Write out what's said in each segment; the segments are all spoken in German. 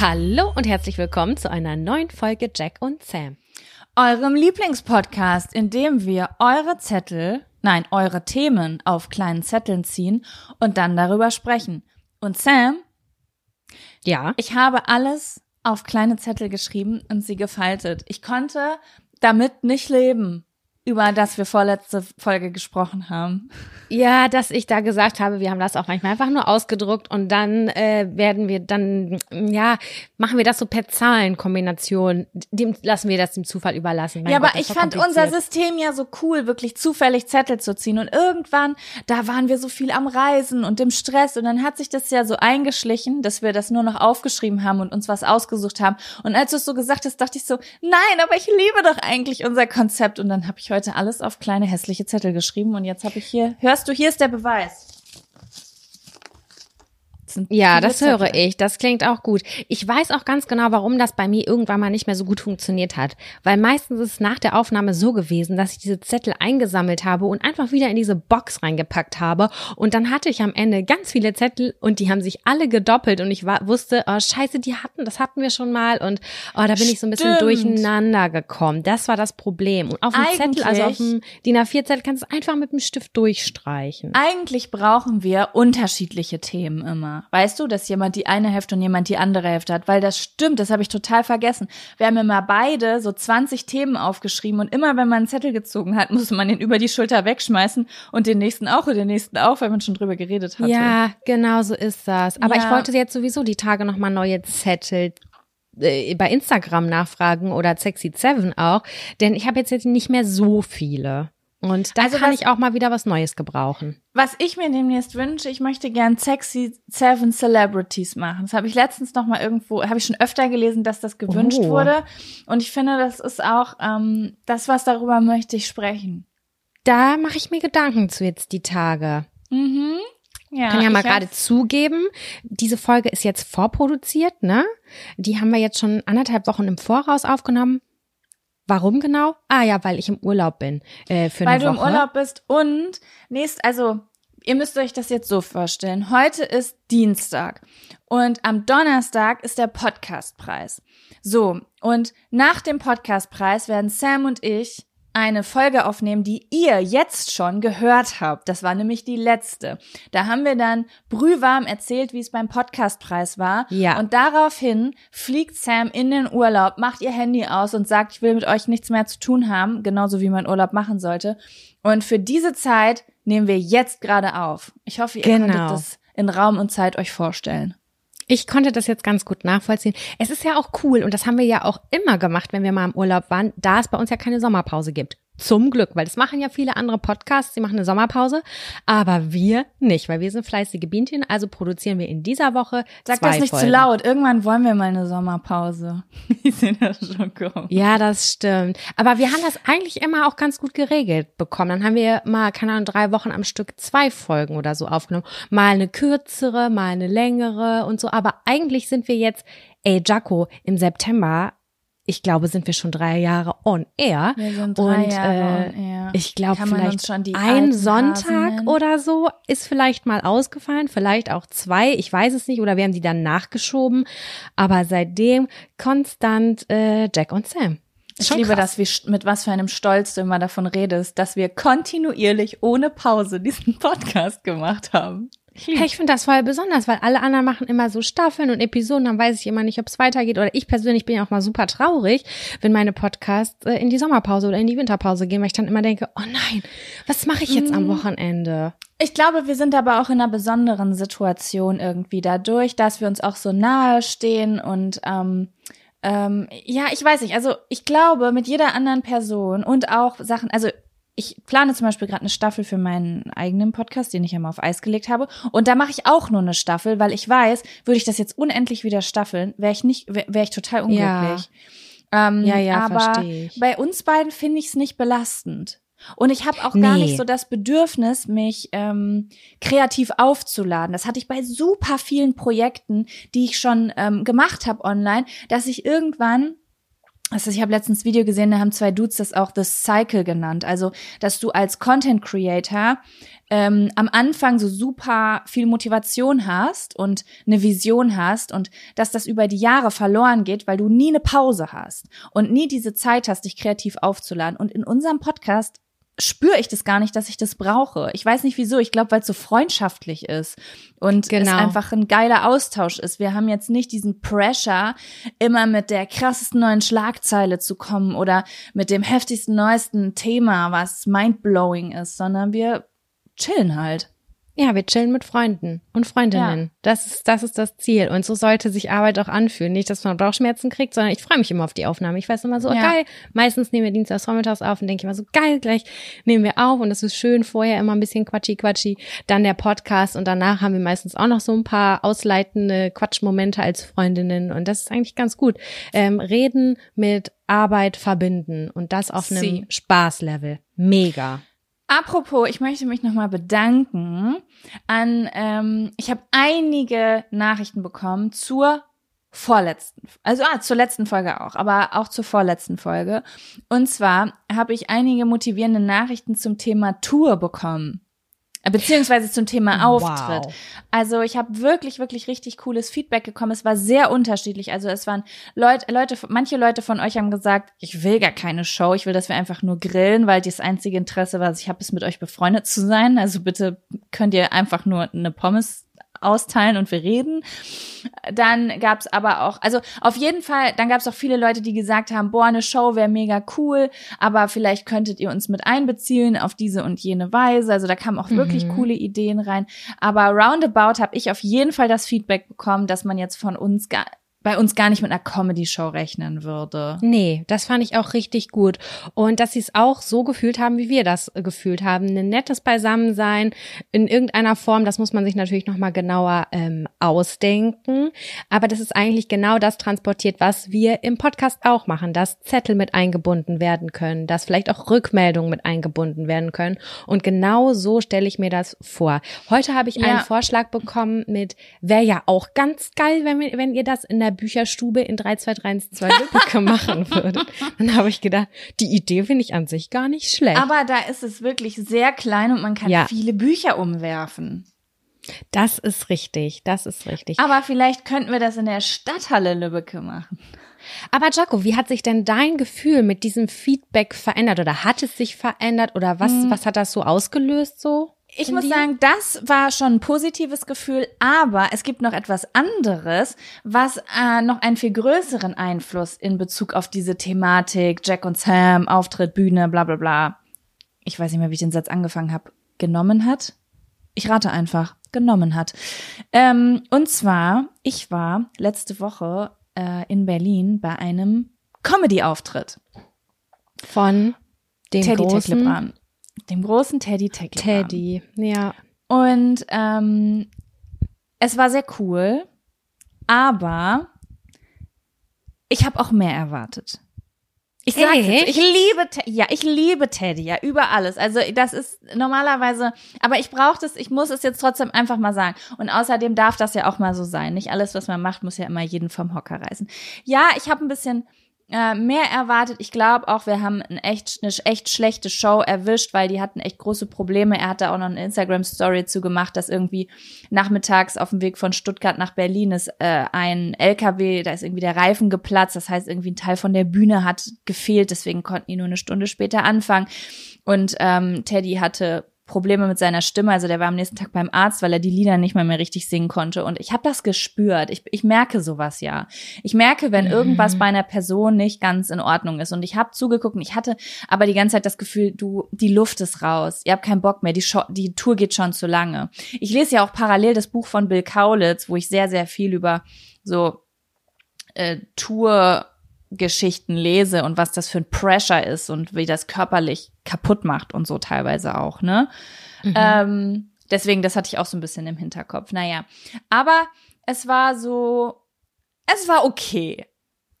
Hallo und herzlich willkommen zu einer neuen Folge Jack und Sam. Eurem Lieblingspodcast, in dem wir eure Zettel, nein, eure Themen auf kleinen Zetteln ziehen und dann darüber sprechen. Und Sam? Ja. Ich habe alles auf kleine Zettel geschrieben und sie gefaltet. Ich konnte damit nicht leben über das wir vorletzte Folge gesprochen haben. Ja, dass ich da gesagt habe, wir haben das auch manchmal einfach nur ausgedruckt und dann äh, werden wir dann, ja, machen wir das so per Zahlenkombination. Dem lassen wir das dem Zufall überlassen. Mein ja, Gott, aber ich fand unser System ja so cool, wirklich zufällig Zettel zu ziehen. Und irgendwann, da waren wir so viel am Reisen und im Stress und dann hat sich das ja so eingeschlichen, dass wir das nur noch aufgeschrieben haben und uns was ausgesucht haben. Und als du es so gesagt hast, dachte ich so, nein, aber ich liebe doch eigentlich unser Konzept. Und dann habe ich heute alles auf kleine hässliche Zettel geschrieben und jetzt habe ich hier, hörst du, hier ist der Beweis ja, das Zettel. höre ich. Das klingt auch gut. Ich weiß auch ganz genau, warum das bei mir irgendwann mal nicht mehr so gut funktioniert hat. Weil meistens ist es nach der Aufnahme so gewesen, dass ich diese Zettel eingesammelt habe und einfach wieder in diese Box reingepackt habe. Und dann hatte ich am Ende ganz viele Zettel und die haben sich alle gedoppelt und ich war, wusste, oh scheiße, die hatten, das hatten wir schon mal und oh, da bin Stimmt. ich so ein bisschen durcheinander gekommen. Das war das Problem. Und auf dem Zettel, also auf dem DIN A4-Zettel kannst du einfach mit dem Stift durchstreichen. Eigentlich brauchen wir unterschiedliche Themen immer. Weißt du, dass jemand die eine Hälfte und jemand die andere Hälfte hat? Weil das stimmt, das habe ich total vergessen. Wir haben immer beide so 20 Themen aufgeschrieben und immer wenn man einen Zettel gezogen hat, musste man den über die Schulter wegschmeißen und den nächsten auch und den nächsten auch, weil man schon drüber geredet hatte. Ja, genau so ist das. Aber ja. ich wollte jetzt sowieso die Tage nochmal neue Zettel äh, bei Instagram nachfragen oder Sexy Seven auch, denn ich habe jetzt nicht mehr so viele. Und da also kann was, ich auch mal wieder was Neues gebrauchen. Was ich mir demnächst wünsche, ich möchte gern Sexy Seven Celebrities machen. Das habe ich letztens noch mal irgendwo, habe ich schon öfter gelesen, dass das gewünscht oh. wurde. Und ich finde, das ist auch ähm, das, was darüber möchte ich sprechen. Da mache ich mir Gedanken zu jetzt die Tage. Mhm. Ja, kann ja mal gerade zugeben, diese Folge ist jetzt vorproduziert, ne? Die haben wir jetzt schon anderthalb Wochen im Voraus aufgenommen. Warum genau? Ah ja, weil ich im Urlaub bin äh, für weil eine Woche. Weil du im Urlaub bist und nächst, also ihr müsst euch das jetzt so vorstellen. Heute ist Dienstag und am Donnerstag ist der Podcastpreis. So, und nach dem Podcastpreis werden Sam und ich eine Folge aufnehmen, die ihr jetzt schon gehört habt. Das war nämlich die letzte. Da haben wir dann brühwarm erzählt, wie es beim Podcastpreis war. Ja. Und daraufhin fliegt Sam in den Urlaub, macht ihr Handy aus und sagt, ich will mit euch nichts mehr zu tun haben, genauso wie man Urlaub machen sollte. Und für diese Zeit nehmen wir jetzt gerade auf. Ich hoffe, ihr genau. konntet das in Raum und Zeit euch vorstellen. Ich konnte das jetzt ganz gut nachvollziehen. Es ist ja auch cool und das haben wir ja auch immer gemacht, wenn wir mal im Urlaub waren, da es bei uns ja keine Sommerpause gibt. Zum Glück, weil das machen ja viele andere Podcasts, die machen eine Sommerpause, aber wir nicht, weil wir sind fleißige Bienchen, also produzieren wir in dieser Woche Sag zwei das nicht Folgen. zu laut. Irgendwann wollen wir mal eine Sommerpause. Ich sehe das schon kommen. Ja, das stimmt. Aber wir haben das eigentlich immer auch ganz gut geregelt bekommen. Dann haben wir mal, keine Ahnung, drei Wochen am Stück zwei Folgen oder so aufgenommen. Mal eine kürzere, mal eine längere und so. Aber eigentlich sind wir jetzt, ey, Jaco, im September ich glaube, sind wir schon drei Jahre on air. Wir sind drei und Jahre äh, on air. ich glaube, vielleicht schon die ein Sonntag Hasen oder so ist vielleicht mal ausgefallen, vielleicht auch zwei, ich weiß es nicht, oder wir haben die dann nachgeschoben. Aber seitdem konstant äh, Jack und Sam. Ich Schon liebe krass. das, wie, st- mit was für einem Stolz du immer davon redest, dass wir kontinuierlich ohne Pause diesen Podcast gemacht haben. Hey, ich finde das voll besonders, weil alle anderen machen immer so Staffeln und Episoden, dann weiß ich immer nicht, ob es weitergeht. Oder ich persönlich bin ja auch mal super traurig, wenn meine Podcasts äh, in die Sommerpause oder in die Winterpause gehen, weil ich dann immer denke, oh nein, was mache ich jetzt am Wochenende? Ich glaube, wir sind aber auch in einer besonderen Situation irgendwie dadurch, dass wir uns auch so nahe stehen und ähm, ähm, ja, ich weiß nicht. Also ich glaube, mit jeder anderen Person und auch Sachen, also ich plane zum Beispiel gerade eine Staffel für meinen eigenen Podcast, den ich ja mal auf Eis gelegt habe. Und da mache ich auch nur eine Staffel, weil ich weiß, würde ich das jetzt unendlich wieder staffeln, wäre ich nicht, wäre wär ich total unglücklich. Ähm, Ja, ja, aber bei uns beiden finde ich es nicht belastend. Und ich habe auch gar Nee. nicht so das Bedürfnis, mich ähm, kreativ aufzuladen. Das hatte ich bei super vielen Projekten, die ich schon ähm, gemacht habe online, dass ich irgendwann also ich habe letztens Video gesehen, da haben zwei Dudes das auch The Cycle genannt. Also, dass du als Content Creator ähm, am Anfang so super viel Motivation hast und eine Vision hast und dass das über die Jahre verloren geht, weil du nie eine Pause hast und nie diese Zeit hast, dich kreativ aufzuladen. Und in unserem Podcast spüre ich das gar nicht, dass ich das brauche. Ich weiß nicht wieso. Ich glaube, weil es so freundschaftlich ist und es Genau. einfach ein geiler Austausch ist. Wir haben jetzt nicht diesen Pressure, immer mit der krassesten neuen Schlagzeile zu kommen oder mit dem heftigsten neuesten Thema, was mindblowing ist, sondern wir chillen halt. Ja, wir chillen mit Freunden und Freundinnen. Ja. Das ist, das ist das Ziel. Und so sollte sich Arbeit auch anfühlen. Nicht, dass man Bauchschmerzen kriegt, sondern ich freue mich immer auf die Aufnahme. Ich weiß immer so, oh, Ja. geil. Meistens nehmen wir Dienstags vormittags auf und denke immer so, geil, gleich nehmen wir auf. Und das ist schön. Vorher immer ein bisschen quatschi, quatschi. Dann der Podcast. Und danach haben wir meistens auch noch so ein paar ausleitende Quatschmomente als Freundinnen. Und das ist eigentlich ganz gut. Ähm, reden mit Arbeit verbinden. Und das auf einem Sie. Spaßlevel. Mega. Apropos, ich möchte mich nochmal bedanken an, ähm, ich habe einige Nachrichten bekommen zur vorletzten, also ah, zur letzten Folge auch, aber auch zur vorletzten Folge. Und zwar habe ich einige motivierende Nachrichten zum Thema Tour bekommen. Beziehungsweise zum Thema Auftritt. Wow. Also ich habe wirklich, wirklich richtig cooles Feedback bekommen. Es war sehr unterschiedlich. Also es waren Leute, Leute, manche Leute von euch haben gesagt, ich will gar keine Show, ich will, dass wir einfach nur grillen, weil das einzige Interesse, was ich habe, ist mit euch befreundet zu sein. Also bitte könnt ihr einfach nur eine Pommes austeilen und wir reden. Dann gab's aber auch, also auf jeden Fall, dann gab's auch viele Leute, die gesagt haben, boah, eine Show wäre mega cool, aber vielleicht könntet ihr uns mit einbeziehen auf diese und jene Weise. Also da kamen auch wirklich Mhm. coole Ideen rein. Aber roundabout habe ich auf jeden Fall das Feedback bekommen, dass man jetzt von uns gar, bei uns gar nicht mit einer Comedy-Show rechnen würde. Nee, das fand ich auch richtig gut. Und dass sie es auch so gefühlt haben, wie wir das gefühlt haben. Ein nettes Beisammensein in irgendeiner Form, das muss man sich natürlich nochmal genauer ähm, ausdenken. Aber das ist eigentlich genau das transportiert, was wir im Podcast auch machen, dass Zettel mit eingebunden werden können, dass vielleicht auch Rückmeldungen mit eingebunden werden können. Und genau so stelle ich mir das vor. Heute habe ich Ja. einen Vorschlag bekommen mit, wäre ja auch ganz geil, wenn, wir, wenn ihr das in der Bücherstube in 32312 Lübbecke machen würdet. Dann habe ich gedacht, die Idee finde ich an sich gar nicht schlecht. Aber da ist es wirklich sehr klein und man kann Ja. viele Bücher umwerfen. das ist richtig, das ist richtig. Aber vielleicht könnten wir das in der Stadthalle Lübbecke machen. Aber Jaco, wie hat sich denn dein Gefühl mit diesem Feedback verändert oder hat es sich verändert oder was, was hat das so ausgelöst so? Ich muss dir? sagen, das war schon ein positives Gefühl, aber es gibt noch etwas anderes, was äh, noch einen viel größeren Einfluss in Bezug auf diese Thematik, Jack und Sam, Auftritt, Bühne, bla bla bla. Ich weiß nicht mehr, wie ich den Satz angefangen habe. Genommen hat? ich rate einfach, genommen hat. Ähm, und zwar, ich war letzte Woche äh, in Berlin bei einem Comedy-Auftritt. Von dem Teddy großen. Dem großen Teddy Tecklebrand. Teddy. Ja. Und ähm, es war sehr cool, aber ich habe auch mehr erwartet. Ich sage ich liebe Te- ja, ich liebe Teddy ja über alles. Also das ist normalerweise, aber ich brauche das, ich muss es jetzt trotzdem einfach mal sagen. Und außerdem darf das ja auch mal so sein. Nicht alles, was man macht, muss ja immer jeden vom Hocker reißen. Ja, ich habe ein bisschen äh, mehr erwartet. Ich glaube auch, wir haben ein echt, eine echt schlechte Show erwischt, weil die hatten echt große Probleme. Er hat da auch noch eine Instagram-Story zu gemacht, dass irgendwie nachmittags auf dem Weg von Stuttgart nach Berlin ist äh, ein LKW, da ist irgendwie der Reifen geplatzt. Das heißt, irgendwie ein Teil von der Bühne hat gefehlt, deswegen konnten die nur eine Stunde später anfangen. Und ähm, Teddy hatte Probleme mit seiner Stimme. Also der war am nächsten Tag beim Arzt, weil er die Lieder nicht mal mehr richtig singen konnte. Und ich habe das gespürt. Ich, ich merke sowas ja. Ich merke, wenn Mhm. irgendwas bei einer Person nicht ganz in Ordnung ist. Und ich habe zugeguckt und ich hatte aber die ganze Zeit das Gefühl, du, die Luft ist raus. Ihr habt keinen Bock mehr. Die, Show, die Tour geht schon zu lange. Ich lese ja auch parallel das Buch von Bill Kaulitz, wo ich sehr, sehr viel über so äh, Tour Geschichten lese und was das für ein Pressure ist und wie das körperlich kaputt macht und so teilweise auch, ne? Ähm, deswegen, das hatte ich auch so ein bisschen im Hinterkopf. Naja, aber es war so, es war okay.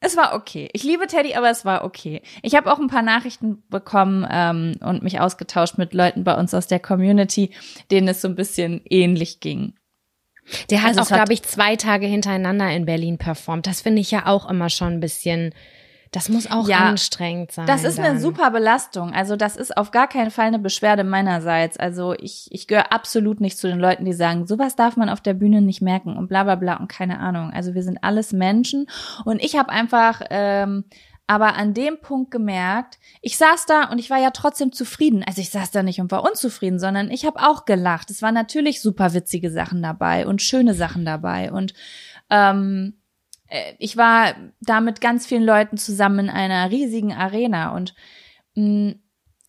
Es war okay. Ich liebe Teddy, aber es war okay. Ich habe auch ein paar Nachrichten bekommen ähm, und mich ausgetauscht mit Leuten bei uns aus der Community, denen es so ein bisschen ähnlich ging. Der hat Also auch, glaube ich, zwei Tage hintereinander in Berlin performt. Das finde ich ja auch immer schon ein bisschen, das muss auch Ja, anstrengend sein. Das ist eine dann. super Belastung. Also das ist auf gar keinen Fall eine Beschwerde meinerseits. Also ich, ich gehöre absolut nicht zu den Leuten, die sagen, sowas darf man auf der Bühne nicht merken und bla bla bla und keine Ahnung. Also wir sind alles Menschen und ich habe einfach ähm, aber an dem Punkt gemerkt, ich saß da und ich war ja trotzdem zufrieden. Also ich saß da nicht und war unzufrieden, sondern ich habe auch gelacht. Es waren natürlich super witzige Sachen dabei und schöne Sachen dabei und ähm, äh, ich war da mit ganz vielen Leuten zusammen in einer riesigen Arena und mh,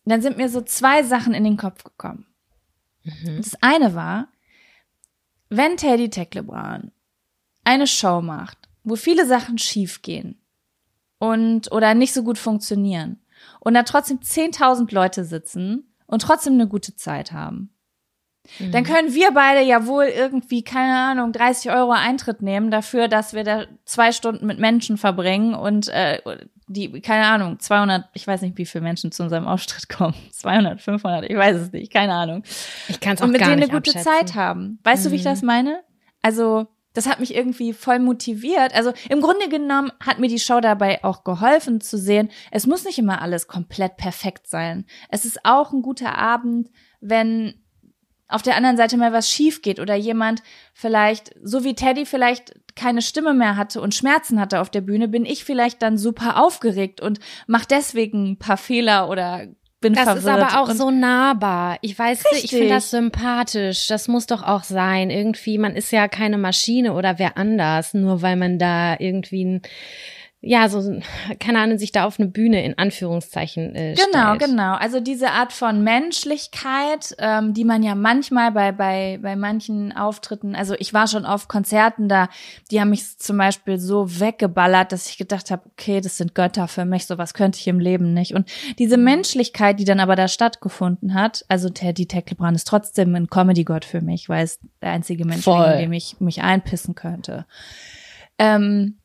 dann sind mir so zwei Sachen in den Kopf gekommen. Mhm. Das eine war, wenn Teddy Tecklebrand eine Show macht, wo viele Sachen schiefgehen und oder nicht so gut funktionieren und da trotzdem 10.000 Leute sitzen und trotzdem eine gute Zeit haben, Mhm. dann können wir beide ja wohl irgendwie, keine Ahnung, 30 Euro Eintritt nehmen dafür, dass wir da zwei Stunden mit Menschen verbringen und äh, die, keine Ahnung, 200, ich weiß nicht, wie viele Menschen zu unserem Auftritt kommen. 200, 500, ich weiß es nicht, keine Ahnung. Ich kann es auch Und mit gar denen eine gute. Zeit haben. Weißt du, wie ich Mhm. das meine? Also, das hat mich irgendwie voll motiviert. Also im Grunde genommen hat mir die Show dabei auch geholfen zu sehen, es muss nicht immer alles komplett perfekt sein. Es ist auch ein guter Abend, wenn auf der anderen Seite mal was schief geht oder jemand vielleicht, so wie Teddy vielleicht keine Stimme mehr hatte und Schmerzen hatte auf der Bühne, bin ich vielleicht dann super aufgeregt und mach deswegen ein paar Fehler oder bin Das verwirrt. ist aber auch so nahbar. Ich weiß nicht, ich finde Richtig. das sympathisch. Das muss doch auch sein. Irgendwie, man ist ja keine Maschine oder wer anders, nur weil man da irgendwie ein, ja, so, keine Ahnung, sich da auf eine Bühne in Anführungszeichen äh, Genau, stellt. genau. Also diese Art von Menschlichkeit, ähm, die man ja manchmal bei, bei, bei manchen Auftritten, also ich war schon auf Konzerten da, die haben mich zum Beispiel so weggeballert, dass ich gedacht habe, okay, das sind Götter für mich, sowas könnte ich im Leben nicht. Und diese Menschlichkeit, die dann aber da stattgefunden hat, also Teddy Tecklebrand ist trotzdem ein Comedy-Gott für mich, weil es der einzige Mensch in dem ich mich einpissen könnte. Ähm,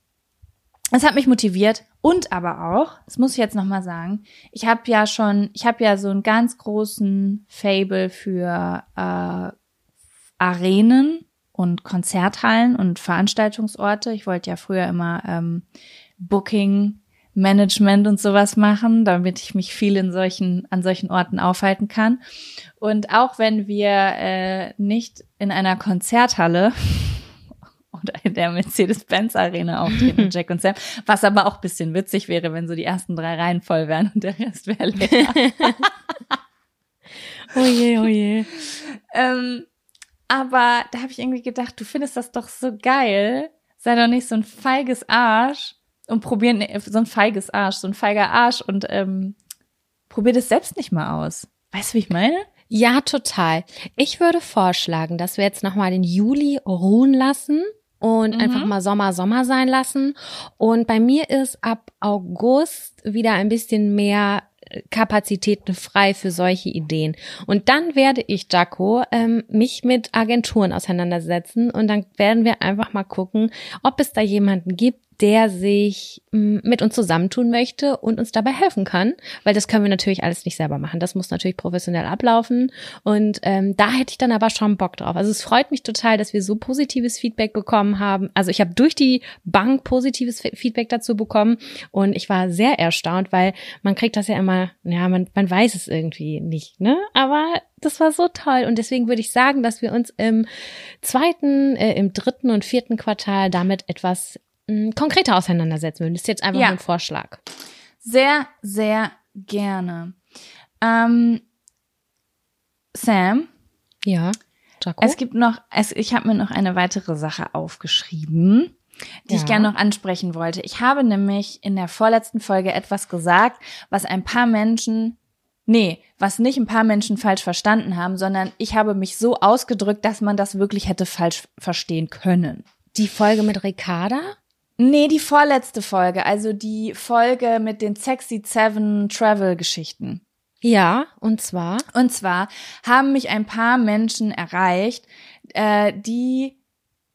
es hat mich motiviert und aber auch, das muss ich jetzt noch mal sagen, ich habe ja schon, ich habe ja so einen ganz großen Fable für äh, Arenen und Konzerthallen und Veranstaltungsorte. Ich wollte ja früher immer ähm, Booking, Management und sowas machen, damit ich mich viel in solchen an solchen Orten aufhalten kann. Und auch wenn wir äh, nicht in einer Konzerthalle oder in der Mercedes-Benz Arena auftreten mit Jack und Sam, was aber auch bisschen witzig wäre, wenn so die ersten drei Reihen voll wären und der Rest wäre leer. Oh je, oh je. ähm, aber da habe ich irgendwie gedacht, du findest das doch so geil, sei doch nicht so ein feiges Arsch und probier ne- so ein feiges Arsch, so ein feiger Arsch und ähm, probier das selbst nicht mal aus. Weißt du, wie ich meine? Ja, total. Ich würde vorschlagen, dass wir jetzt nochmal den Juli ruhen lassen und mhm. einfach mal Sommer, Sommer sein lassen. Und bei mir ist ab August wieder ein bisschen mehr Kapazitäten frei für solche Ideen. Und dann werde ich, Jaco, ähm, mich mit Agenturen auseinandersetzen und dann werden wir einfach mal gucken, ob es da jemanden gibt, der sich mit uns zusammentun möchte und uns dabei helfen kann, weil das können wir natürlich alles nicht selber machen. Das muss natürlich professionell ablaufen und ähm, da hätte ich dann aber schon Bock drauf. Also es freut mich total, dass wir so positives Feedback bekommen haben. Also ich habe durch die Bank positives Feedback dazu bekommen und ich war sehr erstaunt, weil man kriegt das ja immer, ja, man, man weiß es irgendwie nicht, ne? Aber das war so toll und deswegen würde ich sagen, dass wir uns im zweiten, äh, im dritten und vierten Quartal damit etwas konkreter auseinandersetzen würden. Das ist jetzt einfach ja. ein Vorschlag. Sehr, sehr gerne. Ähm, Sam. Ja. Jaco? Es gibt noch, es, ich habe mir noch eine weitere Sache aufgeschrieben, die ja. ich gerne noch ansprechen wollte. Ich habe nämlich in der vorletzten Folge etwas gesagt, was ein paar Menschen, nee, was nicht ein paar Menschen falsch verstanden haben, sondern ich habe mich so ausgedrückt, dass man das wirklich hätte falsch verstehen können. Die Folge mit Ricarda? Nee, die vorletzte Folge, also die Folge mit den Sexy Seven Travel Geschichten. Ja, und zwar? Und zwar haben mich ein paar Menschen erreicht, äh, die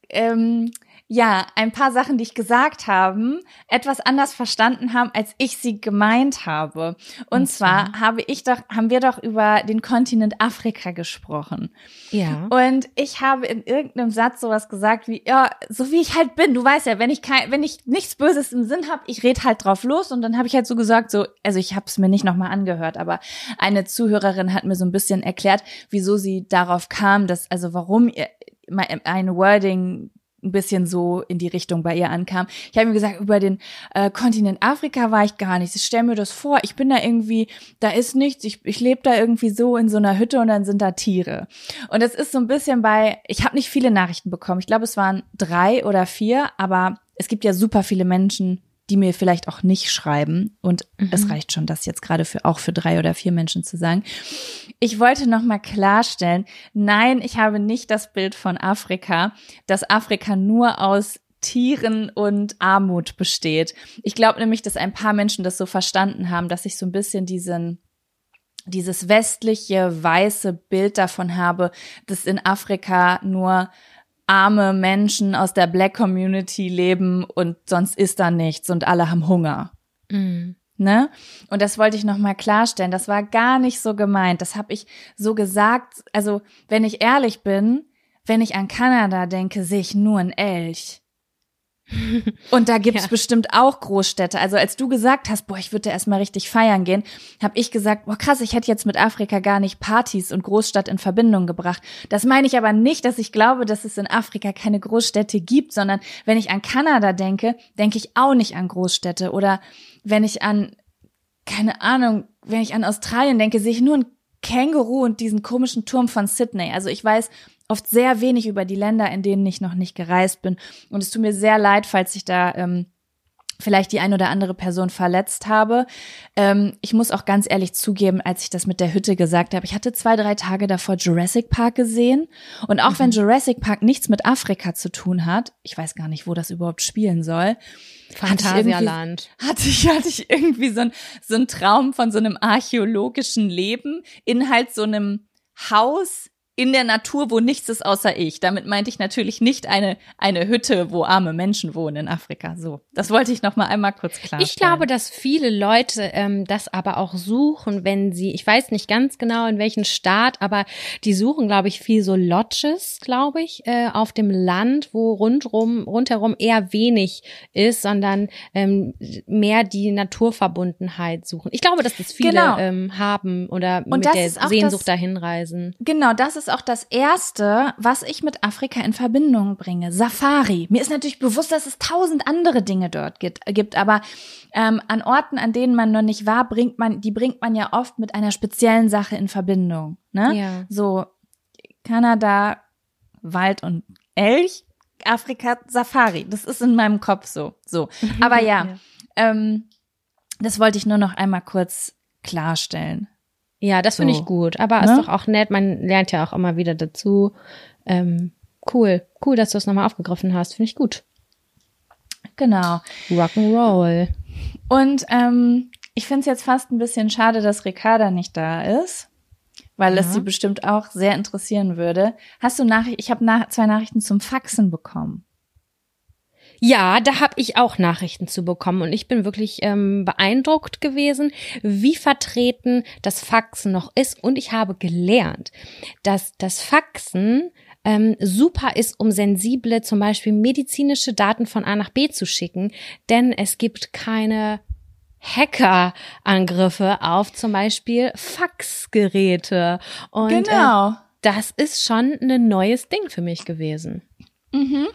ähm, ja, ein paar Sachen, die ich gesagt haben, etwas anders verstanden haben, als ich sie gemeint habe. Und, Und zwar habe ich doch, haben wir doch über den Kontinent Afrika gesprochen. Ja. Und ich habe in irgendeinem Satz sowas gesagt wie, ja, so wie ich halt bin. Du weißt ja, wenn ich kein, wenn ich nichts Böses im Sinn habe, ich red halt drauf los. Und dann habe ich halt so gesagt, so, also ich habe es mir nicht nochmal angehört, aber eine Zuhörerin hat mir so ein bisschen erklärt, wieso sie darauf kam, dass, also warum ihr ein Wording ein bisschen so in die Richtung bei ihr ankam. Ich habe mir gesagt, über den äh, Kontinent Afrika war ich gar nicht. Ich stell mir das vor, ich bin da irgendwie, da ist nichts, ich, ich lebe da irgendwie so in so einer Hütte und dann sind da Tiere. Und das ist so ein bisschen bei, ich habe nicht viele Nachrichten bekommen. Ich glaube, es waren drei oder vier, aber es gibt ja super viele Menschen, die mir vielleicht auch nicht schreiben. Und mhm. es reicht schon, das jetzt gerade für auch für drei oder vier Menschen zu sagen. Ich wollte noch mal klarstellen, nein, ich habe nicht das Bild von Afrika, dass Afrika nur aus Tieren und Armut besteht. Ich glaube nämlich, dass ein paar Menschen das so verstanden haben, dass ich so ein bisschen diesen dieses westliche weiße Bild davon habe, dass in Afrika nur arme Menschen aus der Black Community leben und sonst ist da nichts und alle haben Hunger. Mhm. Ne? Und das wollte ich nochmal klarstellen. Das war gar nicht so gemeint. Das habe ich so gesagt. Also, wenn ich ehrlich bin, wenn ich an Kanada denke, sehe ich nur einen Elch. Und da gibt's ja. bestimmt auch Großstädte. Also als du gesagt hast, boah, ich würde erstmal richtig feiern gehen, habe ich gesagt, boah, krass, ich hätte jetzt mit Afrika gar nicht Partys und Großstadt in Verbindung gebracht. Das meine ich aber nicht, dass ich glaube, dass es in Afrika keine Großstädte gibt, sondern wenn ich an Kanada denke, denke ich auch nicht an Großstädte. Oder wenn ich an, keine Ahnung, wenn ich an Australien denke, sehe ich nur ein Känguru und diesen komischen Turm von Sydney. Also ich weiß oft sehr wenig über die Länder, in denen ich noch nicht gereist bin. Und es tut mir sehr leid, falls ich da ähm, vielleicht die ein oder andere Person verletzt habe. Ähm, ich muss auch ganz ehrlich zugeben, als ich das mit der Hütte gesagt habe, ich hatte zwei, drei Tage davor Jurassic Park gesehen. Und auch mhm. wenn Jurassic Park nichts mit Afrika zu tun hat, ich weiß gar nicht, wo das überhaupt spielen soll. Phantasialand. Hatte ich, hatte ich irgendwie so ein, so ein Traum von so einem archäologischen Leben in halt so einem Haus in der Natur, wo nichts ist außer ich. Damit meinte ich natürlich nicht eine, eine Hütte, wo arme Menschen wohnen in Afrika. So, das wollte ich noch mal einmal kurz klarstellen. Ich glaube, dass viele Leute ähm, das aber auch suchen, wenn sie, ich weiß nicht ganz genau in welchen Staat, aber die suchen, glaube ich, viel so Lodges, glaube ich, äh, auf dem Land, wo rundrum, rundherum eher wenig ist, sondern ähm, mehr die Naturverbundenheit suchen. Ich glaube, dass das viele genau. ähm, haben oder Und mit der Sehnsucht das, dahin reisen. Genau, das ist ist auch das erste, was ich mit Afrika in Verbindung bringe. Safari. Mir ist natürlich bewusst, dass es tausend andere Dinge dort gibt, gibt aber ähm, an Orten, an denen man noch nicht war, bringt man, die bringt man ja oft mit einer speziellen Sache in Verbindung. Ne? Ja. So Kanada, Wald und Elch, Afrika, Safari. Das ist in meinem Kopf so. So. Aber ja, ja. Ähm, das wollte ich nur noch einmal kurz klarstellen. Ja, das finde So. ich gut. Aber Ne? ist doch auch nett. Man lernt ja auch immer wieder dazu. Ähm, cool. Cool, dass du es nochmal aufgegriffen hast. Finde ich gut. Genau. Rock'n'Roll. Und ähm, ich finde es jetzt fast ein bisschen schade, dass Ricarda nicht da ist, weil es Ja. sie bestimmt auch sehr interessieren würde. Hast du Nachrichten? Ich habe nach zwei Nachrichten zum Faxen bekommen. Ja, da habe ich auch Nachrichten zu bekommen und ich bin wirklich ähm, beeindruckt gewesen, wie vertreten das Faxen noch ist. Und ich habe gelernt, dass das Faxen ähm, super ist, um sensible, zum Beispiel medizinische Daten von A nach B zu schicken, denn es gibt keine Hackerangriffe auf zum Beispiel Faxgeräte. Und Genau. äh, das ist schon ein neues Ding für mich gewesen. Mhm.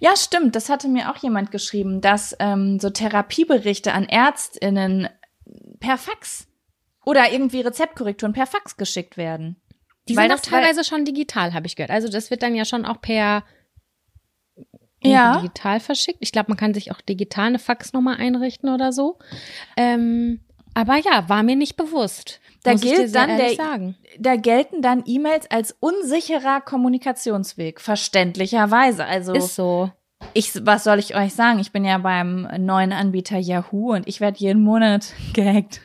Ja, stimmt. Das hatte mir auch jemand geschrieben, dass ähm, so Therapieberichte an ÄrztInnen per Fax oder irgendwie Rezeptkorrekturen per Fax geschickt werden. Die Weil sind auch das- weil- teilweise schon digital, habe ich gehört. Also das wird dann ja schon auch per Ja. digital verschickt. Ich glaube, man kann sich auch digital eine Faxnummer einrichten oder so. Ähm, aber ja, war mir nicht bewusst. Da muss gilt dann der- sagen. Da gelten dann E-Mails als unsicherer Kommunikationsweg, verständlicherweise. Also Ist so. ich, was soll ich euch sagen? Ich bin ja beim neuen Anbieter Yahoo und ich werde jeden Monat gehackt.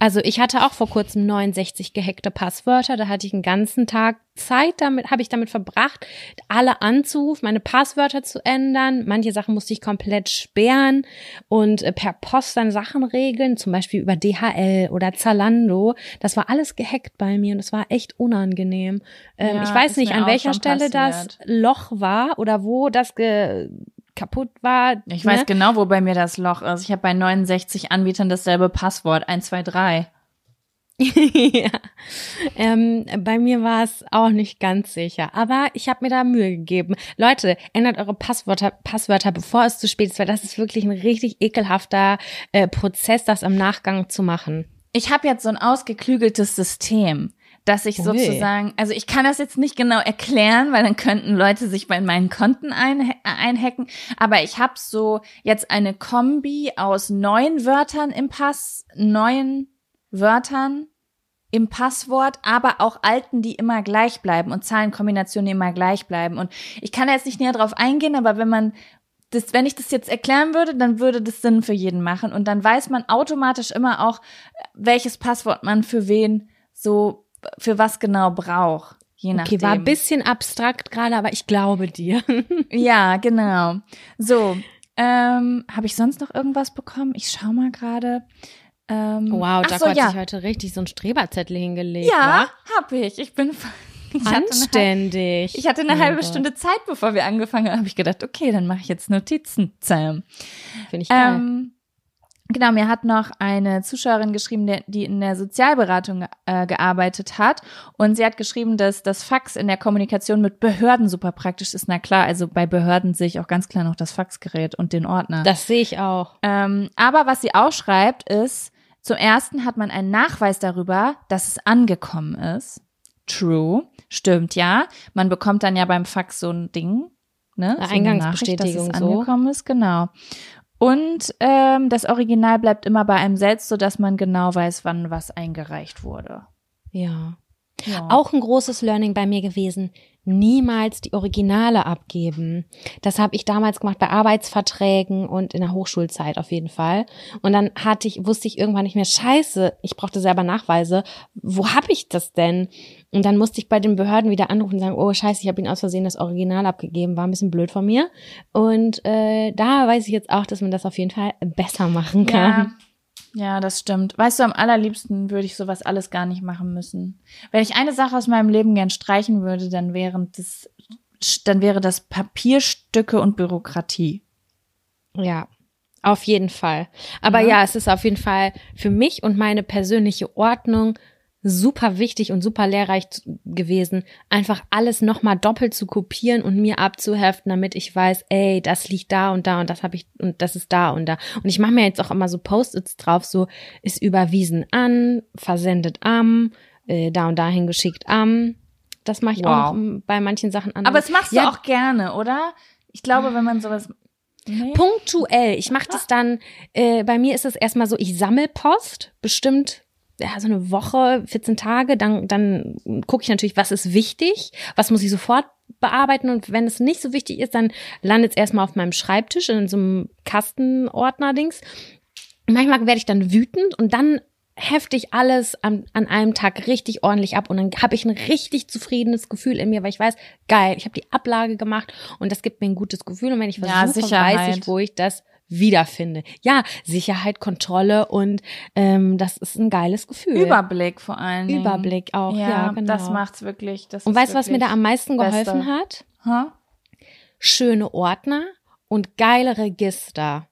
Also ich hatte auch vor kurzem 69 gehackte Passwörter. Da hatte ich einen ganzen Tag Zeit, damit habe ich damit verbracht, alle anzurufen, meine Passwörter zu ändern. Manche Sachen musste ich komplett sperren und äh, per Post dann Sachen regeln, zum Beispiel über DHL oder Zalando. Das war alles gehackt bei mir und es war echt unangenehm. Ähm, Ja, ich weiß nicht, an welcher Stelle das passiert. Loch war oder wo das ge kaputt war. Ich ne? weiß genau, wo bei mir das Loch ist. Ich habe bei 69 Anbietern dasselbe Passwort, 123. ja. Ähm, bei mir war es auch nicht ganz sicher, aber ich habe mir da Mühe gegeben. Leute, ändert eure Passwörter, Passwörter, bevor es zu spät ist, weil das ist wirklich ein richtig ekelhafter äh, Prozess, das im Nachgang zu machen. Ich habe jetzt so ein ausgeklügeltes System, dass ich Ui. sozusagen, also ich kann das jetzt nicht genau erklären, weil dann könnten Leute sich bei meinen Konten ein, einhacken, aber ich habe so jetzt eine Kombi aus neun Wörtern im Pass, neun Wörtern im Passwort, aber auch alten, die immer gleich bleiben und Zahlenkombinationen, die immer gleich bleiben. Und ich kann da jetzt nicht näher drauf eingehen, aber wenn man das, wenn ich das jetzt erklären würde, dann würde das Sinn für jeden machen. Und dann weiß man automatisch immer auch, welches Passwort man für wen so, für was genau braucht. Je nachdem. Okay, war ein bisschen abstrakt gerade, aber ich glaube dir. Ja, genau. So, ähm, habe ich sonst noch irgendwas bekommen? Ich schau mal gerade. Ähm, Wow, da so, hat ja. sich heute richtig so ein Streberzettel hingelegt. Ja, wa? hab ich. Ich bin. Ich hatte eine, Anständig. ich hatte eine Mein halbe Gott. Stunde Zeit, bevor wir angefangen haben. Habe ich gedacht, okay, dann mache ich jetzt Notizen. Sam. Finde ich geil. Ähm, genau, mir hat noch eine Zuschauerin geschrieben, die in der Sozialberatung äh, gearbeitet hat. Und sie hat geschrieben, dass das Fax in der Kommunikation mit Behörden super praktisch ist. Na klar, also bei Behörden sehe ich auch ganz klar noch das Faxgerät und den Ordner. das sehe ich auch. Ähm, aber was sie auch schreibt, ist, zum ersten hat man einen Nachweis darüber, dass es angekommen ist. True. Stimmt, ja. Man bekommt dann ja beim Fax so ein Ding, ne? Eine so eine Nachricht, Eingangsbestätigung, dass es so. angekommen ist, genau. Und ähm, das Original bleibt immer bei einem selbst, so dass man genau weiß, wann was eingereicht wurde. Ja. Ja. Auch ein großes Learning bei mir gewesen, niemals die Originale abgeben. Das habe ich damals gemacht bei Arbeitsverträgen und in der Hochschulzeit auf jeden Fall. Und dann hatte ich, wusste ich irgendwann nicht mehr, scheiße, ich brauchte selber Nachweise. Wo habe ich das denn? Und dann musste ich bei den Behörden wieder anrufen und sagen, oh scheiße, ich habe Ihnen aus Versehen das Original abgegeben, war ein bisschen blöd von mir. Und äh, da weiß ich jetzt auch, dass man das auf jeden Fall besser machen kann. Ja, das stimmt. Weißt du, am allerliebsten würde ich sowas alles gar nicht machen müssen. Wenn ich eine Sache aus meinem Leben gern streichen würde, dann wären das, dann wäre das Papierstücke und Bürokratie. Ja, auf jeden Fall. Aber Ja. ja. es ist auf jeden Fall für mich und meine persönliche Ordnung super wichtig und super lehrreich gewesen, einfach alles nochmal doppelt zu kopieren und mir abzuheften, damit ich weiß, ey, das liegt da und da und das habe ich und das ist da und da. Und ich mache mir jetzt auch immer so Post-its drauf, so ist überwiesen an, versendet am, äh, da und dahin geschickt am. Das mache ich Wow. auch noch bei manchen Sachen anders. Aber das machst Ja, du auch gerne, oder? Ich glaube, wenn man sowas. Nee? Punktuell. Ich mache das dann, äh, bei mir ist es erstmal so, ich sammel Post, bestimmt ja, so eine Woche, 14 Tage, dann, dann gucke ich natürlich, was ist wichtig, was muss ich sofort bearbeiten und wenn es nicht so wichtig ist, dann landet es erstmal auf meinem Schreibtisch in so einem Kastenordner-Dings. Manchmal werde ich dann wütend und dann heftig alles an, an einem Tag richtig ordentlich ab und dann habe ich ein richtig zufriedenes Gefühl in mir, weil ich weiß, geil, ich habe die Ablage gemacht und das gibt mir ein gutes Gefühl und wenn ich versuche, ja, weiß ich, wo ich das wiederfinde. Ja, Sicherheit, Kontrolle und ähm, das ist ein geiles Gefühl. Überblick vor allem. Überblick auch, ja, ja genau. Das macht's wirklich. Das und weißt du, was mir da am meisten geholfen Beste. hat? Huh? Schöne Ordner und geile Register.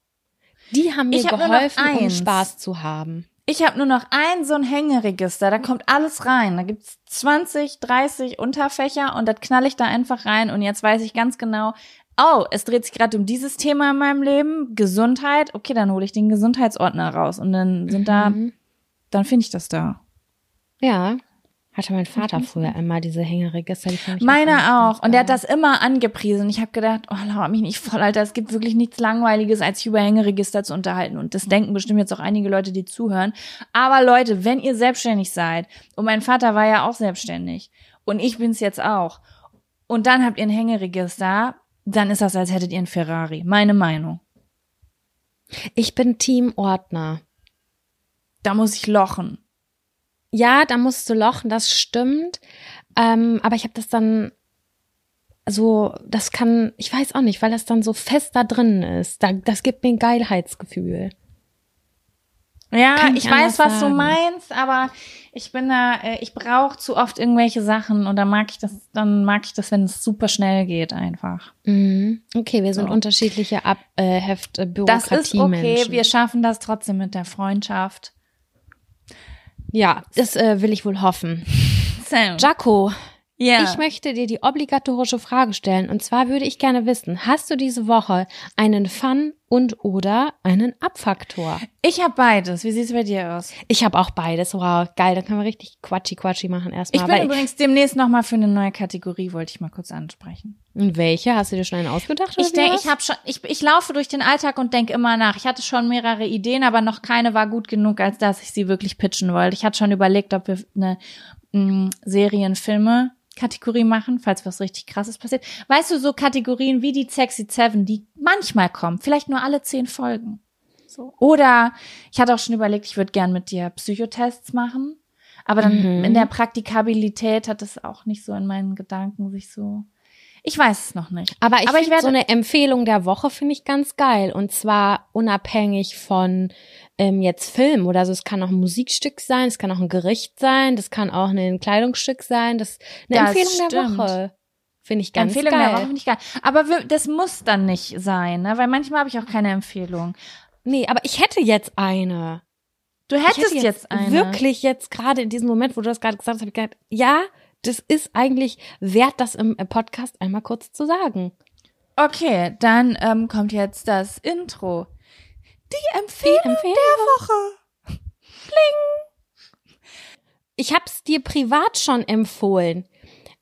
Die haben mir geholfen, um Spaß zu haben. Ich habe nur noch ein so ein Hängeregister, da kommt alles rein. Da gibt's 20, 30 Unterfächer und das knall ich da einfach rein und jetzt weiß ich ganz genau, oh, es dreht sich gerade um dieses Thema in meinem Leben, Gesundheit, okay, dann hole ich den Gesundheitsordner raus und dann sind da, mhm. dann finde ich das da. Ja. Hatte mein Vater früher immer diese Hängeregister. Die Meiner auch. Und der hat das immer angepriesen. Ich habe gedacht, oh, laber mich nicht voll, Alter. Es gibt wirklich nichts Langweiliges, als sich über Hängeregister zu unterhalten. Und das denken bestimmt jetzt auch einige Leute, die zuhören. Aber Leute, wenn ihr selbstständig seid, und mein Vater war ja auch selbstständig, und ich bin's jetzt auch, und dann habt ihr ein Hängeregister, dann ist das, als hättet ihr einen Ferrari. Meine Meinung. Ich bin Team Ordner. Da muss ich lochen. Ja, da musst du lochen, das stimmt. Ähm, aber ich habe das dann so, das kann, ich weiß auch nicht, weil das dann so fest da drin ist. Da, das gibt mir ein Geilheitsgefühl. Ja, ich, ich weiß, was sagen. du meinst, aber ich bin da, äh, ich brauche zu oft irgendwelche Sachen und dann mag ich das, dann mag ich das, wenn es super schnell geht einfach. Mhm. Okay, wir sind so. unterschiedliche Ab äh, Heft äh, Bürokratie Das ist okay, wir schaffen das trotzdem mit der Freundschaft. Ja, das äh, will ich wohl hoffen. Sam. Jaco, ja. Ich möchte dir die obligatorische Frage stellen. Und zwar würde ich gerne wissen, hast du diese Woche einen Fun und oder einen Abfaktor? Ich habe beides. Wie sieht's bei dir aus? Ich habe auch beides. Wow, geil. Dann können wir richtig quatschi quatschi machen erstmal. Ich bin übrigens demnächst nochmal für eine neue Kategorie, wollte ich mal kurz ansprechen. Und welche? Hast du dir schon einen ausgedacht? Ich denke, ich habe schon, ich, ich laufe durch den Alltag und denke immer nach. Ich hatte schon mehrere Ideen, aber noch keine war gut genug, als dass ich sie wirklich pitchen wollte. Ich hatte schon überlegt, ob wir eine mh, Serienfilme Kategorie machen, falls was richtig krasses passiert. Weißt du, so Kategorien wie die Sexy Seven, die manchmal kommen, vielleicht nur alle zehn Folgen. So. Oder ich hatte auch schon überlegt, ich würde gern mit dir Psychotests machen. Aber dann mhm. in der Praktikabilität hat es auch nicht so in meinen Gedanken sich so. Ich weiß es noch nicht. Aber ich, Aber ich werde so eine Empfehlung der Woche finde ich ganz geil. Und zwar unabhängig von ähm, jetzt Film oder so. Es kann auch ein Musikstück sein, es kann auch ein Gericht sein, das kann auch ein Kleidungsstück sein. Das eine das Empfehlung stimmt. der Woche. Finde ich ganz Empfehlung geil. Der Woche finde ich geil. Aber das muss dann nicht sein, ne? Weil manchmal habe ich auch keine Empfehlung. Nee, aber ich hätte jetzt eine. Du hättest jetzt, jetzt eine. Wirklich jetzt gerade in diesem Moment, wo du das gerade gesagt hast, habe ich gedacht, ja, das ist eigentlich wert, das im Podcast einmal kurz zu sagen. Okay, dann ähm, kommt jetzt das Intro. Die Empfehlung, Die Empfehlung. der Woche. Bling. Ich hab's dir privat schon empfohlen.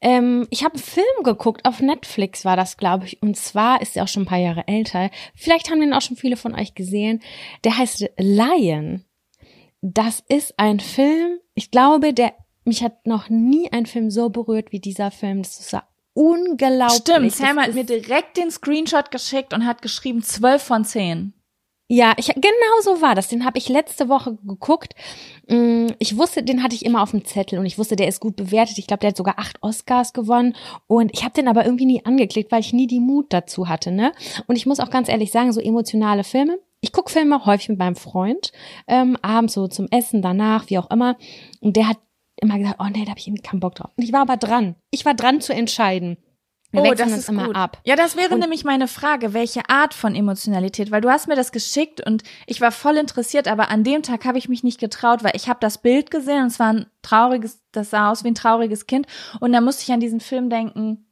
Ähm, ich habe einen Film geguckt, auf Netflix war das, glaube ich. Und zwar ist er auch schon ein paar Jahre älter. Vielleicht haben den auch schon viele von euch gesehen. Der heißt Lion. Das ist ein Film, ich glaube, der mich hat noch nie ein Film so berührt wie dieser Film. Das ist so unglaublich. Stimmt, Sam hat mir direkt den Screenshot geschickt und hat geschrieben 12 von 10. Ja, ich, genau so war das. Den habe ich letzte Woche geguckt. Mm, ich wusste, den hatte ich immer auf dem Zettel und ich wusste, der ist gut bewertet. Ich glaube, der hat sogar acht Oscars gewonnen. Und ich habe den aber irgendwie nie angeklickt, weil ich nie die Mut dazu hatte. Ne? Und ich muss auch ganz ehrlich sagen, so emotionale Filme. Ich gucke Filme häufig mit meinem Freund, ähm, abends so zum Essen, danach, wie auch immer. Und der hat immer gesagt, oh nee, da habe ich irgendwie keinen Bock drauf. Und ich war aber dran. Ich war dran zu entscheiden. Wir oh, das ist immer gut. ab. Ja, das wäre und nämlich meine Frage, welche Art von Emotionalität, weil du hast mir das geschickt und ich war voll interessiert, aber an dem Tag habe ich mich nicht getraut, weil ich habe das Bild gesehen und es war ein trauriges, das sah aus wie ein trauriges Kind und da musste ich an diesen Film denken,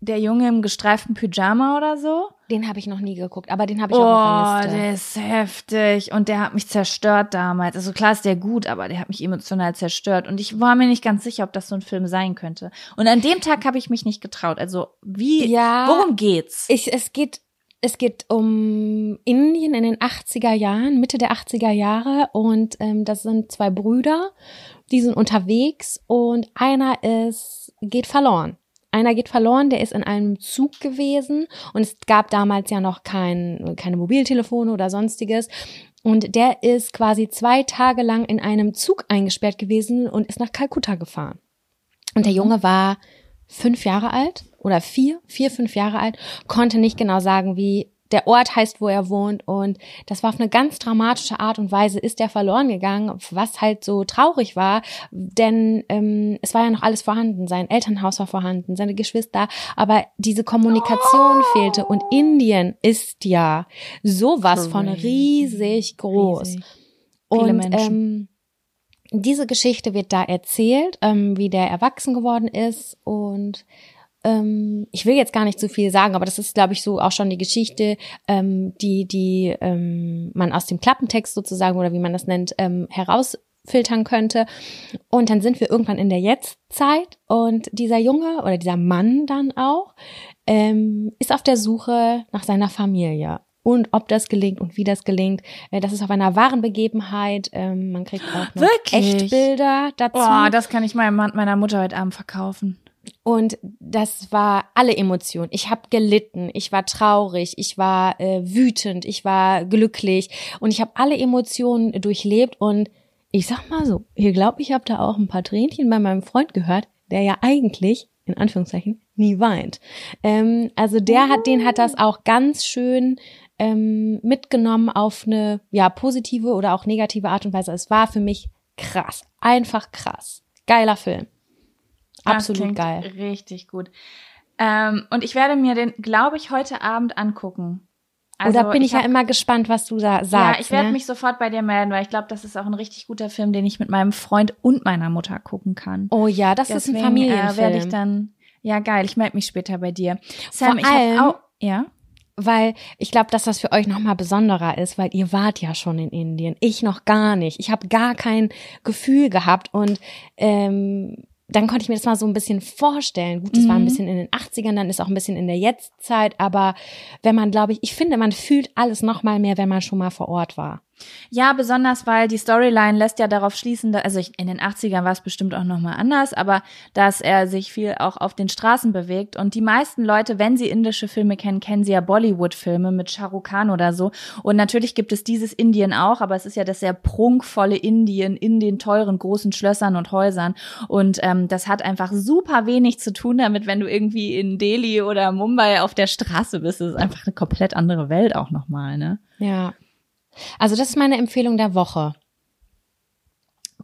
der Junge im gestreiften Pyjama oder so. Den habe ich noch nie geguckt, aber den habe ich oh, auch Liste. der ist heftig und der hat mich zerstört damals. Also klar ist der gut, aber der hat mich emotional zerstört und ich war mir nicht ganz sicher, ob das so ein Film sein könnte. Und an dem Tag habe ich mich nicht getraut. Also wie, ja, worum geht's? Ich, es geht Es geht um Indien in den 80er Jahren, Mitte der 80er Jahre. Und ähm, das sind zwei Brüder, die sind unterwegs und einer ist, geht verloren. Einer geht verloren, der ist in einem Zug gewesen und es gab damals ja noch kein, keine Mobiltelefone oder sonstiges. Und der ist quasi zwei Tage lang in einem Zug eingesperrt gewesen und ist nach Kalkutta gefahren. Und der mhm. Junge war fünf Jahre alt oder vier, vier, fünf Jahre alt, konnte nicht genau sagen, wie der Ort heißt, wo er wohnt. Und das war auf eine ganz dramatische Art und Weise, ist er verloren gegangen, was halt so traurig war, denn ähm, es war ja noch alles vorhanden. Sein Elternhaus war vorhanden, seine Geschwister, aber diese Kommunikation oh. fehlte. Und Indien ist ja sowas von riesig groß. Riesig. Und ähm, diese Geschichte wird da erzählt, ähm, wie der erwachsen geworden ist und ähm, ich will jetzt gar nicht zu viel sagen, aber das ist, glaube ich, so auch schon die Geschichte, ähm, die, die ähm, man aus dem Klappentext sozusagen oder wie man das nennt, ähm, herausfiltern könnte. Und dann sind wir irgendwann in der Jetztzeit und dieser Junge oder dieser Mann dann auch ähm, ist auf der Suche nach seiner Familie und ob das gelingt und wie das gelingt. Äh, das ist auf einer wahren Begebenheit. Ähm, man kriegt auch noch Wirklich? Echtbilder dazu. Boah, das kann ich meiner Mutter heute Abend verkaufen. Und das war alle Emotionen. Ich habe gelitten, ich war traurig, ich war äh, wütend, ich war glücklich und ich habe alle Emotionen durchlebt und ich sag mal so, ich glaube, ich habe da auch ein paar Tränchen bei meinem Freund gehört, der ja eigentlich in Anführungszeichen nie weint. Ähm, also der hat, den hat das auch ganz schön ähm, mitgenommen auf eine ja positive oder auch negative Art und Weise. Es war für mich krass, einfach krass, geiler Film. Absolut geil. Richtig gut. Ähm, und ich werde mir den, glaube ich, heute Abend angucken. Also, Oder bin ich, ich hab, ja immer gespannt, was du da sagst. Ja, ich werde ne? mich sofort bei dir melden, weil ich glaube, das ist auch ein richtig guter Film, den ich mit meinem Freund und meiner Mutter gucken kann. Oh ja, das Deswegen, ist ein Familienfilm. Äh, werde ich dann. Ja, geil. Ich melde mich später bei dir. Sam, Vor ich allem, auch. Ja weil ich glaube, dass das für euch noch mal besonderer ist, weil ihr wart ja schon in Indien, ich noch gar nicht. Ich habe gar kein Gefühl gehabt und ähm, dann konnte ich mir das mal so ein bisschen vorstellen. Gut, das mhm. war ein mhm. bisschen in den 80ern, dann ist auch ein bisschen in der Jetztzeit, aber wenn man, glaube ich, ich finde, man fühlt alles noch mal mehr, wenn man schon mal vor Ort war. Ja, besonders weil die Storyline lässt ja darauf schließen, dass, also in den 80ern war es bestimmt auch nochmal anders, aber dass er sich viel auch auf den Straßen bewegt. Und die meisten Leute, wenn sie indische Filme kennen, kennen sie ja Bollywood-Filme mit Shah Rukh Khan oder so. Und natürlich gibt es dieses Indien auch, aber es ist ja das sehr prunkvolle Indien in den teuren großen Schlössern und Häusern. Und ähm, das hat einfach super wenig zu tun damit, wenn du irgendwie in Delhi oder Mumbai auf der Straße bist. Das ist einfach eine komplett andere Welt auch nochmal, ne? Ja. Also das ist meine Empfehlung der Woche.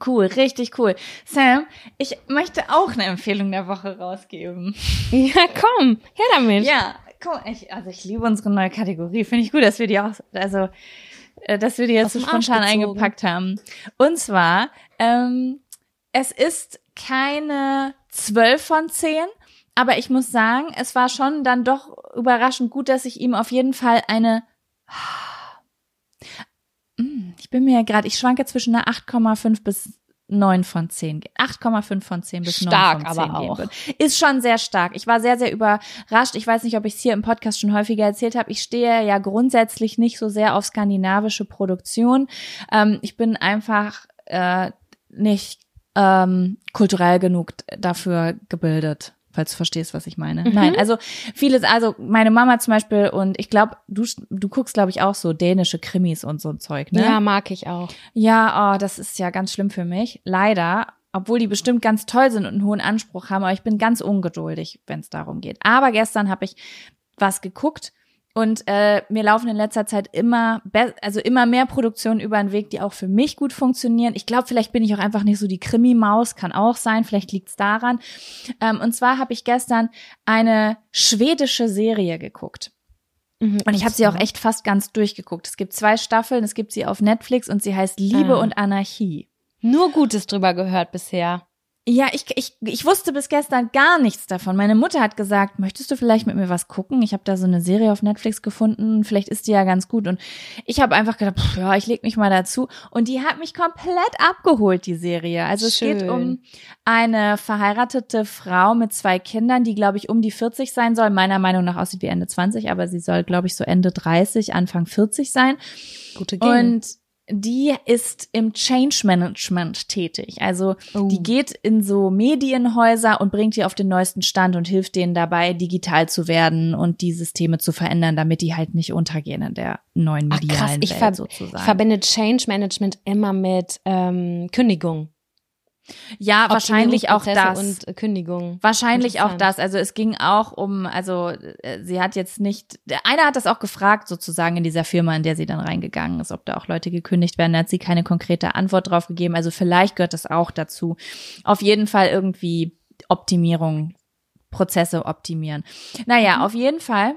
Cool, richtig cool. Sam, ich möchte auch eine Empfehlung der Woche rausgeben. Ja, komm, her damit. Ja, komm, ich, also ich liebe unsere neue Kategorie. Finde ich gut, dass wir die auch, also, äh, dass wir die jetzt so spontan eingepackt haben. Und zwar, ähm, es ist keine 12 von 10, aber ich muss sagen, es war schon dann doch überraschend gut, dass ich ihm auf jeden Fall eine ich bin mir ja gerade, ich schwanke zwischen einer 8,5 bis 9 von 10. 8,5 von 10 bis stark, 9 von 10 aber auch. Wird. Ist schon sehr stark. Ich war sehr, sehr überrascht. Ich weiß nicht, ob ich es hier im Podcast schon häufiger erzählt habe. Ich stehe ja grundsätzlich nicht so sehr auf skandinavische Produktion. Ähm, ich bin einfach äh, nicht ähm, kulturell genug dafür gebildet falls du verstehst, was ich meine. Mhm. Nein, also vieles, also meine Mama zum Beispiel und ich glaube, du, du guckst, glaube ich, auch so dänische Krimis und so ein Zeug, ne? Ja, mag ich auch. Ja, oh, das ist ja ganz schlimm für mich. Leider, obwohl die bestimmt ganz toll sind und einen hohen Anspruch haben, aber ich bin ganz ungeduldig, wenn es darum geht. Aber gestern habe ich was geguckt und äh, mir laufen in letzter Zeit immer, also immer mehr Produktionen über den Weg, die auch für mich gut funktionieren. Ich glaube, vielleicht bin ich auch einfach nicht so die Krimi-Maus, kann auch sein, vielleicht liegt's daran. Ähm, und zwar habe ich gestern eine schwedische Serie geguckt. Mhm, und ich habe sie auch echt fast ganz durchgeguckt. Es gibt zwei Staffeln, es gibt sie auf Netflix und sie heißt Liebe ah. und Anarchie. Nur Gutes drüber gehört bisher. Ja, ich, ich, ich wusste bis gestern gar nichts davon. Meine Mutter hat gesagt, möchtest du vielleicht mit mir was gucken? Ich habe da so eine Serie auf Netflix gefunden, vielleicht ist die ja ganz gut. Und ich habe einfach gedacht, pff, ja, ich leg mich mal dazu. Und die hat mich komplett abgeholt, die Serie. Also es Schön. geht um eine verheiratete Frau mit zwei Kindern, die, glaube ich, um die 40 sein soll. Meiner Meinung nach aussieht wie Ende 20, aber sie soll, glaube ich, so Ende 30, Anfang 40 sein. Gute Gene. Und die ist im Change Management tätig. Also oh. die geht in so Medienhäuser und bringt die auf den neuesten Stand und hilft denen dabei, digital zu werden und die Systeme zu verändern, damit die halt nicht untergehen in der neuen medialen Ach, krass. Ich Welt sozusagen. Ich verbinde Change Management immer mit ähm, Kündigung. Ja, wahrscheinlich auch das. Und Kündigung. Wahrscheinlich auch das. Also es ging auch um, also äh, sie hat jetzt nicht, einer hat das auch gefragt sozusagen in dieser Firma, in der sie dann reingegangen ist, ob da auch Leute gekündigt werden. Da hat sie keine konkrete Antwort drauf gegeben. Also vielleicht gehört das auch dazu. Auf jeden Fall irgendwie Optimierung, Prozesse optimieren. Naja, mhm. auf jeden Fall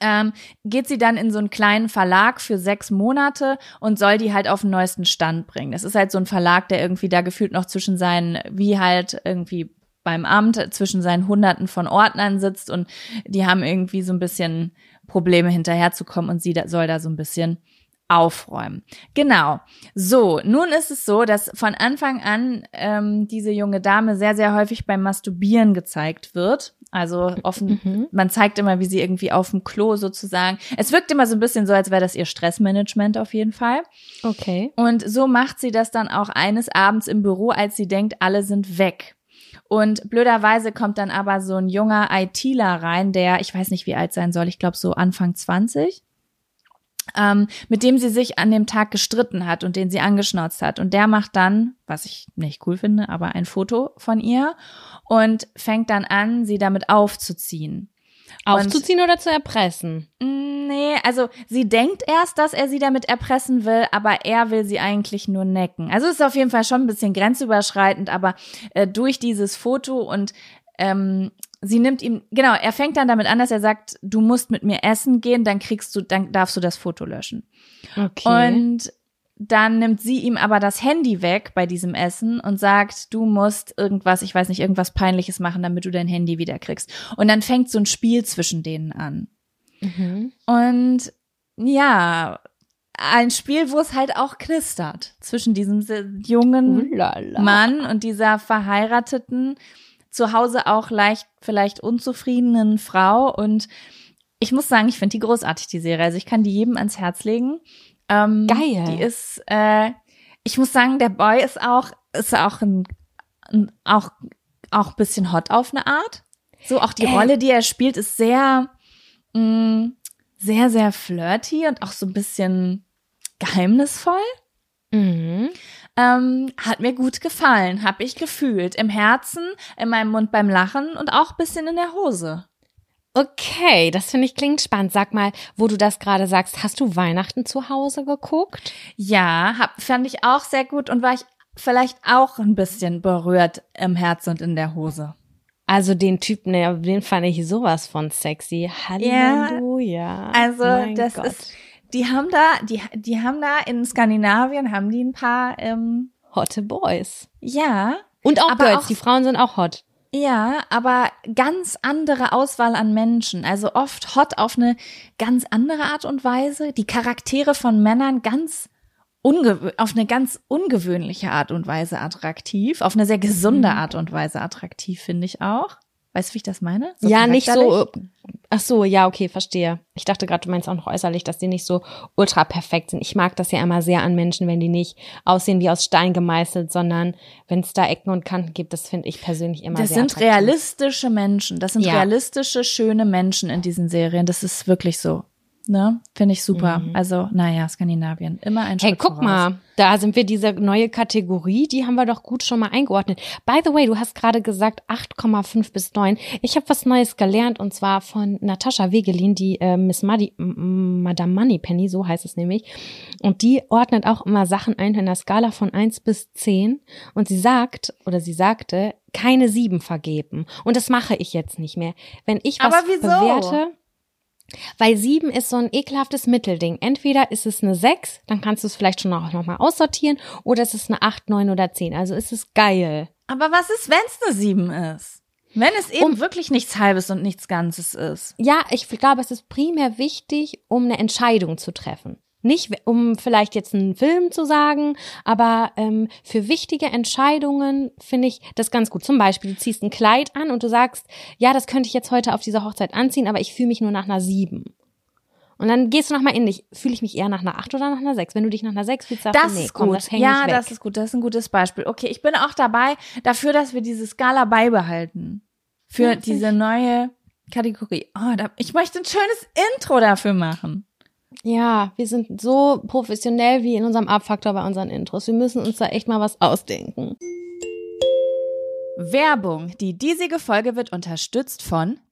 ähm, geht sie dann in so einen kleinen Verlag für sechs Monate und soll die halt auf den neuesten Stand bringen. Es ist halt so ein Verlag, der irgendwie da gefühlt noch zwischen seinen, wie halt irgendwie beim Amt, zwischen seinen Hunderten von Ordnern sitzt und die haben irgendwie so ein bisschen Probleme hinterherzukommen und sie da, soll da so ein bisschen aufräumen. Genau. So, nun ist es so, dass von Anfang an ähm, diese junge Dame sehr, sehr häufig beim Masturbieren gezeigt wird. Also offen, mhm. man zeigt immer, wie sie irgendwie auf dem Klo sozusagen. Es wirkt immer so ein bisschen so, als wäre das ihr Stressmanagement auf jeden Fall. Okay. Und so macht sie das dann auch eines Abends im Büro, als sie denkt, alle sind weg. Und blöderweise kommt dann aber so ein junger ITler rein, der, ich weiß nicht, wie alt sein soll, ich glaube so Anfang 20 ähm, mit dem sie sich an dem Tag gestritten hat und den sie angeschnauzt hat. Und der macht dann, was ich nicht cool finde, aber ein Foto von ihr und fängt dann an, sie damit aufzuziehen. Aufzuziehen und, oder zu erpressen? Nee, also sie denkt erst, dass er sie damit erpressen will, aber er will sie eigentlich nur necken. Also es ist auf jeden Fall schon ein bisschen grenzüberschreitend, aber äh, durch dieses Foto und ähm, sie nimmt ihm, genau, er fängt dann damit an, dass er sagt, du musst mit mir essen gehen, dann kriegst du, dann darfst du das Foto löschen. Okay. Und dann nimmt sie ihm aber das Handy weg bei diesem Essen und sagt, du musst irgendwas, ich weiß nicht, irgendwas Peinliches machen, damit du dein Handy wieder kriegst. Und dann fängt so ein Spiel zwischen denen an. Mhm. Und ja, ein Spiel, wo es halt auch knistert zwischen diesem jungen Uhlala. Mann und dieser verheirateten zu Hause auch leicht vielleicht unzufriedenen Frau und ich muss sagen, ich finde die großartig, die Serie. Also ich kann die jedem ans Herz legen. Ähm, Geil. Die ist, äh, ich muss sagen, der Boy ist auch, ist auch ein, ein auch, auch ein bisschen hot auf eine Art. So, auch die äh. Rolle, die er spielt, ist sehr, mh, mm, sehr, sehr flirty und auch so ein bisschen geheimnisvoll. Mhm. Ähm, hat mir gut gefallen, habe ich gefühlt. Im Herzen, in meinem Mund beim Lachen und auch bisschen in der Hose. Okay, das finde ich klingt spannend. Sag mal, wo du das gerade sagst, hast du Weihnachten zu Hause geguckt? Ja, hab, fand ich auch sehr gut und war ich vielleicht auch ein bisschen berührt im Herzen und in der Hose. Also den Typen, den fand ich sowas von sexy. Halleluja. Ja, also das Gott. ist die haben da, die, die haben da in Skandinavien haben die ein paar ähm, hotte Boys. Ja. Und auch Girls, auch, die Frauen sind auch hot. Ja, aber ganz andere Auswahl an Menschen. Also oft hot auf eine ganz andere Art und Weise. Die Charaktere von Männern ganz auf eine ganz ungewöhnliche Art und Weise attraktiv, auf eine sehr gesunde mhm. Art und Weise attraktiv, finde ich auch. Weißt du, wie ich das meine? So ja, nicht so. Ach so, ja, okay, verstehe. Ich dachte gerade, du meinst auch noch äußerlich, dass die nicht so ultra perfekt sind. Ich mag das ja immer sehr an Menschen, wenn die nicht aussehen wie aus Stein gemeißelt, sondern wenn es da Ecken und Kanten gibt, das finde ich persönlich immer das sehr Das sind attraktiv. realistische Menschen. Das sind ja. realistische, schöne Menschen in diesen Serien. Das ist wirklich so. Ne? Finde ich super. Mhm. Also, naja, Skandinavien. Immer ein Schritt Hey, guck voraus. mal, da sind wir diese neue Kategorie, die haben wir doch gut schon mal eingeordnet. By the way, du hast gerade gesagt 8,5 bis 9. Ich habe was Neues gelernt und zwar von Natascha Wegelin, die äh, Miss Muddy, Madame Moneypenny, so heißt es nämlich. Und die ordnet auch immer Sachen ein in der Skala von 1 bis 10. Und sie sagt, oder sie sagte, keine 7 vergeben. Und das mache ich jetzt nicht mehr. Wenn ich was Aber wieso? bewerte weil sieben ist so ein ekelhaftes Mittelding. Entweder ist es eine sechs, dann kannst du es vielleicht schon auch nochmal aussortieren, oder es ist eine acht, neun oder zehn. Also ist es geil. Aber was ist, wenn es eine 7 ist? Wenn es eben um, wirklich nichts Halbes und nichts Ganzes ist. Ja, ich glaube, es ist primär wichtig, um eine Entscheidung zu treffen. Nicht um vielleicht jetzt einen Film zu sagen, aber ähm, für wichtige Entscheidungen finde ich das ganz gut. Zum Beispiel, du ziehst ein Kleid an und du sagst, ja, das könnte ich jetzt heute auf dieser Hochzeit anziehen, aber ich fühle mich nur nach einer sieben. Und dann gehst du nochmal in dich. Fühle ich mich eher nach einer 8 oder nach einer 6? Wenn du dich nach einer 6 fühlst, sagst das du, nee, ist komm, gut. das häng Ja, ich weg. das ist gut. Das ist ein gutes Beispiel. Okay, ich bin auch dabei dafür, dass wir diese Skala beibehalten. Für Ja, diese neue Kategorie. Oh, da, ich möchte ein schönes Intro dafür machen. Ja, wir sind so professionell wie in unserem Abfaktor bei unseren Intros. Wir müssen uns da echt mal was ausdenken. Werbung. Die diesige Folge wird unterstützt von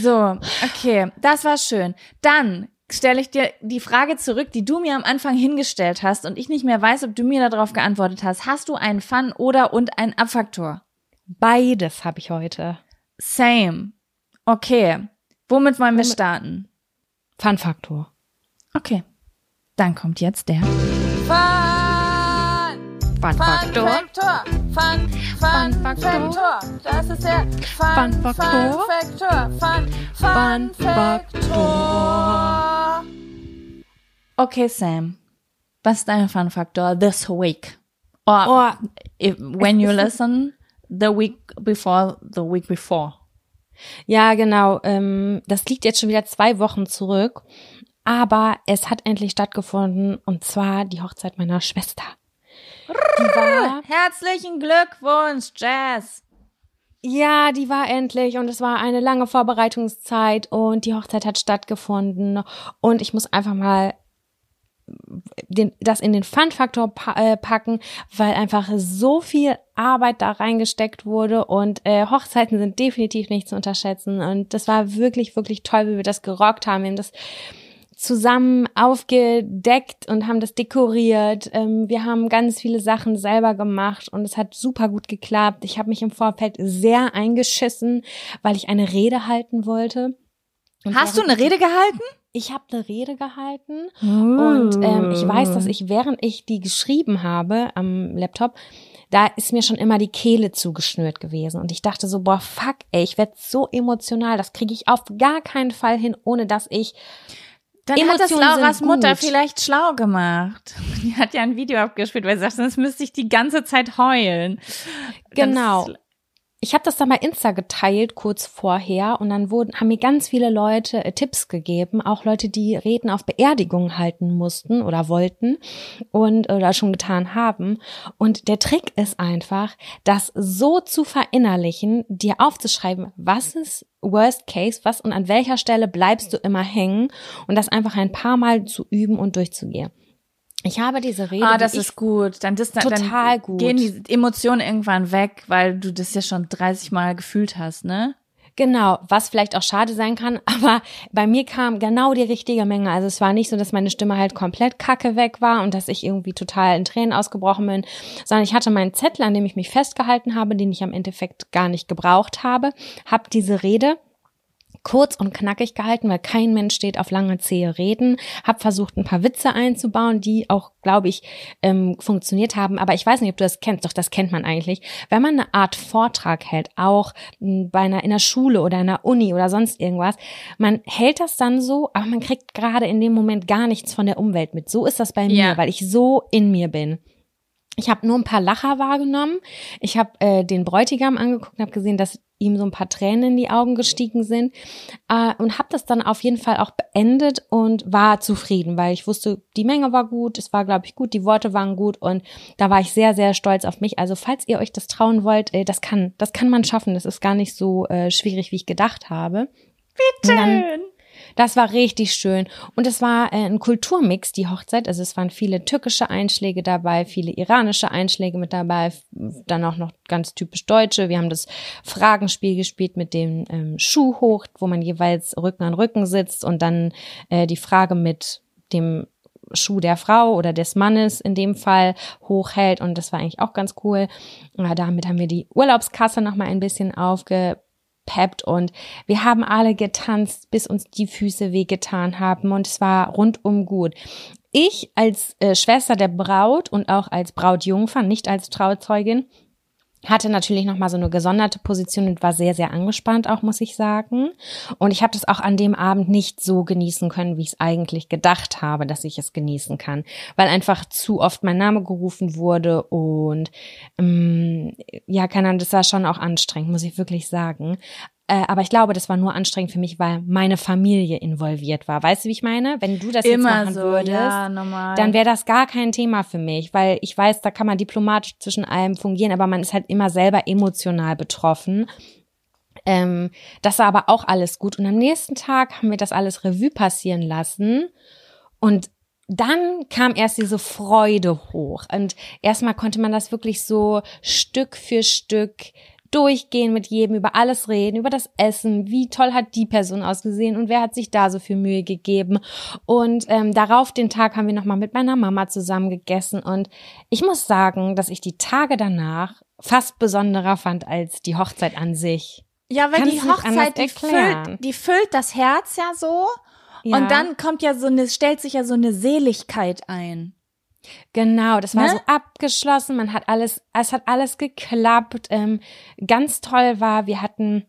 So, okay, das war schön. Dann stelle ich dir die Frage zurück, die du mir am Anfang hingestellt hast und ich nicht mehr weiß, ob du mir darauf geantwortet hast. Hast du einen Fun oder und einen Abfaktor? Beides habe ich heute. Same. Okay. Womit wollen wir starten? Fun-Faktor. Okay. Dann kommt jetzt der Fun-Faktor. Faktor. Fun, Fun, Fun Faktor. Faktor. Das ist der Fun, Fun Faktor. Fun Faktor. Fun, Fun, Fun Faktor. Okay, Sam. Was ist dein Fun Faktor this week? Or Oh, if, when you listen the week before the week before. Ja, genau. Ähm, das liegt jetzt schon wieder zwei Wochen zurück. Aber es hat endlich stattgefunden und zwar die Hochzeit meiner Schwester. Die war, Herzlichen Glückwunsch, Jazz. ja, die war endlich und es war eine lange Vorbereitungszeit und die Hochzeit hat stattgefunden und ich muss einfach mal den, das in den Fun-Faktor pa äh, packen, weil einfach so viel Arbeit da reingesteckt wurde und äh, Hochzeiten sind definitiv nicht zu unterschätzen und das war wirklich, wirklich toll, wie wir das gerockt haben. Wir haben das zusammen aufgedeckt und haben das dekoriert. Ähm, wir haben ganz viele Sachen selber gemacht und es hat super gut geklappt. Ich habe mich im Vorfeld sehr eingeschissen, weil ich eine Rede halten wollte. Und Hast du eine Rede gehalten? ich habe eine Rede gehalten und ähm, ich weiß, dass ich, während ich die geschrieben habe am Laptop, da ist mir schon immer die Kehle zugeschnürt gewesen. Und ich dachte so, boah, fuck, ey, ich werd so emotional, das kriege ich auf gar keinen Fall hin, ohne dass ich. Dann hat das Emotionen Lauras Mutter vielleicht schlau gemacht. Die hat ja ein Video abgespielt, weil sie sagt, sonst müsste ich die ganze Zeit heulen. Genau. Das- Ich habe das dann bei Insta geteilt kurz vorher und dann wurden, haben mir ganz viele Leute äh, Tipps gegeben, auch Leute, die Reden auf Beerdigungen halten mussten oder wollten und oder schon getan haben. Und der Trick ist einfach, das so zu verinnerlichen, dir aufzuschreiben, was ist Worst Case, was und an welcher Stelle bleibst du immer hängen und das einfach ein paar Mal zu üben und durchzugehen. Ich habe diese Rede. Ah, das ist gut. Dann, Total dann gut. gehen die Emotionen irgendwann weg, weil du das ja schon 30 Mal gefühlt hast, ne? Genau, was vielleicht auch schade sein kann, aber bei mir kam genau die richtige Menge. Also es war nicht so, dass meine Stimme halt komplett kacke weg war und dass ich irgendwie total in Tränen ausgebrochen bin, sondern ich hatte meinen Zettel, an dem ich mich festgehalten habe, den ich am Endeffekt gar nicht gebraucht habe, habe diese Rede kurz und knackig gehalten, weil kein Mensch steht auf lange zähe Reden. Hab versucht, ein paar Witze einzubauen, die auch, glaube ich, ähm, funktioniert haben. Aber ich weiß nicht, ob du das kennst. Doch, das kennt man eigentlich. Wenn man eine Art Vortrag hält, auch hm, bei einer in der Schule oder in der Uni oder sonst irgendwas, man hält das dann so, aber man kriegt gerade in dem Moment gar nichts von der Umwelt mit. So ist das bei mir, Ja. weil ich so in mir bin. Ich habe nur ein paar Lacher wahrgenommen. Ich habe äh, den Bräutigam angeguckt und habe gesehen, dass ihm so ein paar Tränen in die Augen gestiegen sind äh, und habe das dann auf jeden Fall auch beendet und war zufrieden, weil ich wusste, die Menge war gut, es war glaube ich gut, die Worte waren gut und da war ich sehr sehr stolz auf mich. Also falls ihr euch das trauen wollt, äh, das kann das kann man schaffen. Das ist gar nicht so äh, schwierig, wie ich gedacht habe. Dann- Schön. Das war richtig schön. Und es war äh, ein Kulturmix, die Hochzeit. Also es waren viele türkische Einschläge dabei, viele iranische Einschläge mit dabei, dann auch noch ganz typisch deutsche. Wir haben das Fragenspiel gespielt mit dem ähm, Schuh hoch, wo man jeweils Rücken an Rücken sitzt und dann äh, die Frage mit dem Schuh der Frau oder des Mannes in dem Fall hochhält und das war eigentlich auch ganz cool. Ja, damit haben wir die Urlaubskasse noch mal ein bisschen aufgepeppt und wir haben alle getanzt, bis uns die Füße wehgetan haben und es war rundum gut. Ich als äh, Schwester der Braut und auch als Brautjungfer, nicht als Trauzeugin, hatte natürlich noch mal so eine gesonderte Position und war sehr sehr angespannt auch muss ich sagen. Und ich habe das auch an dem Abend nicht so genießen können wie ich es eigentlich gedacht habe dass ich es genießen kann weil einfach zu oft mein Name gerufen wurde und ähm, ja keine Ahnung das war schon auch anstrengend muss ich wirklich sagen äh, aber ich glaube, das war nur anstrengend für mich, weil meine Familie involviert war. Weißt du, wie ich meine? Wenn du das jetzt Immer machen so, würdest, ja, dann wäre das gar kein Thema für mich, weil ich weiß, da kann man diplomatisch zwischen allem fungieren, aber man ist halt immer selber emotional betroffen. Ähm, das war aber auch alles gut. Und am nächsten Tag haben wir das alles Revue passieren lassen. Und dann kam erst diese Freude hoch. Und erstmal konnte man das wirklich so Stück für Stück durchgehen mit jedem, über alles reden, über das Essen, wie toll hat die Person ausgesehen und wer hat sich da so viel Mühe gegeben. Und ähm, darauf den Tag haben wir nochmal mit meiner Mama zusammen gegessen. Und ich muss sagen, dass ich die Tage danach fast besonderer fand als die Hochzeit an sich. ja, weil kann's die Hochzeit, die füllt, die füllt das Herz ja so. Ja. Und dann kommt ja so eine, stellt sich ja so eine Seligkeit ein. Genau, das war Ne? so abgeschlossen. Man hat alles, es hat alles geklappt. Ähm, ganz toll war, wir hatten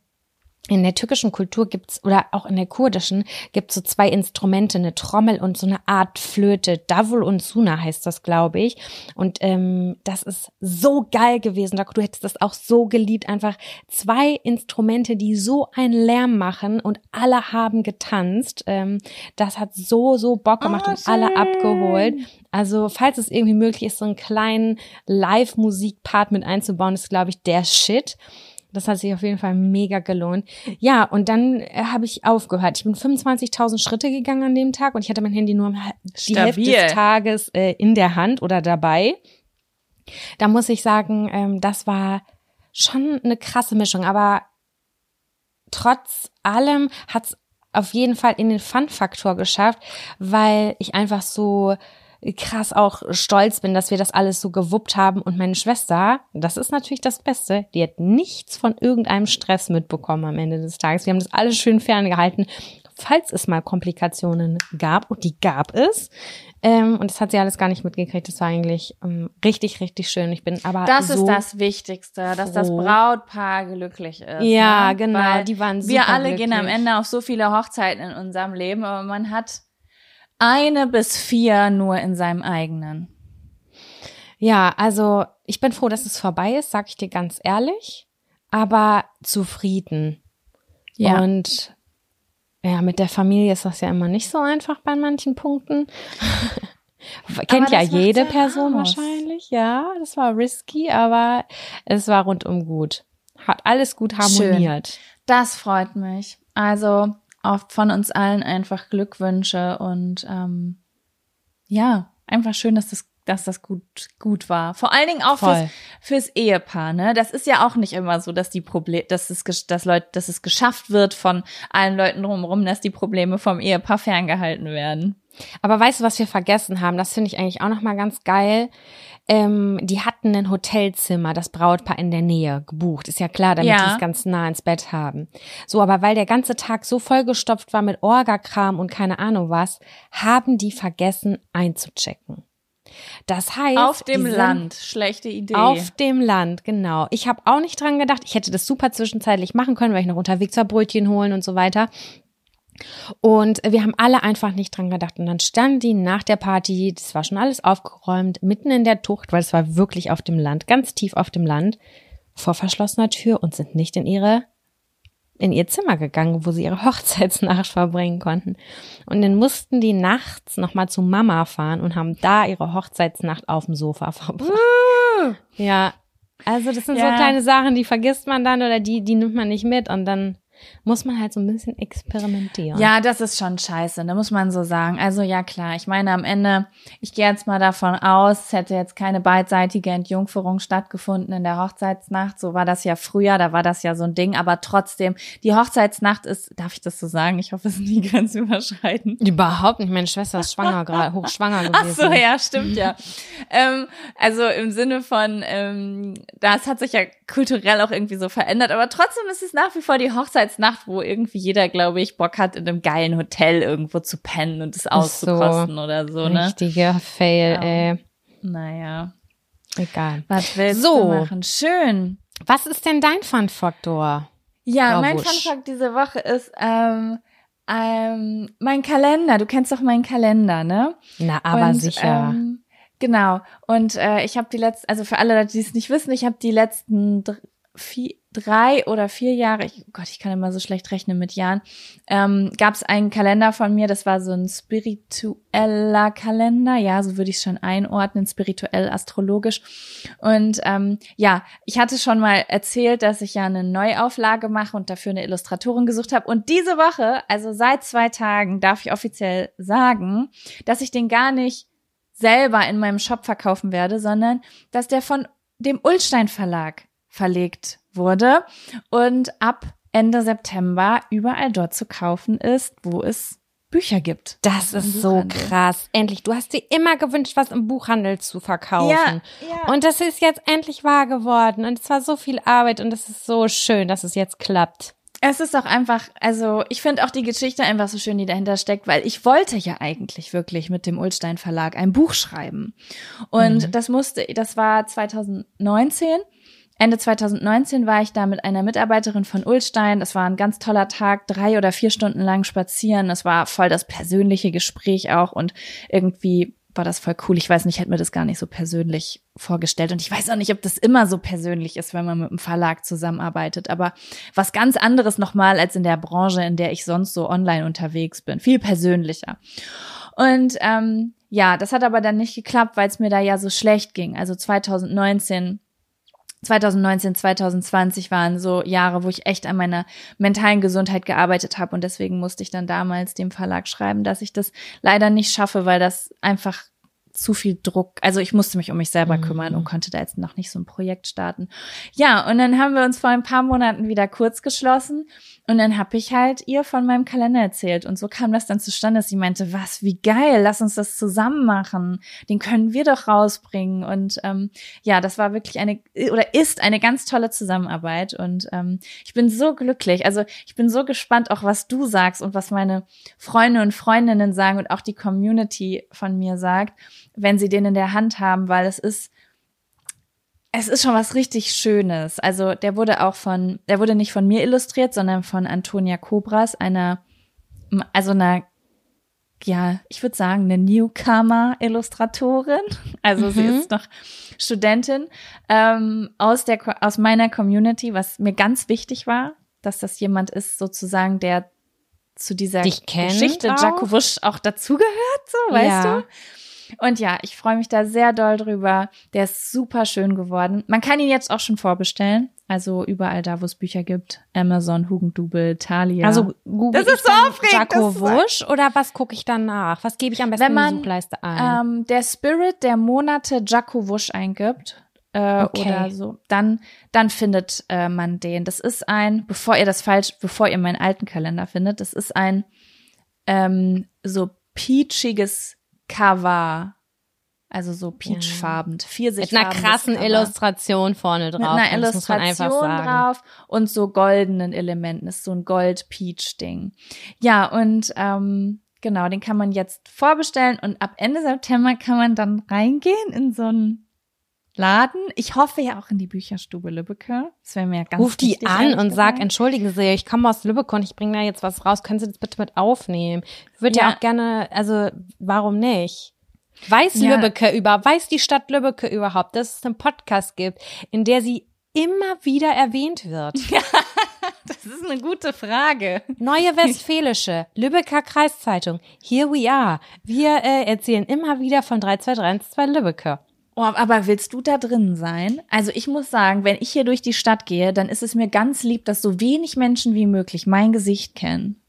in der türkischen Kultur gibt's oder auch in der kurdischen gibt's so zwei Instrumente, eine Trommel und so eine Art Flöte. Davul und Suna heißt das, glaube ich. Und ähm, das ist so geil gewesen. Du hättest das auch so geliebt. Einfach zwei Instrumente, die so einen Lärm machen und alle haben getanzt. Ähm, das hat so, so Bock gemacht Oh, und alle abgeholt. Also, falls es irgendwie möglich ist, so einen kleinen Live-Musik-Part mit einzubauen, ist, glaube ich, der Shit. Das hat sich auf jeden Fall mega gelohnt. Ja, und dann äh, habe ich aufgehört. Ich bin 25.000 Schritte gegangen an dem Tag und ich hatte mein Handy nur die Hälfte Stabil. des Tages äh, in der Hand oder dabei. Da muss ich sagen, ähm, das war schon eine krasse Mischung, aber trotz allem hat's auf jeden Fall in den Fun-Faktor geschafft, weil ich einfach so krass auch stolz bin, dass wir das alles so gewuppt haben und meine Schwester, das ist natürlich das Beste, die hat nichts von irgendeinem Stress mitbekommen am Ende des Tages. Wir haben das alles schön ferngehalten, falls es mal Komplikationen gab und die gab es. Ähm, und das hat sie alles gar nicht mitgekriegt. Das war eigentlich ähm, richtig, richtig schön. Ich bin aber Das so ist das Wichtigste, dass das froh. Brautpaar glücklich ist. Ja, ne? genau, Weil die waren Wir super alle gehen am glücklich. Ende auf so viele Hochzeiten in unserem Leben, aber man hat eine bis vier nur in seinem eigenen. Ja, also ich bin froh, dass es vorbei ist, sag ich dir ganz ehrlich, aber zufrieden. Und ja, mit der Familie ist das ja immer nicht so einfach bei manchen Punkten. Kennt ja jede ja Person aus. wahrscheinlich. Ja, das war risky, aber es war rundum gut. Hat alles gut Schön. harmoniert. Das freut mich. Also auch von uns allen einfach Glückwünsche und ähm, ja, einfach schön, dass das, dass das gut, gut war. Vor allen Dingen auch Voll. fürs, fürs Ehepaar, ne? Das ist ja auch nicht immer so, dass die Probleme, dass es, dass Leute, dass es geschafft wird von allen Leuten drumherum, dass die Probleme vom Ehepaar ferngehalten werden. Aber weißt du, was wir vergessen haben? Das finde ich eigentlich auch noch mal ganz geil. Ähm, die hatten ein Hotelzimmer, das Brautpaar in der Nähe gebucht. Ist ja klar, damit Ja. die es ganz nah ins Bett haben. So, aber weil der ganze Tag so vollgestopft war mit Orgakram und keine Ahnung was, haben die vergessen einzuchecken. Das heißt, Auf dem Land. Schlechte Idee. Auf dem Land, genau. Ich habe auch nicht dran gedacht. Ich hätte das super zwischenzeitlich machen können, weil ich noch unterwegs war, Brötchen holen und so weiter. Und wir haben alle einfach nicht dran gedacht. Und dann standen die nach der Party, das war schon alles aufgeräumt, mitten in der Tucht, weil es war wirklich auf dem Land, ganz tief auf dem Land, vor verschlossener Tür und sind nicht in ihre in ihr Zimmer gegangen, wo sie ihre Hochzeitsnacht verbringen konnten. Und dann mussten die nachts nochmal zu Mama fahren und haben da ihre Hochzeitsnacht auf dem Sofa verbracht. Ja, also das sind Ja. so kleine Sachen, die vergisst man dann oder die, die nimmt man nicht mit und dann muss man halt so ein bisschen experimentieren. Ja, das ist schon scheiße, da muss man so sagen. Also ja klar, ich meine am Ende, ich gehe jetzt mal davon aus, es hätte jetzt keine beidseitige Entjungferung stattgefunden in der Hochzeitsnacht. So war das ja früher, da war das ja so ein Ding. Aber trotzdem, die Hochzeitsnacht ist, darf ich das so sagen? Ich hoffe, es sind die Grenzen überschreiten. Überhaupt nicht. Meine Schwester ist schwanger gerade, hochschwanger Ach gewesen. so, ja, stimmt ja. ähm, also im Sinne von, ähm, das hat sich ja kulturell auch irgendwie so verändert, aber trotzdem ist es nach wie vor die Hochzeitsnacht, wo irgendwie jeder, glaube ich, Bock hat, in einem geilen Hotel irgendwo zu pennen und es so. auszukosten oder so, ne? Richtiger Fail, Ja. ey. Naja, Egal. was willst So. du machen? Schön. Was ist denn dein Fun-Faktor? Ja, Ja, mein. Funfact diese Woche ist ähm, ähm, mein Kalender. Du kennst doch meinen Kalender, ne? Na, aber und, sicher. Ähm, genau. Und äh, ich habe die letzten, also für alle die es nicht wissen, ich habe die letzten vier, drei oder vier Jahre, ich, oh Gott, ich kann immer so schlecht rechnen mit Jahren, ähm, gab es einen Kalender von mir, das war so ein spiritueller Kalender, ja, so würde ich es schon einordnen, spirituell, astrologisch. Und ähm, ja, ich hatte schon mal erzählt, dass ich ja eine Neuauflage mache und dafür eine Illustratorin gesucht habe. Und diese Woche, also seit zwei Tagen, darf ich offiziell sagen, dass ich den gar nicht selber in meinem Shop verkaufen werde, sondern dass der von dem Ullstein Verlag verlegt wurde und ab Ende September überall dort zu kaufen ist, wo es Bücher gibt. Das ist so krass. Endlich. Du hast dir immer gewünscht, was im Buchhandel zu verkaufen. Ja, ja. Und das ist jetzt endlich wahr geworden. Und es war so viel Arbeit und es ist so schön, dass es jetzt klappt. Es ist auch einfach, also ich finde auch die Geschichte einfach so schön, die dahinter steckt, weil ich wollte ja eigentlich wirklich mit dem Ulstein Verlag ein Buch schreiben. Und das musste, das war 2019. Ende 2019 war ich da mit einer Mitarbeiterin von Ulstein. Das war ein ganz toller Tag, drei oder vier Stunden lang spazieren. Das war voll das persönliche Gespräch auch und irgendwie war das voll cool. Ich weiß nicht, ich hätte mir das gar nicht so persönlich vorgestellt. Und ich weiß auch nicht, ob das immer so persönlich ist, wenn man mit einem Verlag zusammenarbeitet. Aber was ganz anderes nochmal als in der Branche, in der ich sonst so online unterwegs bin. Viel persönlicher. Und ähm, ja, das hat aber dann nicht geklappt, weil es mir da ja so schlecht ging. Also 2019 2019, 2020 waren so Jahre, wo ich echt an meiner mentalen Gesundheit gearbeitet habe. Und deswegen musste ich dann damals dem Verlag schreiben, dass ich das leider nicht schaffe, weil das einfach zu viel Druck, also ich musste mich um mich selber kümmern und konnte da jetzt noch nicht so ein Projekt starten. Ja, und dann haben wir uns vor ein paar Monaten wieder kurz geschlossen und dann habe ich halt ihr von meinem Kalender erzählt. Und so kam das dann zustande, dass sie meinte, was, wie geil, lass uns das zusammen machen, den können wir doch rausbringen. Und ähm, ja, das war wirklich eine oder ist eine ganz tolle Zusammenarbeit. Und ähm, ich bin so glücklich, also ich bin so gespannt auch, was du sagst und was meine Freunde und Freundinnen sagen und auch die Community von mir sagt, wenn sie den in der Hand haben, weil es ist es ist schon was richtig Schönes. Also der wurde auch von, der wurde nicht von mir illustriert, sondern von Antonia Cobras, einer, also einer, ja, ich würde sagen, eine Newcomer-Illustratorin. Also sie ist noch Studentin ähm, aus der aus meiner Community, was mir ganz wichtig war, dass das jemand ist, sozusagen, der zu dieser Geschichte auch? Jaco Wusch auch dazugehört, so, weißt Ja. du? Und ja, ich freue mich da sehr doll drüber. Der ist super schön geworden. Man kann ihn jetzt auch schon vorbestellen. Also überall da, wo es Bücher gibt. Amazon, Hugendubel, Thalia. Also google Das ist so aufregend, Jaco Wusch oder was gucke ich dann nach? Was gebe ich am besten Wenn man, in die Suchleiste ein? ähm, der Spirit der Monate Jaco Wusch eingibt, äh, Okay. oder so, dann, dann findet äh, man den. Das ist ein, bevor ihr das falsch, bevor ihr meinen alten Kalender findet, das ist ein ähm, so peachiges Cover. Also so peachfarben, Mit pfirsichfarben. einer krassen Illustration vorne drauf. mit einer Illustration drauf und so goldenen Elementen. Ist so ein Gold-Peach-Ding. Ja, und ähm, genau, den kann man jetzt vorbestellen und ab Ende September kann man dann reingehen in so einen Laden. Ich hoffe ja auch in die Bücherstube Lübbecke. Das wäre mir ganz Ruf die an und sag, entschuldigen Sie, ich komme aus Lübeck und ich bringe da jetzt was raus. Können Sie das bitte mit aufnehmen? Ich würde ja. Ja. auch gerne, also warum nicht? Weiß Ja. Lübbecke über, weiß die Stadt Lübbecke überhaupt, dass es einen Podcast gibt, in der sie immer wieder erwähnt wird? Das ist eine gute Frage. Neue Westfälische, Lübecker Kreiszeitung, here we are. Wir äh, erzählen immer wieder von 32312 Lübbecke. Oh, aber willst du da drin sein? Also ich muss sagen, wenn ich hier durch die Stadt gehe, dann ist es mir ganz lieb, dass so wenig Menschen wie möglich mein Gesicht kennen.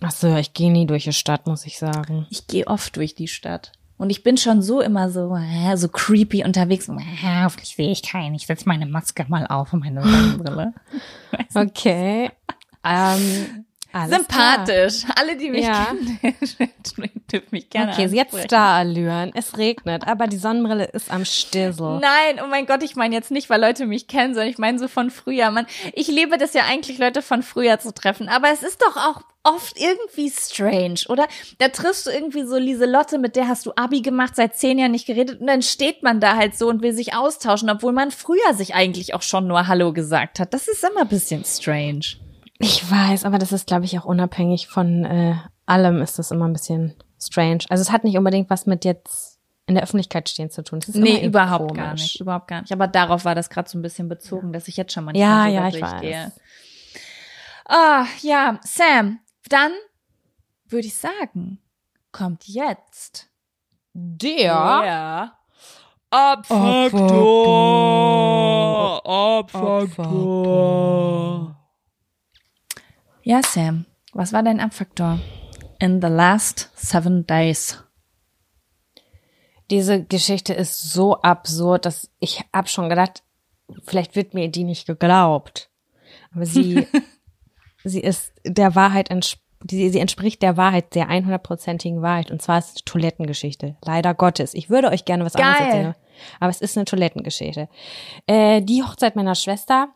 Ach so, ich gehe nie durch die Stadt, muss ich sagen. Ich gehe oft durch die Stadt. Und ich bin schon so immer so, äh, so creepy unterwegs. Äh, hoffentlich sehe ich keinen. Ich setze meine Maske mal auf und meine Sonnenbrille. Okay. ähm, alles Sympathisch. Alle, die mich Ja. kennen, dürfen mich Klar. gerne Okay, jetzt ansprechen. Starallüren. Es regnet, aber die Sonnenbrille ist am Stissel. Nein, oh mein Gott, ich meine jetzt nicht, weil Leute mich kennen, sondern ich meine so von früher. Man, ich liebe das ja eigentlich, Leute von früher zu treffen, aber es ist doch auch oft irgendwie strange, oder? Da triffst du irgendwie so Lieselotte, mit der hast du Abi gemacht, seit zehn Jahren nicht geredet und dann steht man da halt so und will sich austauschen, obwohl man früher sich eigentlich auch schon nur Hallo gesagt hat. Das ist immer ein bisschen strange. Ich weiß, aber das ist, glaube ich, auch unabhängig von äh, allem ist das immer ein bisschen strange. Also es hat nicht unbedingt was mit jetzt in der Öffentlichkeit stehen zu tun. Nee, überhaupt komisch. gar nicht, überhaupt gar nicht. Aber darauf war das gerade so ein bisschen bezogen, dass ich jetzt schon mal Ja, so ja, durchgehe. weiß. Ah, ja, Sam, dann würde ich sagen, kommt jetzt Der der Abfaktor. Ja, Sam, was war dein Abfaktor in the last seven days? Diese Geschichte ist so absurd, dass ich hab schon gedacht, vielleicht wird mir die nicht geglaubt. Aber sie, sie ist der Wahrheit entsp die, sie entspricht der Wahrheit, der 100%igen Wahrheit. Und zwar ist es eine Toilettengeschichte. Leider Gottes. Ich würde euch gerne was anderes Geil. erzählen. Aber es ist eine Toilettengeschichte. Äh, die Hochzeit meiner Schwester,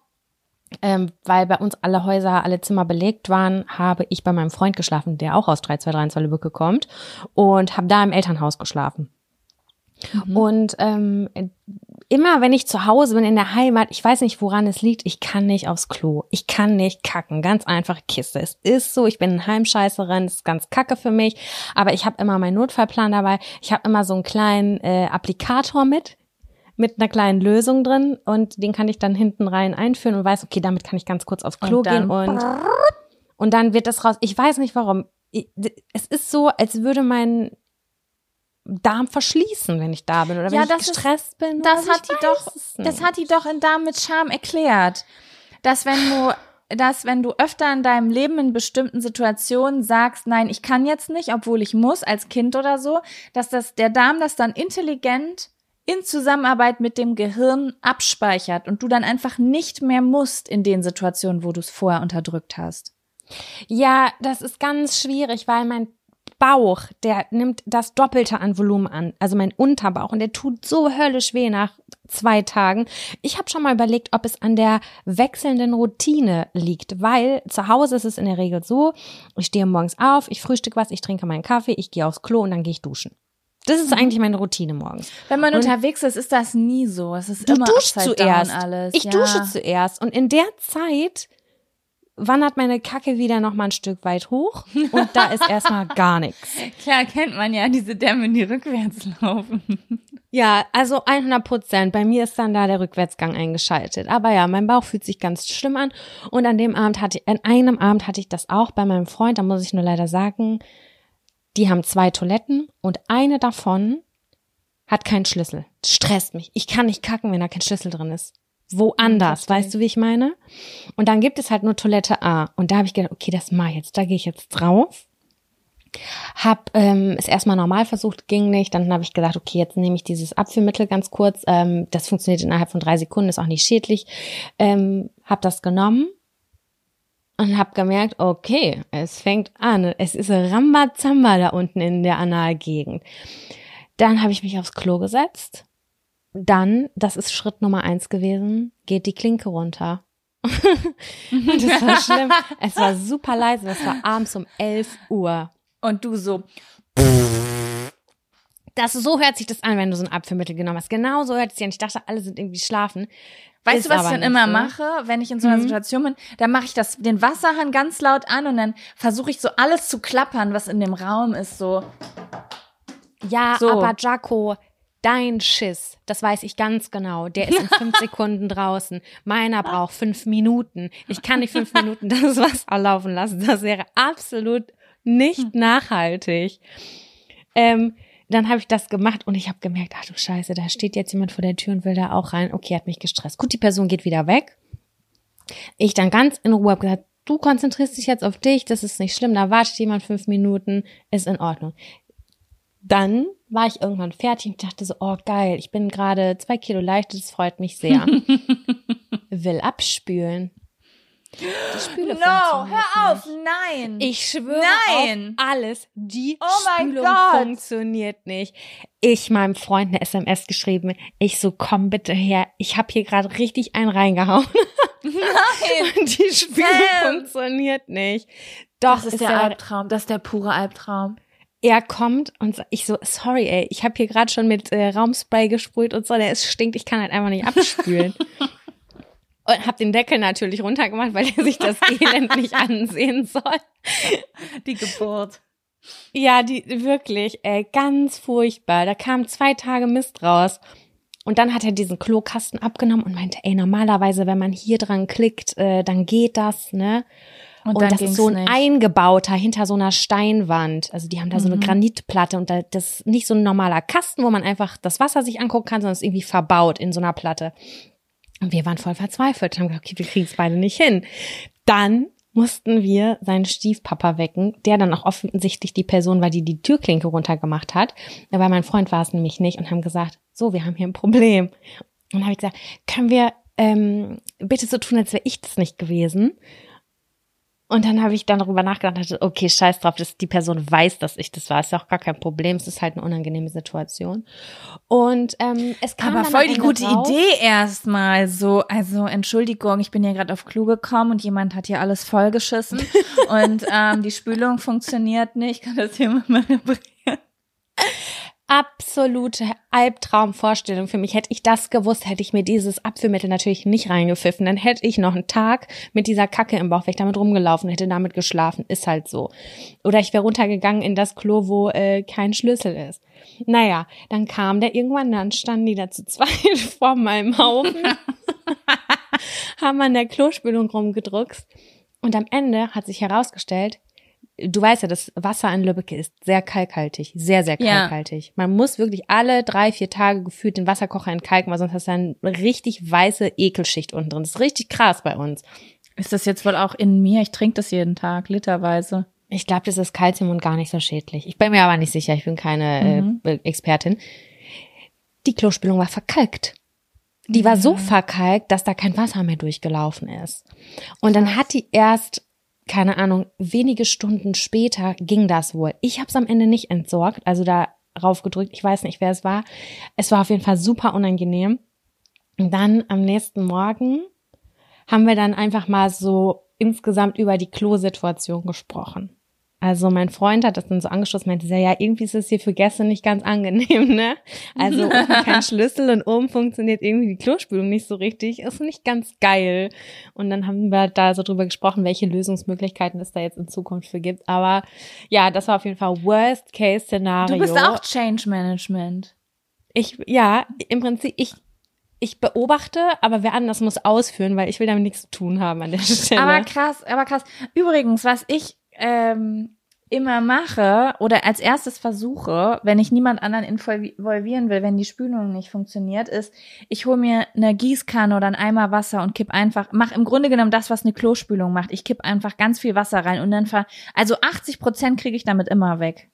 ähm, weil bei uns alle Häuser, alle Zimmer belegt waren, habe ich bei meinem Freund geschlafen, der auch aus 3233 Lübbecke kommt. Und habe da im Elternhaus geschlafen. Und ähm, immer wenn ich zu Hause bin in der Heimat, ich weiß nicht, woran es liegt, ich kann nicht aufs Klo. Ich kann nicht kacken. Ganz einfache Kiste. Es ist so, ich bin eine Heimscheißerin, das ist ganz kacke für mich. Aber ich habe immer meinen Notfallplan dabei. Ich habe immer so einen kleinen äh, Applikator mit, mit einer kleinen Lösung drin. Und den kann ich dann hinten rein einführen und weiß, okay, damit kann ich ganz kurz aufs Klo Und gehen. Und, und dann wird das raus. Ich weiß nicht warum. Es ist so, als würde mein Darm verschließen, wenn ich da bin oder wenn Ja, ich das ist- gestresst bin. Das hat die doch, das hat die doch in Darm mit Charme erklärt. Dass wenn du, dass wenn du öfter in deinem Leben in bestimmten Situationen sagst, nein, ich kann jetzt nicht, obwohl ich muss, als Kind oder so, dass das, der Darm das dann intelligent in Zusammenarbeit mit dem Gehirn abspeichert und du dann einfach nicht mehr musst in den Situationen, wo du es vorher unterdrückt hast. Ja, das ist ganz schwierig, weil mein Bauch, der nimmt das Doppelte an Volumen an, also mein Unterbauch und der tut so höllisch weh nach zwei Tagen. Ich habe schon mal überlegt, ob es an der wechselnden Routine liegt, weil zu Hause ist es in der Regel so, ich stehe morgens auf, ich frühstück was, ich trinke meinen Kaffee, ich gehe aufs Klo und dann gehe ich duschen. Das ist eigentlich meine Routine morgens. Wenn man Und- unterwegs ist, ist das nie so. Es ist Du immer duschst zuerst. alles. Ich ja. dusche zuerst und in der Zeit wandert meine Kacke wieder noch mal ein Stück weit hoch und da ist erstmal gar nichts. Klar, kennt man ja diese Dämme, die rückwärts laufen. Ja, also 100 Prozent. Bei mir ist dann da der Rückwärtsgang eingeschaltet. Aber ja, mein Bauch fühlt sich ganz schlimm an. Und an dem Abend hatte, an einem Abend hatte ich das auch bei meinem Freund. Da muss ich nur leider sagen, die haben zwei Toiletten und eine davon hat keinen Schlüssel. Das stresst mich. Ich kann nicht kacken, wenn da kein Schlüssel drin ist. woanders, weißt du, wie ich meine? Und dann gibt es halt nur Toilette A. Und da habe ich gedacht, okay, das mach ich jetzt, da gehe ich jetzt drauf. Hab ähm, es erstmal normal versucht, ging nicht. Dann habe ich gesagt, okay, jetzt nehme ich dieses Abführmittel ganz kurz. Ähm, das funktioniert innerhalb von drei Sekunden, ist auch nicht schädlich. Ähm, hab das genommen und hab gemerkt, okay, es fängt an. Es ist Rambazamba da unten in der Analgegend. Dann habe ich mich aufs Klo gesetzt. Dann, das ist Schritt Nummer eins gewesen, geht die Klinke runter. und das war schlimm. Es war super leise. Das war abends um 11 Uhr. Und du so, Das, so hört sich das an, wenn du so ein Abführmittel genommen hast. Genau so hört es sich an. Ich dachte, alle sind irgendwie schlafen. Weißt Ist du, was ich dann immer so. mache, wenn ich in so einer Mhm. Situation bin? Dann mache ich das, den Wasserhahn ganz laut an und dann versuche ich so alles zu klappern, was in dem Raum ist, so. Ja, So. aber Jaco, dein Schiss, das weiß ich ganz genau. Der ist in fünf Sekunden draußen. Meiner braucht fünf Minuten. Ich kann nicht fünf Minuten das Wasser laufen lassen. Das wäre absolut Hm. nicht nachhaltig. Ähm, dann habe ich das gemacht und ich habe gemerkt, ach du Scheiße, da steht jetzt jemand vor der Tür und will da auch rein. Okay, hat mich gestresst. Gut, die Person geht wieder weg. Ich dann ganz in Ruhe habe gesagt, du konzentrierst dich jetzt auf dich, das ist nicht schlimm, da wartet jemand fünf Minuten, ist in Ordnung. Dann war ich irgendwann fertig und dachte so, oh geil, ich bin gerade zwei Kilo leicht, das freut mich sehr. Will abspülen. Die Spüle No, hör auf, nicht. nein. Ich schwöre Nein. auf alles. Die Oh Spülung funktioniert nicht. Ich meinem Freund eine SMS geschrieben. Ich so, komm bitte her. Ich habe hier gerade richtig einen reingehauen. Nein. Die Spülung Sam. funktioniert nicht. Doch, Das ist ist der er, Albtraum, das ist der pure Albtraum. er kommt und ich so, sorry, ey, ich habe hier gerade schon mit äh, Raumspray gesprüht und so, der ist stinkt, ich kann halt einfach nicht abspülen. und hab den Deckel natürlich runtergemacht, weil er sich das Elend nicht ansehen soll. Die Geburt. Ja, die wirklich, ey, ganz furchtbar. Da kam zwei Tage Mist raus. Und dann hat er diesen Klokasten abgenommen und meinte, ey, normalerweise, wenn man hier dran klickt, äh, dann geht das, ne? Und, dann das ist so ein nicht. eingebauter hinter so einer Steinwand. Also die haben da so eine Mhm. Granitplatte und da, das ist nicht so ein normaler Kasten, wo man einfach das Wasser sich angucken kann, sondern es ist irgendwie verbaut in so einer Platte. Und wir waren voll verzweifelt, haben gesagt, okay, wir kriegen es beide nicht hin. Dann mussten wir seinen Stiefpapa wecken, der dann auch offensichtlich die Person war, die die Türklinke runtergemacht hat. Aber mein Freund war es nämlich nicht und haben gesagt, so, wir haben hier ein Problem. Und dann habe ich gesagt, können wir ähm, bitte so tun, als wäre ich das nicht gewesen? Und dann habe ich dann darüber nachgedacht, dachte, okay, scheiß drauf, dass die Person weiß, dass ich das war. Ist ja auch gar kein Problem. Es ist halt eine unangenehme Situation. Und ähm, es kam Aber voll die gute raus, Idee erstmal. So, also Entschuldigung, ich bin hier gerade auf Klo gekommen und jemand hat hier alles vollgeschissen und ähm, die Spülung funktioniert nicht. Kann das jemand mal reparieren? Absolute Albtraumvorstellung für mich. Hätte ich das gewusst, hätte ich mir dieses Abführmittel natürlich nicht reingepfiffen. Dann hätte ich noch einen Tag mit dieser Kacke im Bauch, wäre ich damit rumgelaufen, hätte damit geschlafen. Ist halt so. Oder ich wäre runtergegangen in das Klo, wo äh, kein Schlüssel ist. Naja, dann kam der irgendwann, dann standen die da zu zweit vor meinem Haufen, haben an der Klospülung rumgedruckst. Und am Ende hat sich herausgestellt, du weißt ja, das Wasser in Lübeck ist sehr kalkhaltig, sehr, sehr Ja. kalkhaltig. Man muss wirklich alle drei, vier Tage gefühlt den Wasserkocher entkalken, weil sonst hast du eine richtig weiße Ekelschicht unten drin. Das ist richtig krass bei uns. Ist das jetzt wohl auch in mir? Ich trinke das jeden Tag, literweise. Ich glaube, das ist Kalzium und gar nicht so schädlich. Ich bin mir aber nicht sicher, ich bin keine Mhm. äh, Expertin. Die Klospülung war verkalkt. Die war so verkalkt, dass da kein Wasser mehr durchgelaufen ist. Und dann hat die erst, keine Ahnung, wenige Stunden später ging das wohl. Ich habe es am Ende nicht entsorgt, also da raufgedrückt. Ich weiß nicht, wer es war. Es war auf jeden Fall super unangenehm. Und dann am nächsten Morgen haben wir dann einfach mal so insgesamt über die Klosituation gesprochen. Also mein Freund hat das dann so angeschlossen, meinte, ja, ja, irgendwie ist es hier für Gäste nicht ganz angenehm, ne? Also unten kein Schlüssel und oben funktioniert irgendwie die Klospülung nicht so richtig, ist nicht ganz geil. Und dann haben wir da so drüber gesprochen, welche Lösungsmöglichkeiten es da jetzt in Zukunft für gibt. Aber ja, das war auf jeden Fall Worst-Case-Szenario. Du bist auch Change Management. Ich, ja, im Prinzip, ich, ich beobachte, aber wer anders muss ausführen, weil ich will damit nichts zu tun haben an der Stelle. Aber krass, aber krass. Übrigens, was ich ähm, immer mache oder als erstes versuche, wenn ich niemand anderen involvieren will, wenn die Spülung nicht funktioniert, ist, ich hole mir eine Gießkanne oder einen Eimer Wasser und kipp einfach, mach im Grunde genommen das, was eine Klospülung macht. Ich kipp einfach ganz viel Wasser rein und dann ver, also 80 Prozent kriege ich damit immer weg.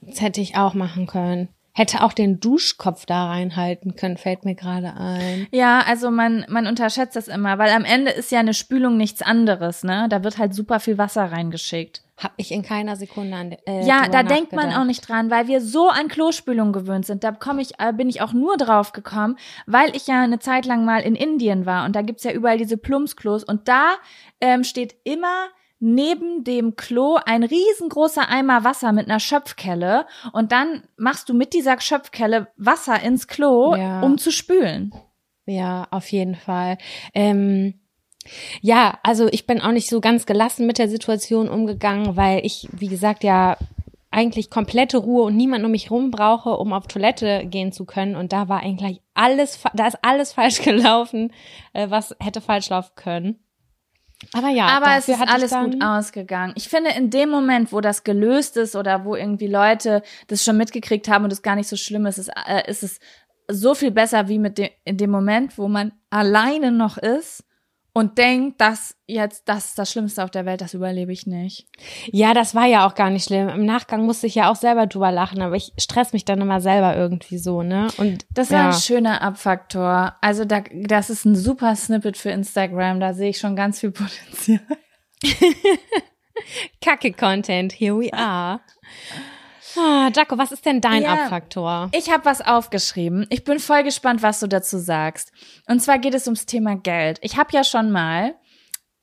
Das hätte ich auch machen können. Hätte auch den Duschkopf da reinhalten können, fällt mir gerade ein. Ja, also man, man unterschätzt das immer, weil am Ende ist ja eine Spülung nichts anderes, ne? Da wird halt super viel Wasser reingeschickt. Hab ich in keiner Sekunde an. Äh, ja, da denkt man auch nicht dran, weil wir so an Klospülung gewöhnt sind. Da komme ich, äh, bin ich auch nur drauf gekommen, weil ich ja eine Zeit lang mal in Indien war und da gibt's ja überall diese Plumpsklos und da ähm, steht immer neben dem Klo ein riesengroßer Eimer Wasser mit einer Schöpfkelle und dann machst du mit dieser Schöpfkelle Wasser ins Klo, ja. um zu spülen. Ja, auf jeden Fall. Ähm ja, also ich bin auch nicht so ganz gelassen mit der Situation umgegangen, weil ich, wie gesagt, ja eigentlich komplette Ruhe und niemand um mich rum brauche, um auf Toilette gehen zu können. Und da war eigentlich alles, da ist alles falsch gelaufen, äh, was hätte falsch laufen können. Aber ja, aber es ist alles gut ausgegangen. Ich finde, in dem Moment, wo das gelöst ist oder wo irgendwie Leute das schon mitgekriegt haben und es gar nicht so schlimm ist, ist, äh, ist es so viel besser wie mit dem, in dem Moment, wo man alleine noch ist und denkt, dass jetzt das ist das Schlimmste auf der Welt, das überlebe ich nicht. Ja, das war ja auch gar nicht schlimm. Im Nachgang musste ich ja auch selber drüber lachen, aber ich stress mich dann immer selber irgendwie so, ne? Und das war ja. ein schöner Abfaktor. Also da, das ist ein super Snippet für Instagram, da sehe ich schon ganz viel Potenzial. Kacke Content, here we are. Ah, Jaco, was ist denn dein ja, Abfaktor? Ich habe was aufgeschrieben. Ich bin voll gespannt, was du dazu sagst. Und zwar geht es ums Thema Geld. Ich habe ja schon mal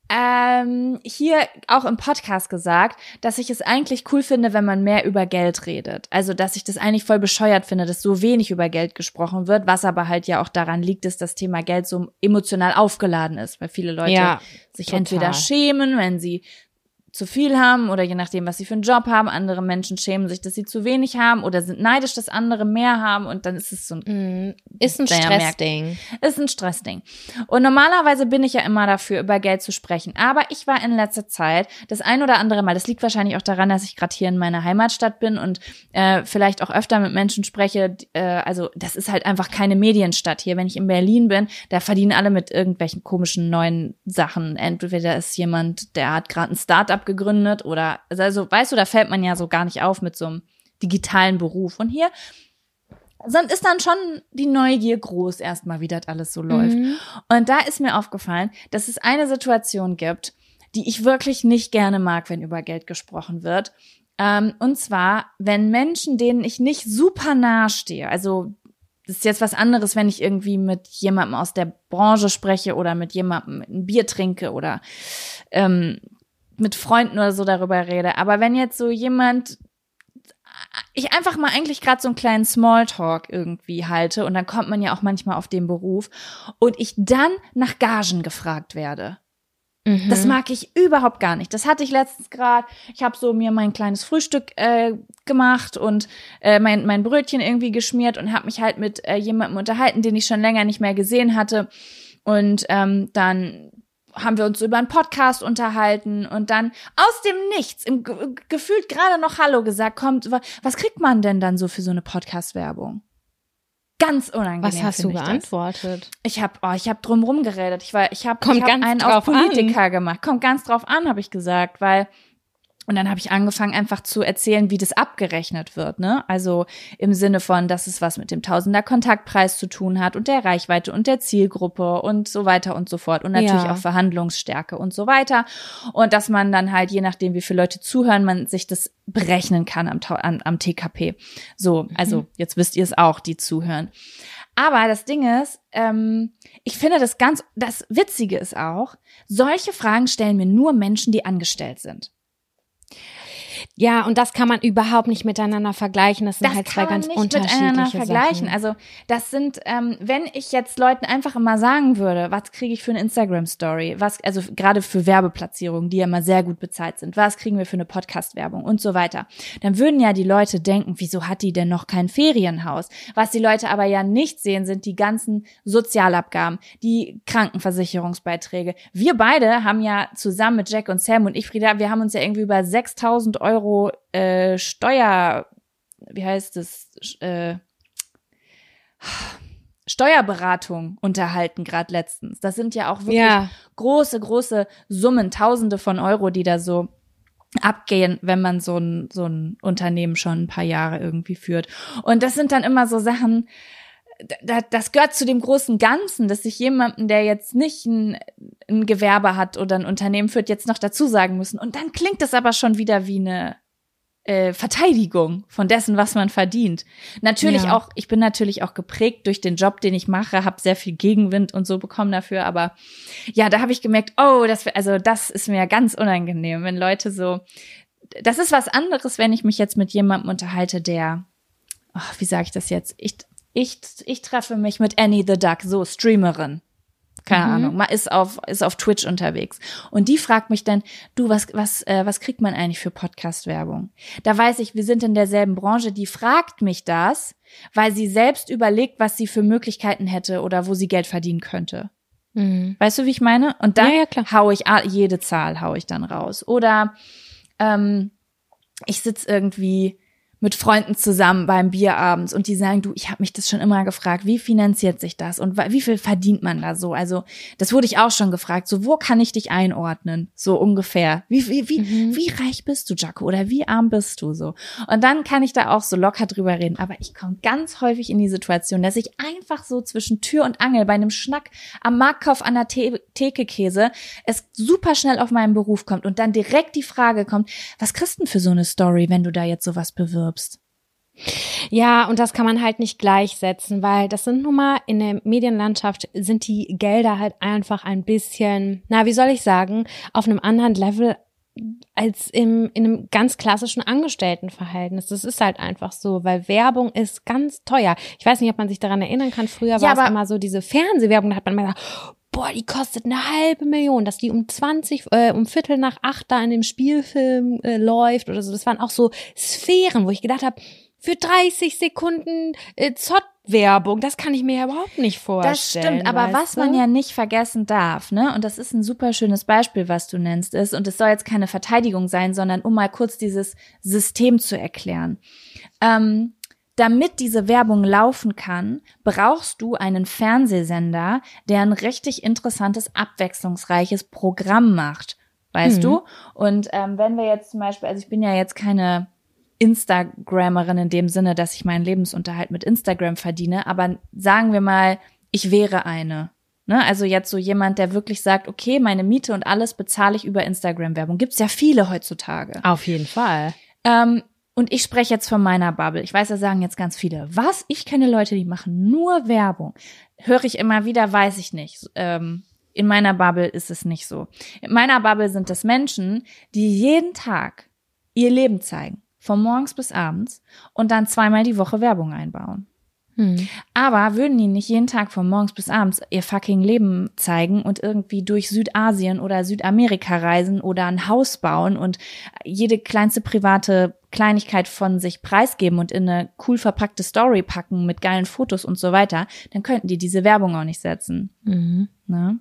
ähm, hier auch im Podcast gesagt, dass ich es eigentlich cool finde, wenn man mehr über Geld redet. Also, dass ich das eigentlich voll bescheuert finde, dass so wenig über Geld gesprochen wird, was aber halt ja auch daran liegt, dass das Thema Geld so emotional aufgeladen ist, weil viele Leute ja, sich total. entweder schämen, wenn sie zu viel haben oder je nachdem, was sie für einen Job haben. Andere Menschen schämen sich, dass sie zu wenig haben oder sind neidisch, dass andere mehr haben und dann ist es so ein, mm, ist ein Stressding. Ist ein Stressding. Und normalerweise bin ich ja immer dafür, über Geld zu sprechen. Aber ich war in letzter Zeit das ein oder andere Mal, das liegt wahrscheinlich auch daran, dass ich gerade hier in meiner Heimatstadt bin und äh, vielleicht auch öfter mit Menschen spreche. Äh, also das ist halt einfach keine Medienstadt hier. Wenn ich in Berlin bin, da verdienen alle mit irgendwelchen komischen neuen Sachen. Entweder ist jemand, der hat gerade ein Startup gegründet oder, also weißt du, da fällt man ja so gar nicht auf mit so einem digitalen Beruf. Und hier ist dann schon die Neugier groß erstmal, wie das alles so läuft. Mhm. Und da ist mir aufgefallen, dass es eine Situation gibt, die ich wirklich nicht gerne mag, wenn über Geld gesprochen wird. Ähm, und zwar, wenn Menschen, denen ich nicht super nahe stehe, also das ist jetzt was anderes, wenn ich irgendwie mit jemandem aus der Branche spreche oder mit jemandem ein Bier trinke oder ähm, mit Freunden oder so darüber rede. Aber wenn jetzt so jemand, ich einfach mal eigentlich gerade so einen kleinen Smalltalk irgendwie halte und dann kommt man ja auch manchmal auf den Beruf und ich dann nach Gagen gefragt werde. Mhm. Das mag ich überhaupt gar nicht. Das hatte ich letztens gerade. Ich habe so mir mein kleines Frühstück äh, gemacht und äh, mein, mein Brötchen irgendwie geschmiert und habe mich halt mit äh, jemandem unterhalten, den ich schon länger nicht mehr gesehen hatte. Und ähm, dann haben wir uns über einen Podcast unterhalten und dann aus dem Nichts, im gefühlt gerade noch Hallo gesagt, kommt, was kriegt man denn dann so für so eine Podcast-Werbung? Ganz unangenehm. Was hast du geantwortet? Das. Ich habe, oh, ich habe drumrum geredet. Ich war, ich habe hab einen auf Politiker an. gemacht. Kommt ganz drauf an, habe ich gesagt, weil und dann habe ich angefangen, einfach zu erzählen, wie das abgerechnet wird. Ne? Also im Sinne von, dass es was mit dem Tausender Kontaktpreis zu tun hat und der Reichweite und der Zielgruppe und so weiter und so fort. Und natürlich ja. auch Verhandlungsstärke und so weiter. Und dass man dann halt, je nachdem, wie viele Leute zuhören, man sich das berechnen kann am, am, am TKP. So, mhm. also jetzt wisst ihr es auch, die zuhören. Aber das Ding ist, ähm, ich finde das ganz, das Witzige ist auch, solche Fragen stellen mir nur Menschen, die angestellt sind. Ja, und das kann man überhaupt nicht miteinander vergleichen. Das sind das halt zwei ganz nicht unterschiedliche miteinander vergleichen. Sachen. Also das sind, ähm, wenn ich jetzt Leuten einfach immer sagen würde, was kriege ich für eine Instagram-Story, was, also gerade für Werbeplatzierungen, die ja immer sehr gut bezahlt sind, was kriegen wir für eine Podcast-Werbung und so weiter, dann würden ja die Leute denken, wieso hat die denn noch kein Ferienhaus? Was die Leute aber ja nicht sehen, sind die ganzen Sozialabgaben, die Krankenversicherungsbeiträge. Wir beide haben ja zusammen mit Jack und Sam und ich, Frieda, wir haben uns ja irgendwie über 6000 Euro Euro äh, Steuer, wie heißt es, äh, Steuerberatung unterhalten, gerade letztens. Das sind ja auch wirklich Ja. große, große Summen, Tausende von Euro, die da so abgehen, wenn man so ein, so ein Unternehmen schon ein paar Jahre irgendwie führt. Und das sind dann immer so Sachen, das gehört zu dem großen Ganzen, dass sich jemanden, der jetzt nicht ein, ein Gewerbe hat oder ein Unternehmen führt, jetzt noch dazu sagen müssen. Und dann klingt es aber schon wieder wie eine äh, Verteidigung von dessen, was man verdient. Natürlich Ja. auch, ich bin natürlich auch geprägt durch den Job, den ich mache, habe sehr viel Gegenwind und so bekommen dafür, aber ja, da habe ich gemerkt, oh, das also das ist mir ganz unangenehm, wenn Leute so das ist was anderes, wenn ich mich jetzt mit jemandem unterhalte, der ach, wie sage ich das jetzt? Ich ich ich treffe mich mit Annie the Duck, so Streamerin keine Ahnung, mal ist auf ist auf Twitch unterwegs und die fragt mich dann, du was was äh, was kriegt man eigentlich für Podcast Werbung? Da weiß ich, wir sind in derselben Branche, die fragt mich das, weil sie selbst überlegt, was sie für Möglichkeiten hätte oder wo sie Geld verdienen könnte. Mhm. Weißt du, wie ich meine? Und dann Ja, ja, hau ich jede Zahl hau ich dann raus. Oder ähm, ich sitz irgendwie mit Freunden zusammen beim Bier abends und die sagen, du, ich habe mich das schon immer gefragt, wie finanziert sich das und wie viel verdient man da so? Also das wurde ich auch schon gefragt, so wo kann ich dich einordnen? So ungefähr. Wie, wie, wie, Mhm. wie reich bist du, Jaco? Oder wie arm bist du so? Und dann kann ich da auch so locker drüber reden. Aber ich komme ganz häufig in die Situation, dass ich einfach so zwischen Tür und Angel bei einem Schnack am Marktkauf an der The Theke Käse es super schnell auf meinen Beruf kommt und dann direkt die Frage kommt, was kriegst du denn für so eine Story, wenn du da jetzt sowas bewirbst? Ja, und das kann man halt nicht gleichsetzen, weil das sind nun mal in der Medienlandschaft sind die Gelder halt einfach ein bisschen, na, wie soll ich sagen, auf einem anderen Level als im, in einem ganz klassischen Angestelltenverhältnis. Das ist halt einfach so, weil Werbung ist ganz teuer. Ich weiß nicht, ob man sich daran erinnern kann. Früher Ja, war es immer so diese Fernsehwerbung, da hat man immer gesagt, boah, die kostet eine halbe Million, dass die um 20, äh, um Viertel nach acht da in dem Spielfilm äh, läuft oder so. Das waren auch so Sphären, wo ich gedacht habe, für 30 Sekunden äh, Zott-Werbung, das kann ich mir ja überhaupt nicht vorstellen. Das stimmt, aber was du? man ja nicht vergessen darf, ne, und das ist ein super schönes Beispiel, was du nennst, ist, und es soll jetzt keine Verteidigung sein, sondern um mal kurz dieses System zu erklären. Ähm, damit diese Werbung laufen kann, brauchst du einen Fernsehsender, der ein richtig interessantes, abwechslungsreiches Programm macht. Weißt Mhm. du? Und ähm, wenn wir jetzt zum Beispiel, also ich bin ja jetzt keine Instagrammerin in dem Sinne, dass ich meinen Lebensunterhalt mit Instagram verdiene, aber sagen wir mal, ich wäre eine. Ne? Also jetzt so jemand, der wirklich sagt, okay, meine Miete und alles bezahle ich über Instagram-Werbung. Gibt's ja viele heutzutage. Auf jeden Fall. Ähm, und ich spreche jetzt von meiner Bubble. Ich weiß, da sagen jetzt ganz viele, was? Ich kenne Leute, die machen nur Werbung. Höre ich immer wieder, weiß ich nicht. Ähm, in meiner Bubble ist es nicht so. In meiner Bubble sind es Menschen, die jeden Tag ihr Leben zeigen. Von morgens bis abends und dann zweimal die Woche Werbung einbauen. Hm. Aber würden die nicht jeden Tag von morgens bis abends ihr fucking Leben zeigen und irgendwie durch Südasien oder Südamerika reisen oder ein Haus bauen und jede kleinste private Kleinigkeit von sich preisgeben und in eine cool verpackte Story packen mit geilen Fotos und so weiter, dann könnten die diese Werbung auch nicht setzen. Mhm. Ne?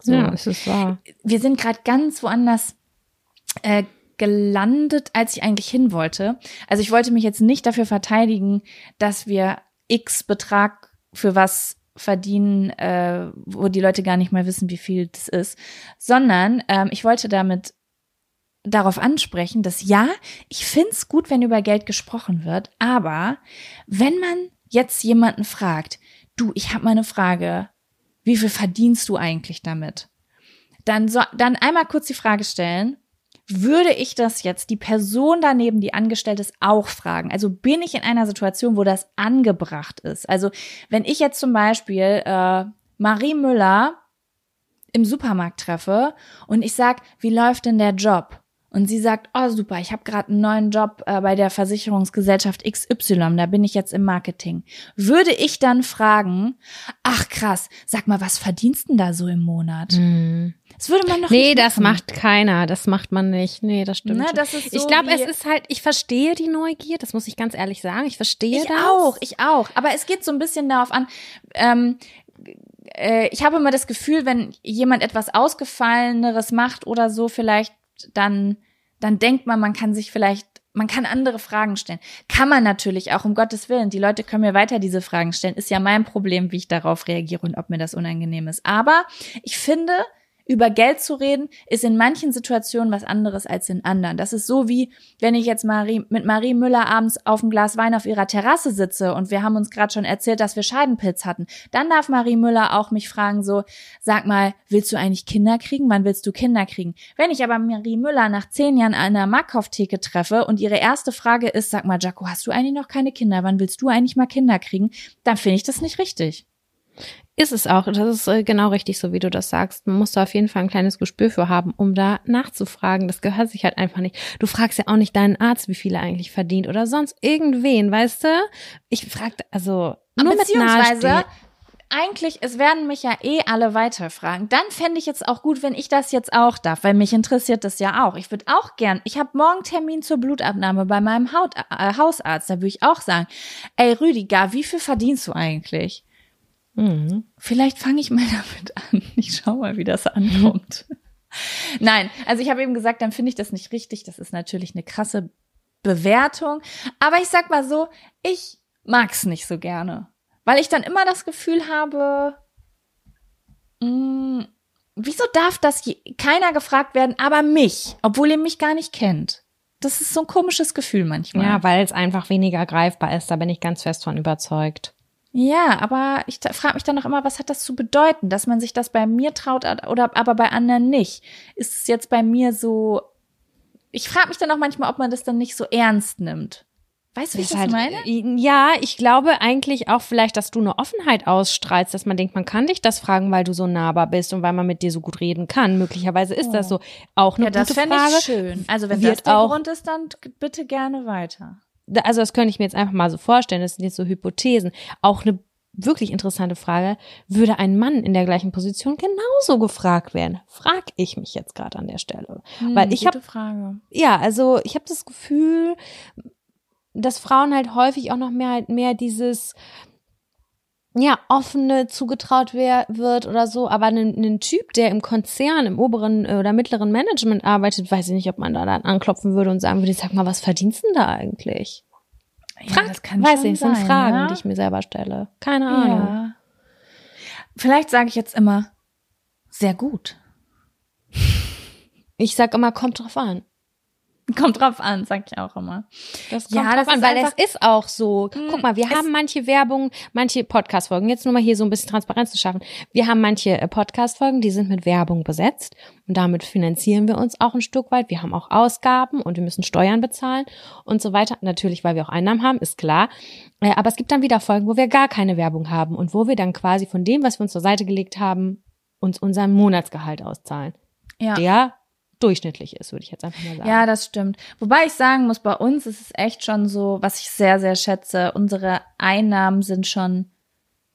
So. Ja, es ist wahr. Wir sind gerade ganz woanders äh, gelandet, als ich eigentlich hin wollte. Also ich wollte mich jetzt nicht dafür verteidigen, dass wir X Betrag für was verdienen, äh, wo die Leute gar nicht mehr wissen, wie viel das ist, sondern ähm, ich wollte damit darauf ansprechen, dass ja, ich find's gut, wenn über Geld gesprochen wird, aber wenn man jetzt jemanden fragt, du, ich habe mal eine Frage, wie viel verdienst du eigentlich damit? Dann, so, dann einmal kurz die Frage stellen, würde ich das jetzt die Person daneben, die angestellt ist, auch fragen? Also bin ich in einer Situation, wo das angebracht ist? Also wenn ich jetzt zum Beispiel äh, Marie Müller im Supermarkt treffe und ich sag, wie läuft denn der Job? Und sie sagt, oh super, ich habe gerade einen neuen Job äh, bei der Versicherungsgesellschaft XY, da bin ich jetzt im Marketing. Würde ich dann fragen, ach krass, sag mal, was verdienst denn da so im Monat? Mhm. Das würde man doch Nee, nicht das machen. macht keiner. Das macht man nicht. Nee, das stimmt. Schon. das so ich glaube, es ist halt, ich verstehe die Neugier, das muss ich ganz ehrlich sagen. Ich verstehe Ich das. auch, ich auch. Aber es geht so ein bisschen darauf an, ähm, äh, ich habe immer das Gefühl, wenn jemand etwas Ausgefalleneres macht oder so, vielleicht, dann dann denkt man, man kann sich vielleicht man kann andere Fragen stellen. Kann man natürlich auch, um Gottes Willen. Die Leute können mir weiter diese Fragen stellen. Ist ja mein Problem, wie ich darauf reagiere und ob mir das unangenehm ist. Aber ich finde, über Geld zu reden, ist in manchen Situationen was anderes als in anderen. Das ist so wie, wenn ich jetzt Marie, mit Marie Müller abends auf einem Glas Wein auf ihrer Terrasse sitze und wir haben uns gerade schon erzählt, dass wir Scheidenpilz hatten. Dann darf Marie Müller auch mich fragen so, sag mal, willst du eigentlich Kinder kriegen? Wann willst du Kinder kriegen? Wenn ich aber Marie Müller nach zehn Jahren an einer Markkauftheke treffe und ihre erste Frage ist, sag mal, Jaco, hast du eigentlich noch keine Kinder? Wann willst du eigentlich mal Kinder kriegen? Dann finde ich das nicht richtig. Ist es auch. Das ist äh, genau richtig, so wie du das sagst. Man muss da auf jeden Fall ein kleines Gespür für haben, um da nachzufragen. Das gehört sich halt einfach nicht. Du fragst ja auch nicht deinen Arzt, wie viel er eigentlich verdient oder sonst irgendwen, weißt du? Ich frag, also nur Beziehungsweise, mit eigentlich, es werden mich ja eh alle weiterfragen. Dann fände ich jetzt auch gut, wenn ich das jetzt auch darf, weil mich interessiert das ja auch. Ich würde auch gern, ich habe morgen Termin zur Blutabnahme bei meinem Haut, äh, Hausarzt. Da würde ich auch sagen, ey Rüdiger, wie viel verdienst du eigentlich? Mhm. Vielleicht fange ich mal damit an. Ich schau mal, wie das ankommt. Nein, also ich habe eben gesagt, dann finde ich das nicht richtig. Das ist natürlich eine krasse Bewertung. Aber ich sag mal so, ich mag's nicht so gerne. Weil ich dann immer das Gefühl habe, mh, mm, wieso darf das je, keiner gefragt werden, aber mich, obwohl ihr mich gar nicht kennt? Das ist so ein komisches Gefühl manchmal. Ja, weil es einfach weniger greifbar ist, da bin ich ganz fest von überzeugt. Ja, aber ich frage mich dann noch immer, was hat das zu bedeuten, dass man sich das bei mir traut oder aber bei anderen nicht? Ist es jetzt bei mir so? Ich frage mich dann auch manchmal, ob man das dann nicht so ernst nimmt. Weißt du, wie ich das halt, meine? Ja, ich glaube eigentlich auch vielleicht, dass du eine Offenheit ausstrahlst, dass man denkt, man kann dich das fragen, weil du so nahbar bist und weil man mit dir so gut reden kann. Möglicherweise ist oh. das so. Auch eine ja, gute. Das fände ich schön. Also wenn das der auch, Grund ist, dann bitte gerne weiter also das könnte ich mir jetzt einfach mal so vorstellen, das sind jetzt so Hypothesen. Auch eine wirklich interessante Frage, würde ein Mann in der gleichen Position genauso gefragt werden? Frag ich mich jetzt gerade an der Stelle. Hm, Weil ich habe Ja, also ich habe das Gefühl, dass Frauen halt häufig auch noch mehr halt mehr dieses ja, offene zugetraut wer, wird oder so, aber ein Typ, der im Konzern, im oberen äh, oder mittleren Management arbeitet, weiß ich nicht, ob man da dann anklopfen würde und sagen würde, sag mal, was verdienst du denn da eigentlich? Ja, Frag, das kann weiß ich, sein, sind Fragen, ja? die ich mir selber stelle. Keine Ahnung. Ja. Vielleicht sage ich jetzt immer, sehr gut. Ich sag immer, kommt drauf an. Kommt drauf an, sag ich auch immer. Das kommt ja, drauf das an, weil es ist auch so. Hm, Guck mal, wir haben manche Werbung, manche Podcast-Folgen, jetzt nur mal hier so ein bisschen Transparenz zu schaffen. Wir haben manche äh, Podcast-Folgen, die sind mit Werbung besetzt und damit finanzieren wir uns auch ein Stück weit. Wir haben auch Ausgaben und wir müssen Steuern bezahlen und so weiter. Natürlich, weil wir auch Einnahmen haben, ist klar. Äh, aber es gibt dann wieder Folgen, wo wir gar keine Werbung haben und wo wir dann quasi von dem, was wir uns zur Seite gelegt haben, uns unseren Monatsgehalt auszahlen. Ja. Der durchschnittlich ist, würde ich jetzt einfach mal sagen. Ja, das stimmt. Wobei ich sagen muss, bei uns ist es echt schon so, was ich sehr, sehr schätze, unsere Einnahmen sind schon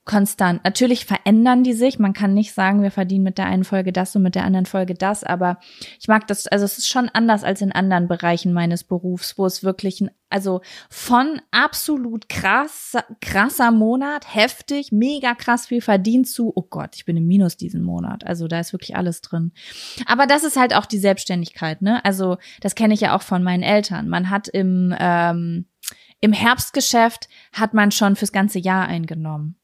konstant. Natürlich verändern die sich. Man kann nicht sagen, wir verdienen mit der einen Folge das und mit der anderen Folge das, aber ich mag das, also es ist schon anders als in anderen Bereichen meines Berufs, wo es wirklich ein, also von absolut krass, krasser Monat, heftig, mega krass viel verdient zu, oh Gott, ich bin im Minus diesen Monat. Also da ist wirklich alles drin. Aber das ist halt auch die Selbstständigkeit, ne? Also das kenne ich ja auch von meinen Eltern. Man hat im, ähm, im Herbstgeschäft hat man schon fürs ganze Jahr eingenommen.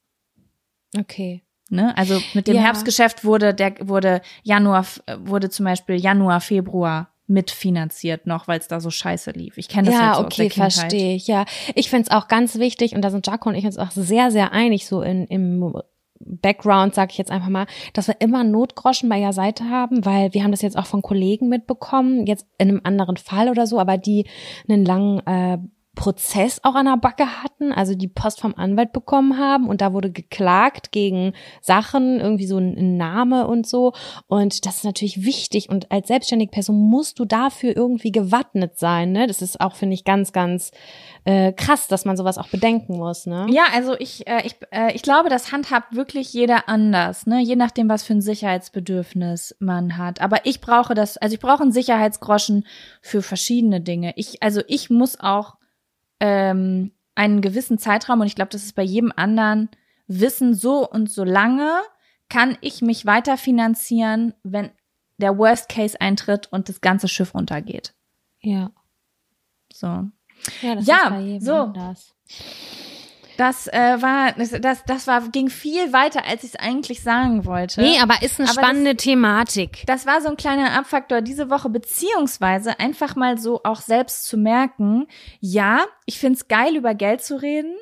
Okay. Ne? Also mit dem ja. Herbstgeschäft wurde der wurde Januar wurde zum Beispiel Januar Februar mitfinanziert noch, weil es da so scheiße lief. Ich kenne das ja, halt so okay, aus der verstehe ich. Ja, ich finde es auch ganz wichtig und da sind Jaco und ich uns auch sehr sehr einig so in im Background, sage ich jetzt einfach mal, dass wir immer Notgroschen bei der Seite haben, weil wir haben das jetzt auch von Kollegen mitbekommen, jetzt in einem anderen Fall oder so, aber die einen langen äh, Prozess auch an der Backe hatten, also die Post vom Anwalt bekommen haben und da wurde geklagt gegen Sachen, irgendwie so ein Name und so. Und das ist natürlich wichtig und als selbstständige Person musst du dafür irgendwie gewappnet sein. Ne? Das ist auch, finde ich, ganz, ganz äh, krass, dass man sowas auch bedenken muss. Ne? Ja, also ich, äh, ich, äh, ich glaube, das handhabt wirklich jeder anders, ne? je nachdem, was für ein Sicherheitsbedürfnis man hat. Aber ich brauche das, also ich brauche einen Sicherheitsgroschen für verschiedene Dinge. Ich, also ich muss auch ähm, einen gewissen Zeitraum, und ich glaube, das ist bei jedem anderen, wissen, so und so lange kann ich mich weiter finanzieren, wenn der Worst Case eintritt und das ganze Schiff untergeht. Ja. So. Ja, das Ja, ist bei jedem so. anders. Das äh, war, das, das, das war, ging viel weiter, als ich es eigentlich sagen wollte. Nee, aber ist eine Aber spannende Thematik. Das war so ein kleiner Abfaktor diese Woche, beziehungsweise einfach mal so auch selbst zu merken, ja, ich find's geil, über Geld zu reden,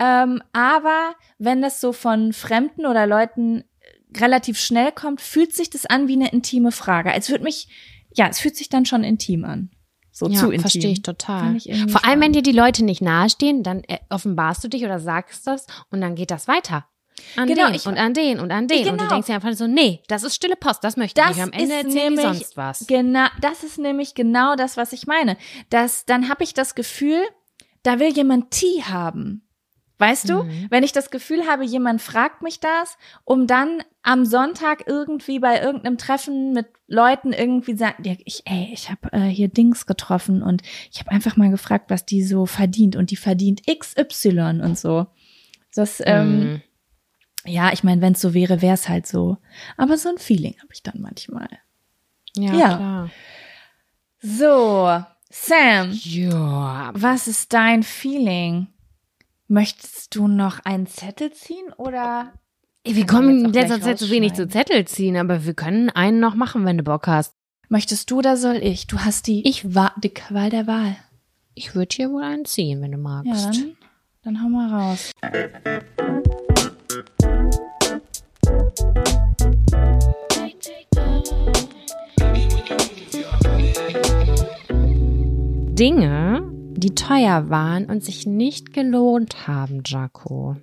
ähm, aber wenn das so von Fremden oder Leuten äh, relativ schnell kommt, fühlt sich das an wie eine intime Frage. Als würde mich, ja, es fühlt sich dann schon intim an. So Ja, zu intim. verstehe ich total. Ich Vor allem, wenn dir die Leute nicht nahestehen, dann äh, offenbarst du dich oder sagst das und dann geht das weiter. An Genau, den ich- und an den und an den. Und du Genau. denkst dir einfach so, nee, das ist stille Post, das möchte ich Das nicht. Am Ende erzählen nämlich sonst was. Genau, das ist nämlich genau das, was ich meine. Das, dann habe ich das Gefühl, da will jemand Tee haben. Weißt du? Mhm. Wenn ich das Gefühl habe, jemand fragt mich das, um dann am Sonntag irgendwie bei irgendeinem Treffen mit Leuten irgendwie sagen, ja, ich, ey, ich habe äh, hier Dings getroffen und ich habe einfach mal gefragt, was die so verdient und die verdient XY und so. Das, ähm, Mhm. ja, ich meine, wenn es so wäre, wäre es halt so. Aber so ein Feeling habe ich dann manchmal. Ja, ja. klar. So, Sam, Ja, was ist dein Feeling? Möchtest du noch einen Zettel ziehen oder? wir kommen in letzter Zeit so wenig zu. Zettel ziehen, aber wir können einen noch machen, wenn du Bock hast. Möchtest du oder soll ich? Du hast die, Ich- Wa die Qual der Wahl. Ich würde hier wohl einen ziehen, wenn du magst. Ja, dann, dann hau mal raus. Dinge, die teuer waren und sich nicht gelohnt haben, Jaco.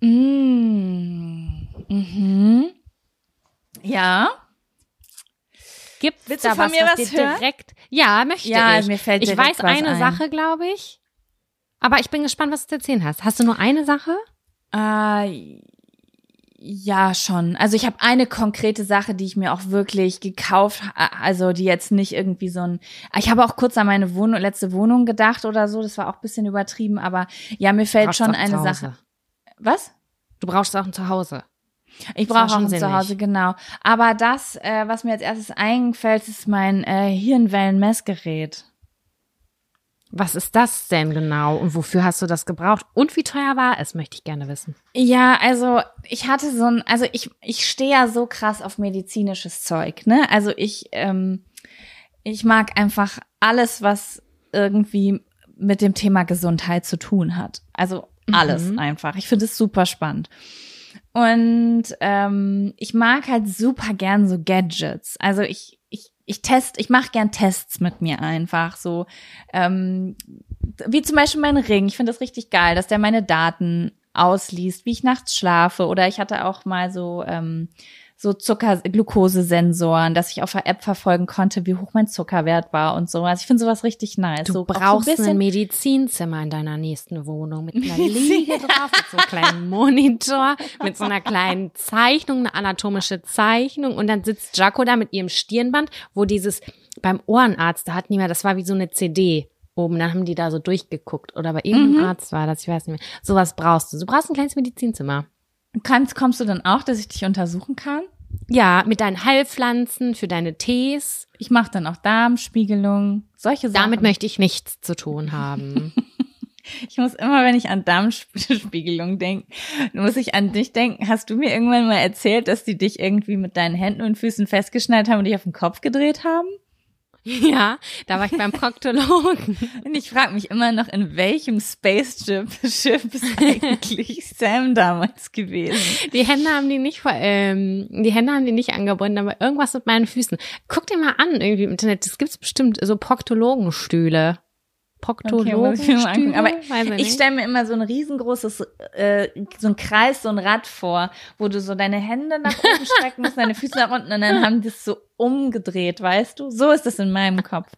Mm. Mhm. Ja. Gibt Willst da du von was, mir was was direkt? Ja, möchte Ja, ich. mir fällt ich weiß eine ein. Sache, glaube ich. Aber ich bin gespannt, was du zu erzählen hast. Hast du nur eine Sache? Äh, ja, schon. Also ich habe eine konkrete Sache, die ich mir auch wirklich gekauft, also die jetzt nicht irgendwie so ein. Ich habe auch kurz an meine Wohnung, letzte Wohnung gedacht oder so. Das war auch ein bisschen übertrieben, aber ja, mir fällt schon eine zu Hause. Sache. Was? Du brauchst es auch ein Zuhause. Ich brauche auch ein sinnig. Zuhause, genau. Aber das, äh, was mir als erstes einfällt, ist mein äh, Hirnwellenmessgerät. Was ist das denn genau und wofür hast du das gebraucht? Und wie teuer war es, möchte ich gerne wissen. Ja, also ich hatte so ein, also ich, ich stehe ja so krass auf medizinisches Zeug, ne? Also ich, ähm, ich mag einfach alles, was irgendwie mit dem Thema Gesundheit zu tun hat. Also alles Mhm. einfach. Ich finde es super spannend. Und ähm, ich mag halt super gern so Gadgets. Also ich, ich, test, ich mache gern Tests mit mir einfach so. Ähm, wie zum Beispiel mein Ring. Ich finde das richtig geil, dass der meine Daten ausliest, wie ich nachts schlafe. Oder ich hatte auch mal so ähm, so Zucker, Glukosesensoren, dass ich auf der App verfolgen konnte, wie hoch mein Zuckerwert war und so. Also ich finde sowas richtig nice. Du so, auch brauchst so ein ein Medizinzimmer in deiner nächsten Wohnung mit einer Liege drauf, mit so einem kleinen Monitor, mit so einer kleinen Zeichnung, eine anatomische Zeichnung und dann sitzt Jaco da mit ihrem Stirnband, wo dieses beim Ohrenarzt, da hat niemand, das war wie so eine CD oben, dann haben die da so durchgeguckt oder bei irgendeinem Mhm. Arzt war das, ich weiß nicht mehr. Sowas brauchst du. Du brauchst ein kleines Medizinzimmer. Kannst, kommst du dann auch, dass ich dich untersuchen kann? Ja, mit deinen Heilpflanzen für deine Tees. Ich mache dann auch Darmspiegelung, solche Sachen. Damit möchte ich nichts zu tun haben. Ich muss immer, wenn ich an Darmspiegelung denke, muss ich an dich denken. Hast du mir irgendwann mal erzählt, dass die dich irgendwie mit deinen Händen und Füßen festgeschnallt haben und dich auf den Kopf gedreht haben? ja, da war ich beim Proktologen. Und ich frage mich immer noch, in welchem Spaceship Schiff ist eigentlich Sam damals gewesen? Die Hände haben die nicht, ähm, die Hände haben die nicht angebunden, aber irgendwas mit meinen Füßen. Guck dir mal an, irgendwie im Internet. Das gibt's bestimmt so Proktologenstühle. Okay, ich. Proktologenstühle? Aber Weiß ich nicht. stelle mir immer so ein riesengroßes, äh, so ein Kreis, so ein Rad vor, wo du so deine Hände nach oben strecken musst, deine Füße nach unten und dann haben die es so umgedreht, weißt du? So ist es in meinem Kopf.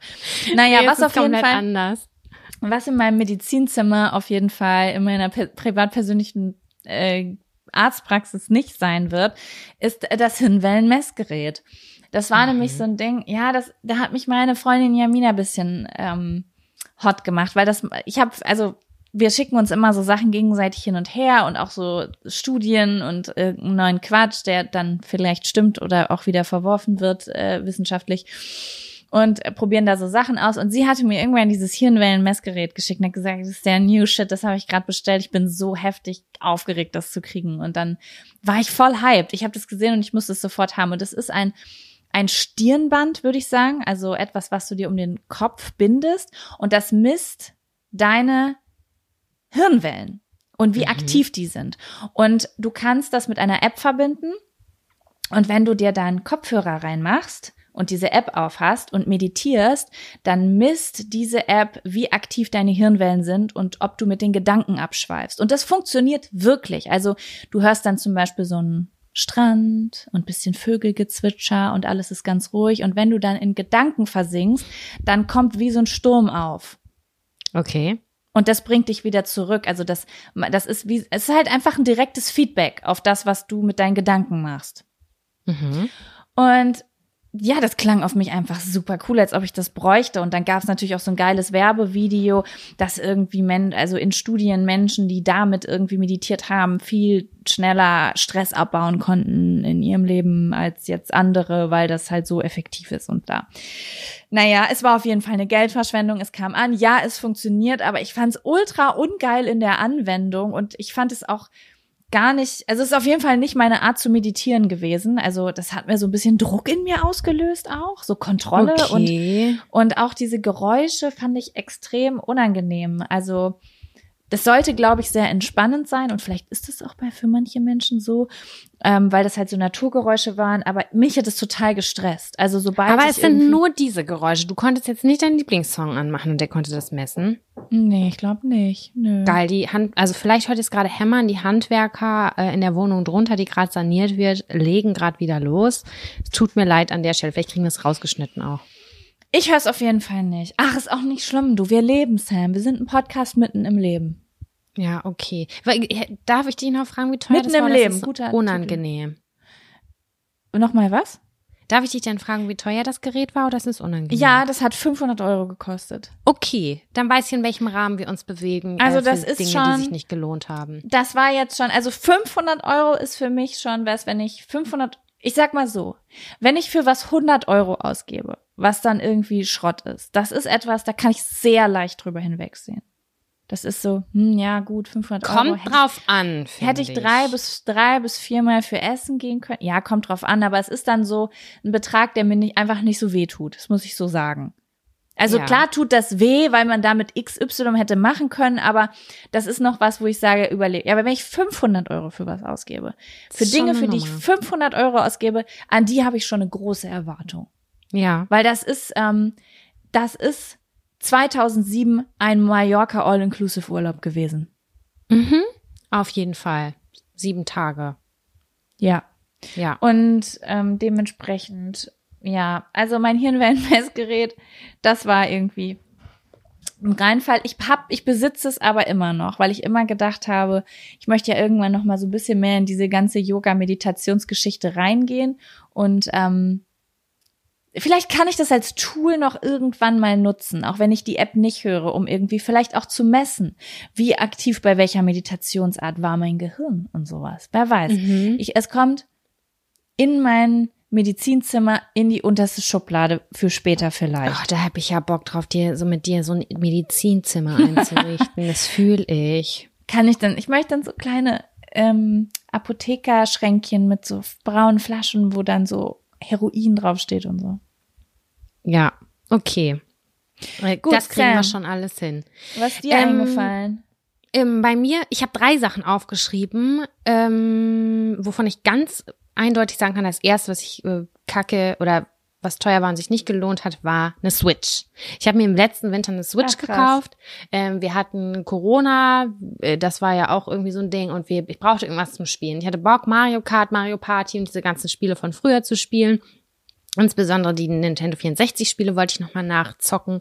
Naja, Nee, was auf jeden Fall, anders. was in meinem Medizinzimmer auf jeden Fall in meiner pe- privat persönlichen äh, Arztpraxis nicht sein wird, ist das Hirnwellenmessgerät. Das war Mhm. nämlich so ein Ding, ja, das, da hat mich meine Freundin Jamina ein bisschen ähm, hot gemacht, weil das, ich habe, also wir schicken uns immer so Sachen gegenseitig hin und her und auch so Studien und äh, einen neuen Quatsch, der dann vielleicht stimmt oder auch wieder verworfen wird äh, wissenschaftlich. und äh, probieren da so Sachen aus. Und sie hatte mir irgendwann dieses Hirnwellen-Messgerät geschickt und hat gesagt, das ist der New Shit, das habe ich gerade bestellt. Ich bin so heftig aufgeregt, das zu kriegen. Und dann war ich voll hyped. Ich habe das gesehen und ich musste es sofort haben. Und das ist ein ein Stirnband, würde ich sagen, also etwas, was du dir um den Kopf bindest und das misst deine Hirnwellen und wie Mhm. aktiv die sind. Und du kannst das mit einer App verbinden und wenn du dir deinen Kopfhörer reinmachst und diese App aufhast und meditierst, dann misst diese App, wie aktiv deine Hirnwellen sind und ob du mit den Gedanken abschweifst. Und das funktioniert wirklich. Also du hörst dann zum Beispiel so einen Strand und bisschen Vögelgezwitscher und alles ist ganz ruhig. Und wenn du dann in Gedanken versinkst, dann kommt wie so ein Sturm auf. Okay. Und das bringt dich wieder zurück. Also das, das ist wie, es ist halt einfach ein direktes Feedback auf das, was du mit deinen Gedanken machst. Mhm. Und ja, das klang auf mich einfach super cool, als ob ich das bräuchte. Und dann gab es natürlich auch so ein geiles Werbevideo, dass irgendwie, Men also in Studien Menschen, die damit irgendwie meditiert haben, viel schneller Stress abbauen konnten in ihrem Leben als jetzt andere, weil das halt so effektiv ist und da. Naja, es war auf jeden Fall eine Geldverschwendung. Es kam an, ja, es funktioniert, aber ich fand es ultra ungeil in der Anwendung und ich fand es auch gar nicht, also es ist auf jeden Fall nicht meine Art zu meditieren gewesen. Also das hat mir so ein bisschen Druck in mir ausgelöst auch, so Kontrolle und Okay. und auch diese Geräusche fand ich extrem unangenehm. Also das sollte, glaube ich, sehr entspannend sein und vielleicht ist es auch bei für manche Menschen so, ähm, weil das halt so Naturgeräusche waren. Aber mich hat es total gestresst. Also sobald Aber es sind nur diese Geräusche. Du konntest jetzt nicht deinen Lieblingssong anmachen und der konnte das messen. nee, ich glaube nicht. Nö. Geil, die Hand, also vielleicht heute ist gerade hämmern, die Handwerker äh, in der Wohnung drunter, die gerade saniert wird, legen gerade wieder los. Es tut mir leid an der Stelle. Vielleicht kriegen wir es rausgeschnitten auch. Ich höre es auf jeden Fall nicht. Ach, ist auch nicht schlimm. Du, wir leben, Sam. Wir sind ein Podcast mitten im Leben. Ja, okay. Äh, Darf ich dich noch fragen, wie teuer Mitten das war? im Das Leben, ist guter unangenehm. Nochmal was? Darf ich dich dann fragen, wie teuer das Gerät war oder ist es unangenehm? Ja, das hat 500 Euro gekostet. Okay, dann weiß ich, in welchem Rahmen wir uns bewegen. Also äh, das ist Dinge, schon- die sich nicht gelohnt haben. Das war jetzt schon, also 500 Euro ist für mich schon was, wenn ich 500, ich sag mal so, wenn ich für was 100 Euro ausgebe, was dann irgendwie Schrott ist, das ist etwas, da kann ich sehr leicht drüber hinwegsehen. Das ist so, hm, ja gut, 500 Euro. Kommt drauf an. ich, hätte ich drei bis drei bis viermal für Essen gehen können. Ja, kommt drauf an, aber es ist dann so ein Betrag, der mir nicht, einfach nicht so weh tut. Das muss ich so sagen. Also Ja. klar tut das weh, weil man damit XY hätte machen können, aber das ist noch was, wo ich sage, überlege. Ja, aber wenn ich 500 Euro für was ausgebe, für Dinge, für die ich Nummer. 500 Euro ausgebe, an die habe ich schon eine große Erwartung. Ja. Weil das ist, ähm, das ist 2007 ein Mallorca All-Inclusive Urlaub gewesen. Mhm. Auf jeden Fall. Sieben Tage. Ja. Ja. Und ähm, dementsprechend, ja, also mein Hirnwellenmessgerät, das war irgendwie ein Reinfall. Ich hab, ich besitze es aber immer noch, weil ich immer gedacht habe, ich möchte ja irgendwann noch mal so ein bisschen mehr in diese ganze Yoga-Meditationsgeschichte reingehen und ähm, Vielleicht kann ich das als Tool noch irgendwann mal nutzen, auch wenn ich die App nicht höre, um irgendwie vielleicht auch zu messen, wie aktiv bei welcher Meditationsart war mein Gehirn und sowas. Wer weiß. Mhm. Ich, es kommt in mein Medizinzimmer in die unterste Schublade für später vielleicht. Ach, da hab ich ja Bock drauf, dir so mit dir so ein Medizinzimmer einzurichten. das fühle ich. Kann ich dann, ich möchte dann so kleine ähm, Apothekerschränkchen mit so braunen Flaschen, wo dann so Heroin draufsteht und so. Ja, okay. Äh, Gut, das kriegen wir Sam. schon alles hin. Was dir Ähm, eingefallen? Ähm, bei mir, ich habe drei Sachen aufgeschrieben, ähm, wovon ich ganz eindeutig sagen kann, das erste, was ich äh, kacke oder was teuer war und sich nicht gelohnt hat, war eine Switch. Ich habe mir im letzten Winter eine Switch Ach, gekauft. Ähm, wir hatten Corona, äh, das war ja auch irgendwie so ein Ding und wir, ich brauchte irgendwas zum Spielen. Ich hatte Bock, Mario Kart, Mario Party und diese ganzen Spiele von früher zu spielen. Insbesondere die Nintendo 64 Spiele wollte ich nochmal nachzocken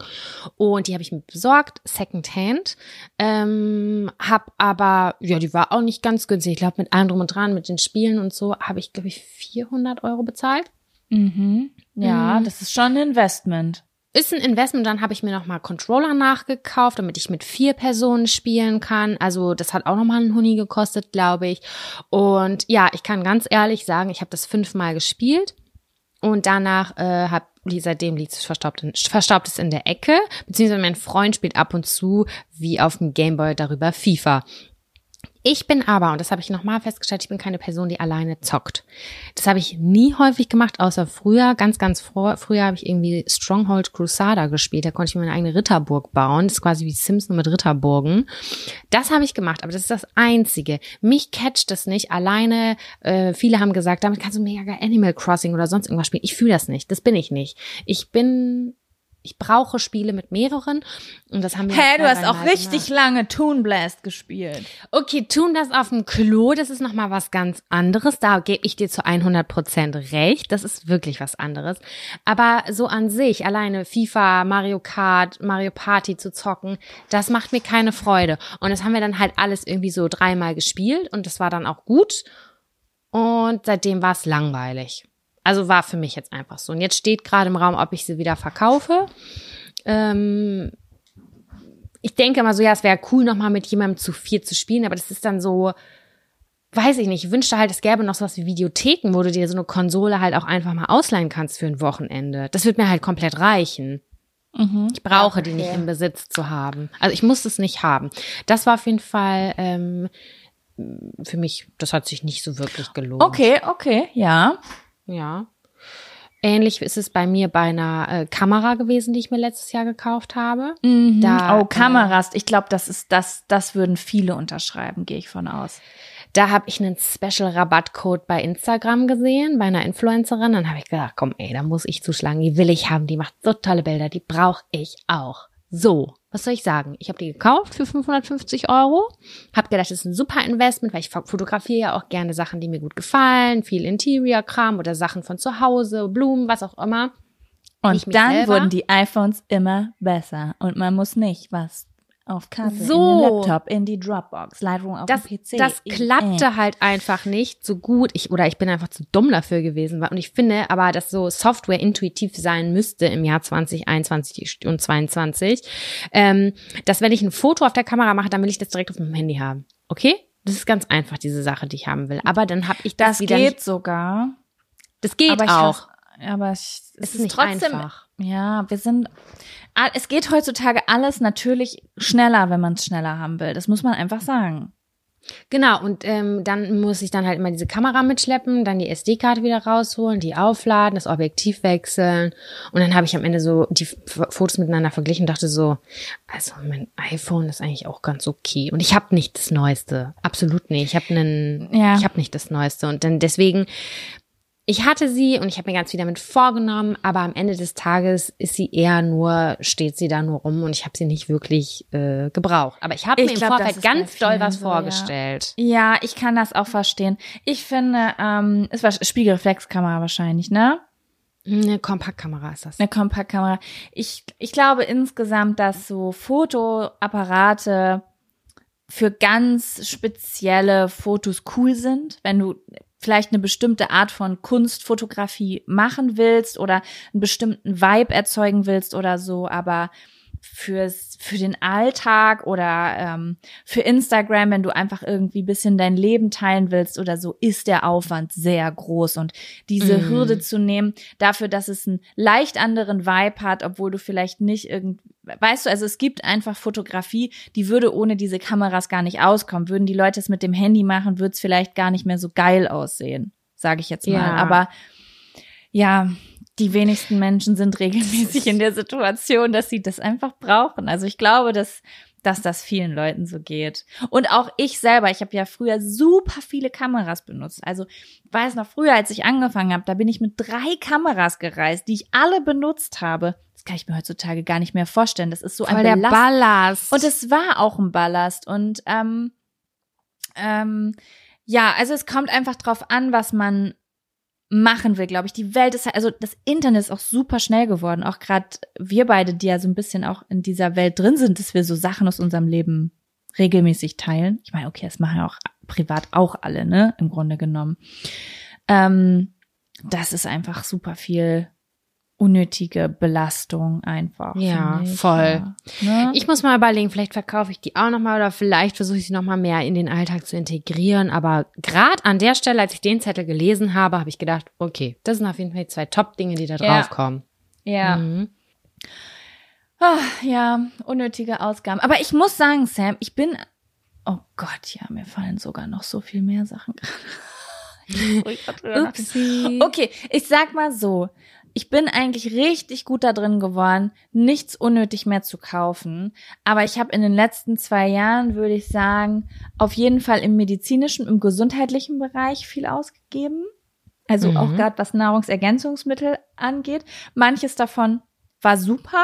und die habe ich mir besorgt, Secondhand. Ähm, hab aber, ja, die war auch nicht ganz günstig. Ich glaube, mit allem drum und dran, mit den Spielen und so, habe ich, glaube ich, 400 Euro bezahlt. Mhm. Ja, Mhm. das ist schon ein Investment. Ist ein Investment, dann habe ich mir nochmal Controller nachgekauft, damit ich mit vier Personen spielen kann. Also das hat auch nochmal einen Huni gekostet, glaube ich. Und ja, ich kann ganz ehrlich sagen, ich habe das fünfmal gespielt. Und danach äh, hab, die, seitdem liegt es verstaubt, in, verstaubt es in der Ecke, beziehungsweise mein Freund spielt ab und zu wie auf dem Gameboy darüber FIFA. Ich bin aber, und das habe ich nochmal festgestellt, ich bin keine Person, die alleine zockt. Das habe ich nie häufig gemacht, außer früher, ganz, ganz früher, früher habe ich irgendwie Stronghold Crusader gespielt. Da konnte ich mir meine eigene Ritterburg bauen. Das ist quasi wie Sims nur mit Ritterburgen. Das habe ich gemacht, aber das ist das Einzige. Mich catcht das nicht. Alleine, äh, viele haben gesagt, damit kannst du mega Animal Crossing oder sonst irgendwas spielen. Ich fühle das nicht. Das bin ich nicht. Ich bin ich brauche Spiele mit mehreren und das haben wir. Hä, jetzt du hast auch richtig gemacht. lange Toon Blast gespielt. Okay, tun das auf dem Klo, das ist nochmal was ganz anderes. Da gebe ich dir zu 100 Prozent recht. Das ist wirklich was anderes. Aber so an sich, alleine FIFA, Mario Kart, Mario Party zu zocken, das macht mir keine Freude. Und das haben wir dann halt alles irgendwie so dreimal gespielt und das war dann auch gut. Und seitdem war es langweilig. Also war für mich jetzt einfach so. Und jetzt steht gerade im Raum, ob ich sie wieder verkaufe. Ähm, ich denke mal so, ja, es wäre cool, nochmal mit jemandem zu vier zu spielen, aber das ist dann so, weiß ich nicht, ich wünschte halt, es gäbe noch sowas wie Videotheken, wo du dir so eine Konsole halt auch einfach mal ausleihen kannst für ein Wochenende. Das wird mir halt komplett reichen. Ich brauche die nicht im Besitz zu haben. Also ich muss es nicht haben. Das war auf jeden Fall ähm, für mich, das hat sich nicht so wirklich gelohnt. Okay, okay, ja. Ja. Ähnlich ist es bei mir bei einer äh, Kamera gewesen, die ich mir letztes Jahr gekauft habe. Da, oh, Kameras. Ich glaube, das ist das, das würden viele unterschreiben, gehe ich von aus. Da habe ich einen Special-Rabattcode bei Instagram gesehen, bei einer Influencerin. Dann habe ich gedacht, komm, ey, da muss ich zuschlagen. Die will ich haben. Die macht so tolle Bilder. Die brauche ich auch. So, was soll ich sagen? Ich habe die gekauft für 550 Euro. Hab gedacht, das ist ein super Investment, weil ich fotografiere ja auch gerne Sachen, die mir gut gefallen. Viel Interior-Kram oder Sachen von zu Hause, Blumen, was auch immer. Und dann selber. wurden die iPhones immer besser. Und man muss nicht was auf Karte, in So. den Laptop, in die Dropbox, Lightroom auf das, dem PC. das in- klappte äh. halt einfach nicht so gut. Ich, oder ich bin einfach zu dumm dafür gewesen. Und ich finde aber, dass so Software intuitiv sein müsste im Jahr 2021 und 22, ähm, dass wenn ich ein Foto auf der Kamera mache, dann will ich das direkt auf dem Handy haben. Okay? Das ist ganz einfach, diese Sache, die ich haben will. Aber dann habe ich das, Das wieder geht nicht. sogar. Das geht aber auch. hasse- aber ich, es, Es ist ist nicht trotzdem, einfach. Ja, wir sind. Es geht heutzutage alles natürlich schneller, wenn man es schneller haben will. Das muss man einfach sagen. Genau, und ähm, dann muss ich dann halt immer diese Kamera mitschleppen, dann die SD-Karte wieder rausholen, die aufladen, das Objektiv wechseln. Und dann habe ich am Ende so die Fotos miteinander verglichen und dachte so, also mein iPhone ist eigentlich auch ganz okay. Und ich habe nicht das Neueste. Absolut nicht. Ich habe einen, Ja. ich habe nicht das Neueste. Und dann deswegen, ich hatte sie und ich habe mir ganz viel damit vorgenommen, aber am Ende des Tages ist sie eher nur, steht sie da nur rum und ich habe sie nicht wirklich äh, gebraucht. Aber ich habe mir im glaub, das Vorfeld ganz doll was so, ja. vorgestellt. Ja, ich kann das auch verstehen. Ich finde, ähm, es war Spiegelreflexkamera wahrscheinlich, ne? Eine Kompaktkamera ist das. Eine Kompaktkamera. Ich, ich glaube insgesamt, dass so Fotoapparate für ganz spezielle Fotos cool sind, wenn du vielleicht eine bestimmte Art von Kunstfotografie machen willst oder einen bestimmten Vibe erzeugen willst oder so, aber fürs für den Alltag oder ähm, für Instagram, wenn du einfach irgendwie bisschen dein Leben teilen willst oder so, ist der Aufwand sehr groß und diese Mhm. Hürde zu nehmen dafür, dass es einen leicht anderen Vibe hat, obwohl du vielleicht nicht irgend, weißt du, also es gibt einfach Fotografie, die würde ohne diese Kameras gar nicht auskommen. Würden die Leute es mit dem Handy machen, würde es vielleicht gar nicht mehr so geil aussehen, sage ich jetzt mal. Ja. Aber ja, die wenigsten Menschen sind regelmäßig in der Situation, dass sie das einfach brauchen. Also ich glaube, dass dass das vielen Leuten so geht. Und auch ich selber, ich habe ja früher super viele Kameras benutzt. Also ich weiß noch früher, als ich angefangen habe, da bin ich mit drei Kameras gereist, die ich alle benutzt habe. Das kann ich mir heutzutage gar nicht mehr vorstellen. Das ist so Voll ein der Belast Ballast. und es war auch ein Ballast. Und ähm, ähm, ja, also es kommt einfach drauf an, was man machen will, glaube ich. Die Welt ist halt, also das Internet ist auch super schnell geworden. Auch gerade wir beide, die ja so ein bisschen auch in dieser Welt drin sind, dass wir so Sachen aus unserem Leben regelmäßig teilen. Ich meine, okay, das machen ja auch privat auch alle, ne? Im Grunde genommen. Ähm, das ist einfach super viel unnötige Belastung einfach. Ja, ich, voll. Ja. Ne? ich muss mal überlegen, vielleicht verkaufe ich die auch nochmal oder vielleicht versuche ich sie nochmal mehr in den Alltag zu integrieren. Aber gerade an der Stelle, als ich den Zettel gelesen habe, habe ich gedacht, okay, das sind auf jeden Fall die zwei Top-Dinge, die da Ja. draufkommen. Ja. Mhm. Ah, ja, unnötige Ausgaben. Aber ich muss sagen, Sam, ich bin. Oh Gott, ja, mir fallen sogar noch so viel mehr Sachen. Upsi. Okay, ich sag mal so. Ich bin eigentlich richtig gut da drin geworden, nichts unnötig mehr zu kaufen. Aber ich habe in den letzten zwei Jahren, würde ich sagen, auf jeden Fall im medizinischen, im gesundheitlichen Bereich viel ausgegeben. Also Mhm. auch gerade was Nahrungsergänzungsmittel angeht. Manches davon war super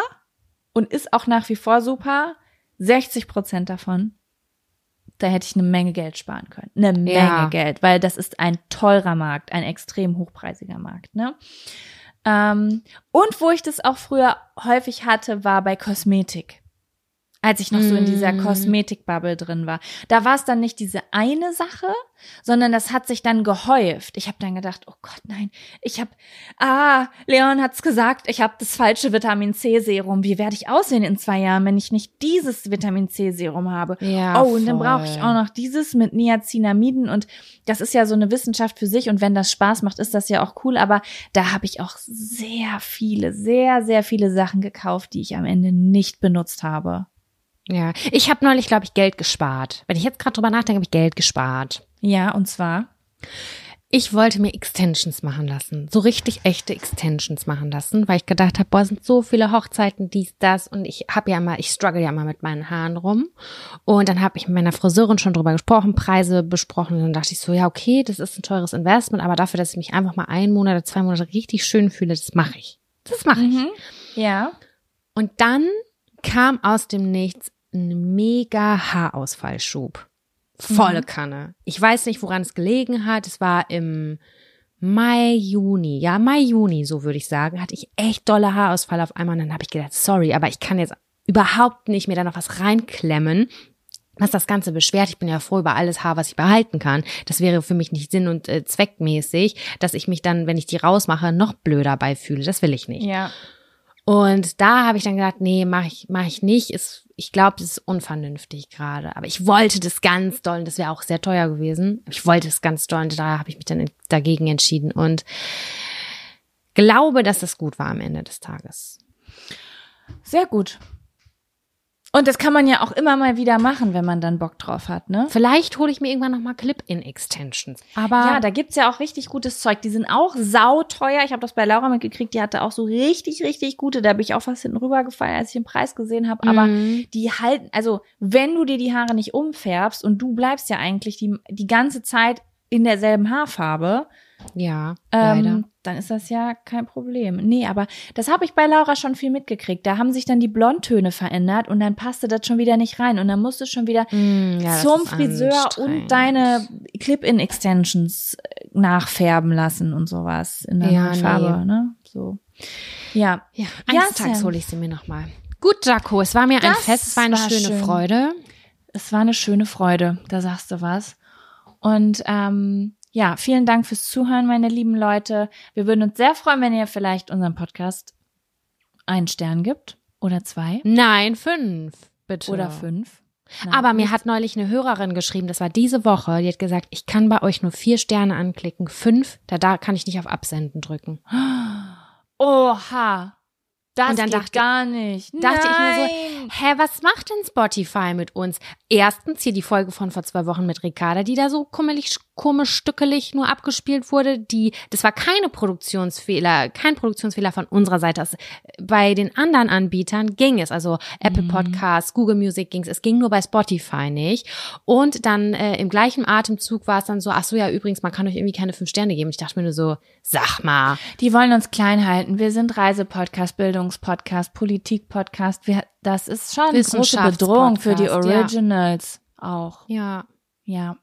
und ist auch nach wie vor super. 60 Prozent davon, da hätte ich eine Menge Geld sparen können. Eine Menge Ja. Geld, weil das ist ein teurer Markt, ein extrem hochpreisiger Markt. Ne? Ähm, und wo ich das auch früher häufig hatte, war bei Kosmetik. Als ich noch so in dieser Mm. Kosmetikbubble drin war. Da war es dann nicht diese eine Sache, sondern das hat sich dann gehäuft. Ich habe dann gedacht, oh Gott, nein, ich habe, ah, Leon hat's gesagt, ich habe das falsche Vitamin C Serum. Wie werde ich aussehen in zwei Jahren, wenn ich nicht dieses Vitamin C Serum habe? Ja, oh, und dann brauche ich auch noch dieses mit Niacinamiden und das ist ja so eine Wissenschaft für sich und wenn das Spaß macht, ist das ja auch cool, aber da habe ich auch sehr viele, sehr, sehr viele Sachen gekauft, die ich am Ende nicht benutzt habe. Ja, ich habe neulich, glaube ich, Geld gespart. Wenn ich jetzt gerade drüber nachdenke, habe ich Geld gespart. Ja, und zwar? Ich wollte mir Extensions machen lassen, so richtig echte Extensions machen lassen, weil ich gedacht habe, boah, es sind so viele Hochzeiten, dies, das und ich habe ja mal, ich struggle ja mal mit meinen Haaren rum und dann habe ich mit meiner Friseurin schon drüber gesprochen, Preise besprochen und dann dachte ich so, ja okay, das ist ein teures Investment, aber dafür, dass ich mich einfach mal einen Monat oder zwei Monate richtig schön fühle, das mache ich. Das mache ich. Mhm. Ja. Und dann kam aus dem Nichts ein mega Haarausfallschub. Volle Kanne. Ich weiß nicht, woran es gelegen hat. Es war im Mai, Juni. Ja, Mai, Juni, so würde ich sagen. Hatte ich echt dolle Haarausfall auf einmal. Und dann habe ich gedacht, sorry, aber ich kann jetzt überhaupt nicht mir da noch was reinklemmen, was das Ganze beschwert. Ich bin ja froh über alles Haar, was ich behalten kann. Das wäre für mich nicht sinn- und äh, zweckmäßig, dass ich mich dann, wenn ich die rausmache, noch blöder bei fühle. Das will ich nicht. Ja. Und da habe ich dann gedacht, nee, mache ich, mach ich nicht. Ist, ich glaube, das ist unvernünftig gerade. Aber ich wollte das ganz doll und das wäre auch sehr teuer gewesen. Ich wollte es ganz doll und da habe ich mich dann dagegen entschieden und glaube, dass das gut war am Ende des Tages. Sehr gut. Und das kann man ja auch immer mal wieder machen, wenn man dann Bock drauf hat, ne? Vielleicht hole ich mir irgendwann nochmal Clip-In-Extensions. Aber Ja, da gibt's ja auch richtig gutes Zeug. Die sind auch sauteuer. Ich habe das bei Laura mitgekriegt. Die hatte auch so richtig, richtig gute. Da bin ich auch fast hinten rübergefallen, als ich den Preis gesehen habe. Aber Mhm. die halten, also wenn du dir die Haare nicht umfärbst und du bleibst ja eigentlich die, die ganze Zeit in derselben Haarfarbe, ja, leider. ähm, dann ist das ja kein Problem. Nee, aber das habe ich bei Laura schon viel mitgekriegt. Da haben sich dann die Blondtöne verändert und dann passte das schon wieder nicht rein. Und dann musst du schon wieder Mm, ja, zum Friseur und deine Clip-In-Extensions äh, nachfärben lassen und sowas in der Ja, Farbe, nee. ne? So. Ja. Ja, Ja, eines Tages Sam. hole ich sie mir nochmal. Gut, Jaco, es war mir ein Das Fest, es war eine war schöne schön. Freude. Es war eine schöne Freude, da sagst du was. Und ähm, ja, vielen Dank fürs Zuhören, meine lieben Leute. Wir würden uns sehr freuen, wenn ihr vielleicht unserem Podcast einen Stern gibt oder zwei Nein, fünf, bitte. oder fünf. Nein, Aber mir nicht- hat neulich eine Hörerin geschrieben, das war diese Woche, die hat gesagt, ich kann bei euch nur vier Sterne anklicken, fünf, da, da kann ich nicht auf Absenden drücken. Oha. Das Und dann dachte- gar nicht. dachte ich mir so, Nein. Hä, was macht denn Spotify mit uns? Erstens hier die Folge von vor zwei Wochen mit Ricarda, die da so kummelig, komisch stückelig nur abgespielt wurde. Die, das war keine Produktionsfehler, kein Produktionsfehler von unserer Seite. aus. bei den anderen Anbietern ging es, also Apple Mhm. Podcasts, Google Music ging es. Es ging nur bei Spotify nicht. Und dann äh, im gleichen Atemzug war es dann so, ach so, ja, übrigens, man kann euch irgendwie keine fünf Sterne geben. Ich dachte mir nur so, sag mal. Die wollen uns klein halten. Wir sind Reisepodcast, Bildungspodcast, Politikpodcast. Wir, das ist schon eine große Bedrohung für die Wissenschaftspodcast, ja. Originals auch. Ja. Ja.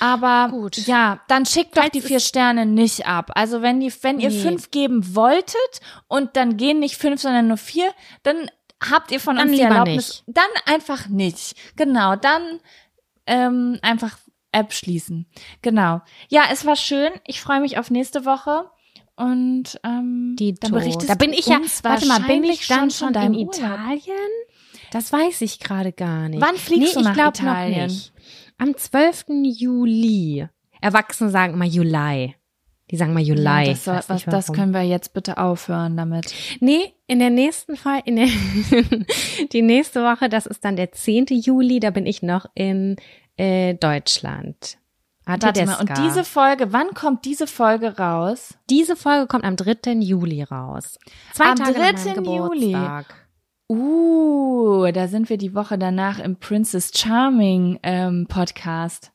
Aber Gut. ja, dann schickt doch Falls die vier Sterne nicht ab. Also wenn die, wenn ihr Nee. fünf geben wolltet und dann gehen nicht fünf, sondern nur vier, dann habt ihr von Dann uns die Erlaubnis. Dann einfach nicht. Genau, dann ähm, einfach App schließen. Genau. Ja, es war schön. Ich freue mich auf nächste Woche. Und ähm, Dito. dann berichtest da bin du ich ja, warte mal, bin ich dann schon schon in. Italien? Das weiß ich gerade gar nicht. Wann fliegst du ich nach glaub Italien? Noch nicht. Am 12. Juli. Erwachsene sagen immer Juli. Die sagen mal you lie. Ja, das, soll, was, das können wir jetzt bitte aufhören damit. Nee, in der nächsten Fall, in der, die nächste Woche, das ist dann der 10. Juli, da bin ich noch in äh, Deutschland. Warte mal, und diese Folge, wann kommt diese Folge raus? Diese Folge kommt am 3. Juli raus. Zwei am Tage 3. Juli. Uh, da sind wir die Woche danach im Princess Charming ähm, Podcast.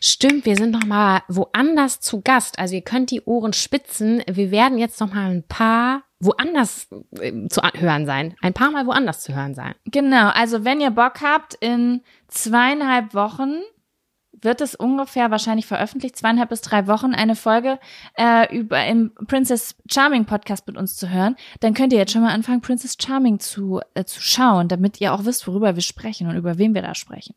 Stimmt, wir sind noch mal woanders zu Gast. Also ihr könnt die Ohren spitzen. Wir werden jetzt noch mal ein paar woanders äh, zu hören sein. Ein paar Mal woanders zu hören sein. Genau. Also wenn ihr Bock habt, in zweieinhalb Wochen wird es ungefähr wahrscheinlich veröffentlicht, zweieinhalb bis drei Wochen, eine Folge äh, über im Princess Charming Podcast mit uns zu hören, dann könnt ihr jetzt schon mal anfangen, Princess Charming zu, äh, zu schauen, damit ihr auch wisst, worüber wir sprechen und über wen wir da sprechen.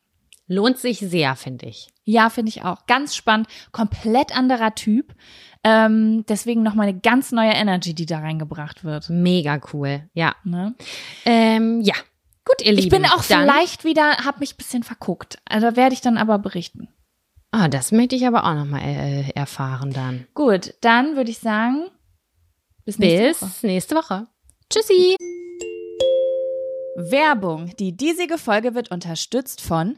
Lohnt sich sehr, finde ich. Ja, finde ich auch. Ganz spannend. Komplett anderer Typ. Ähm, deswegen nochmal eine ganz neue Energy, die da reingebracht wird. Mega cool. Ja. Ne? Ähm, ja. Gut, ihr Lieben. Ich bin auch vielleicht wieder, hab mich ein bisschen verguckt. Also werde ich dann aber berichten. Ah, das möchte ich aber auch nochmal äh, erfahren dann. Gut, dann würde ich sagen, bis nächste bis Woche. Nächste Woche. Tschüssi. Werbung. Die diesige Folge wird unterstützt von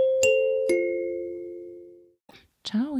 Ciao.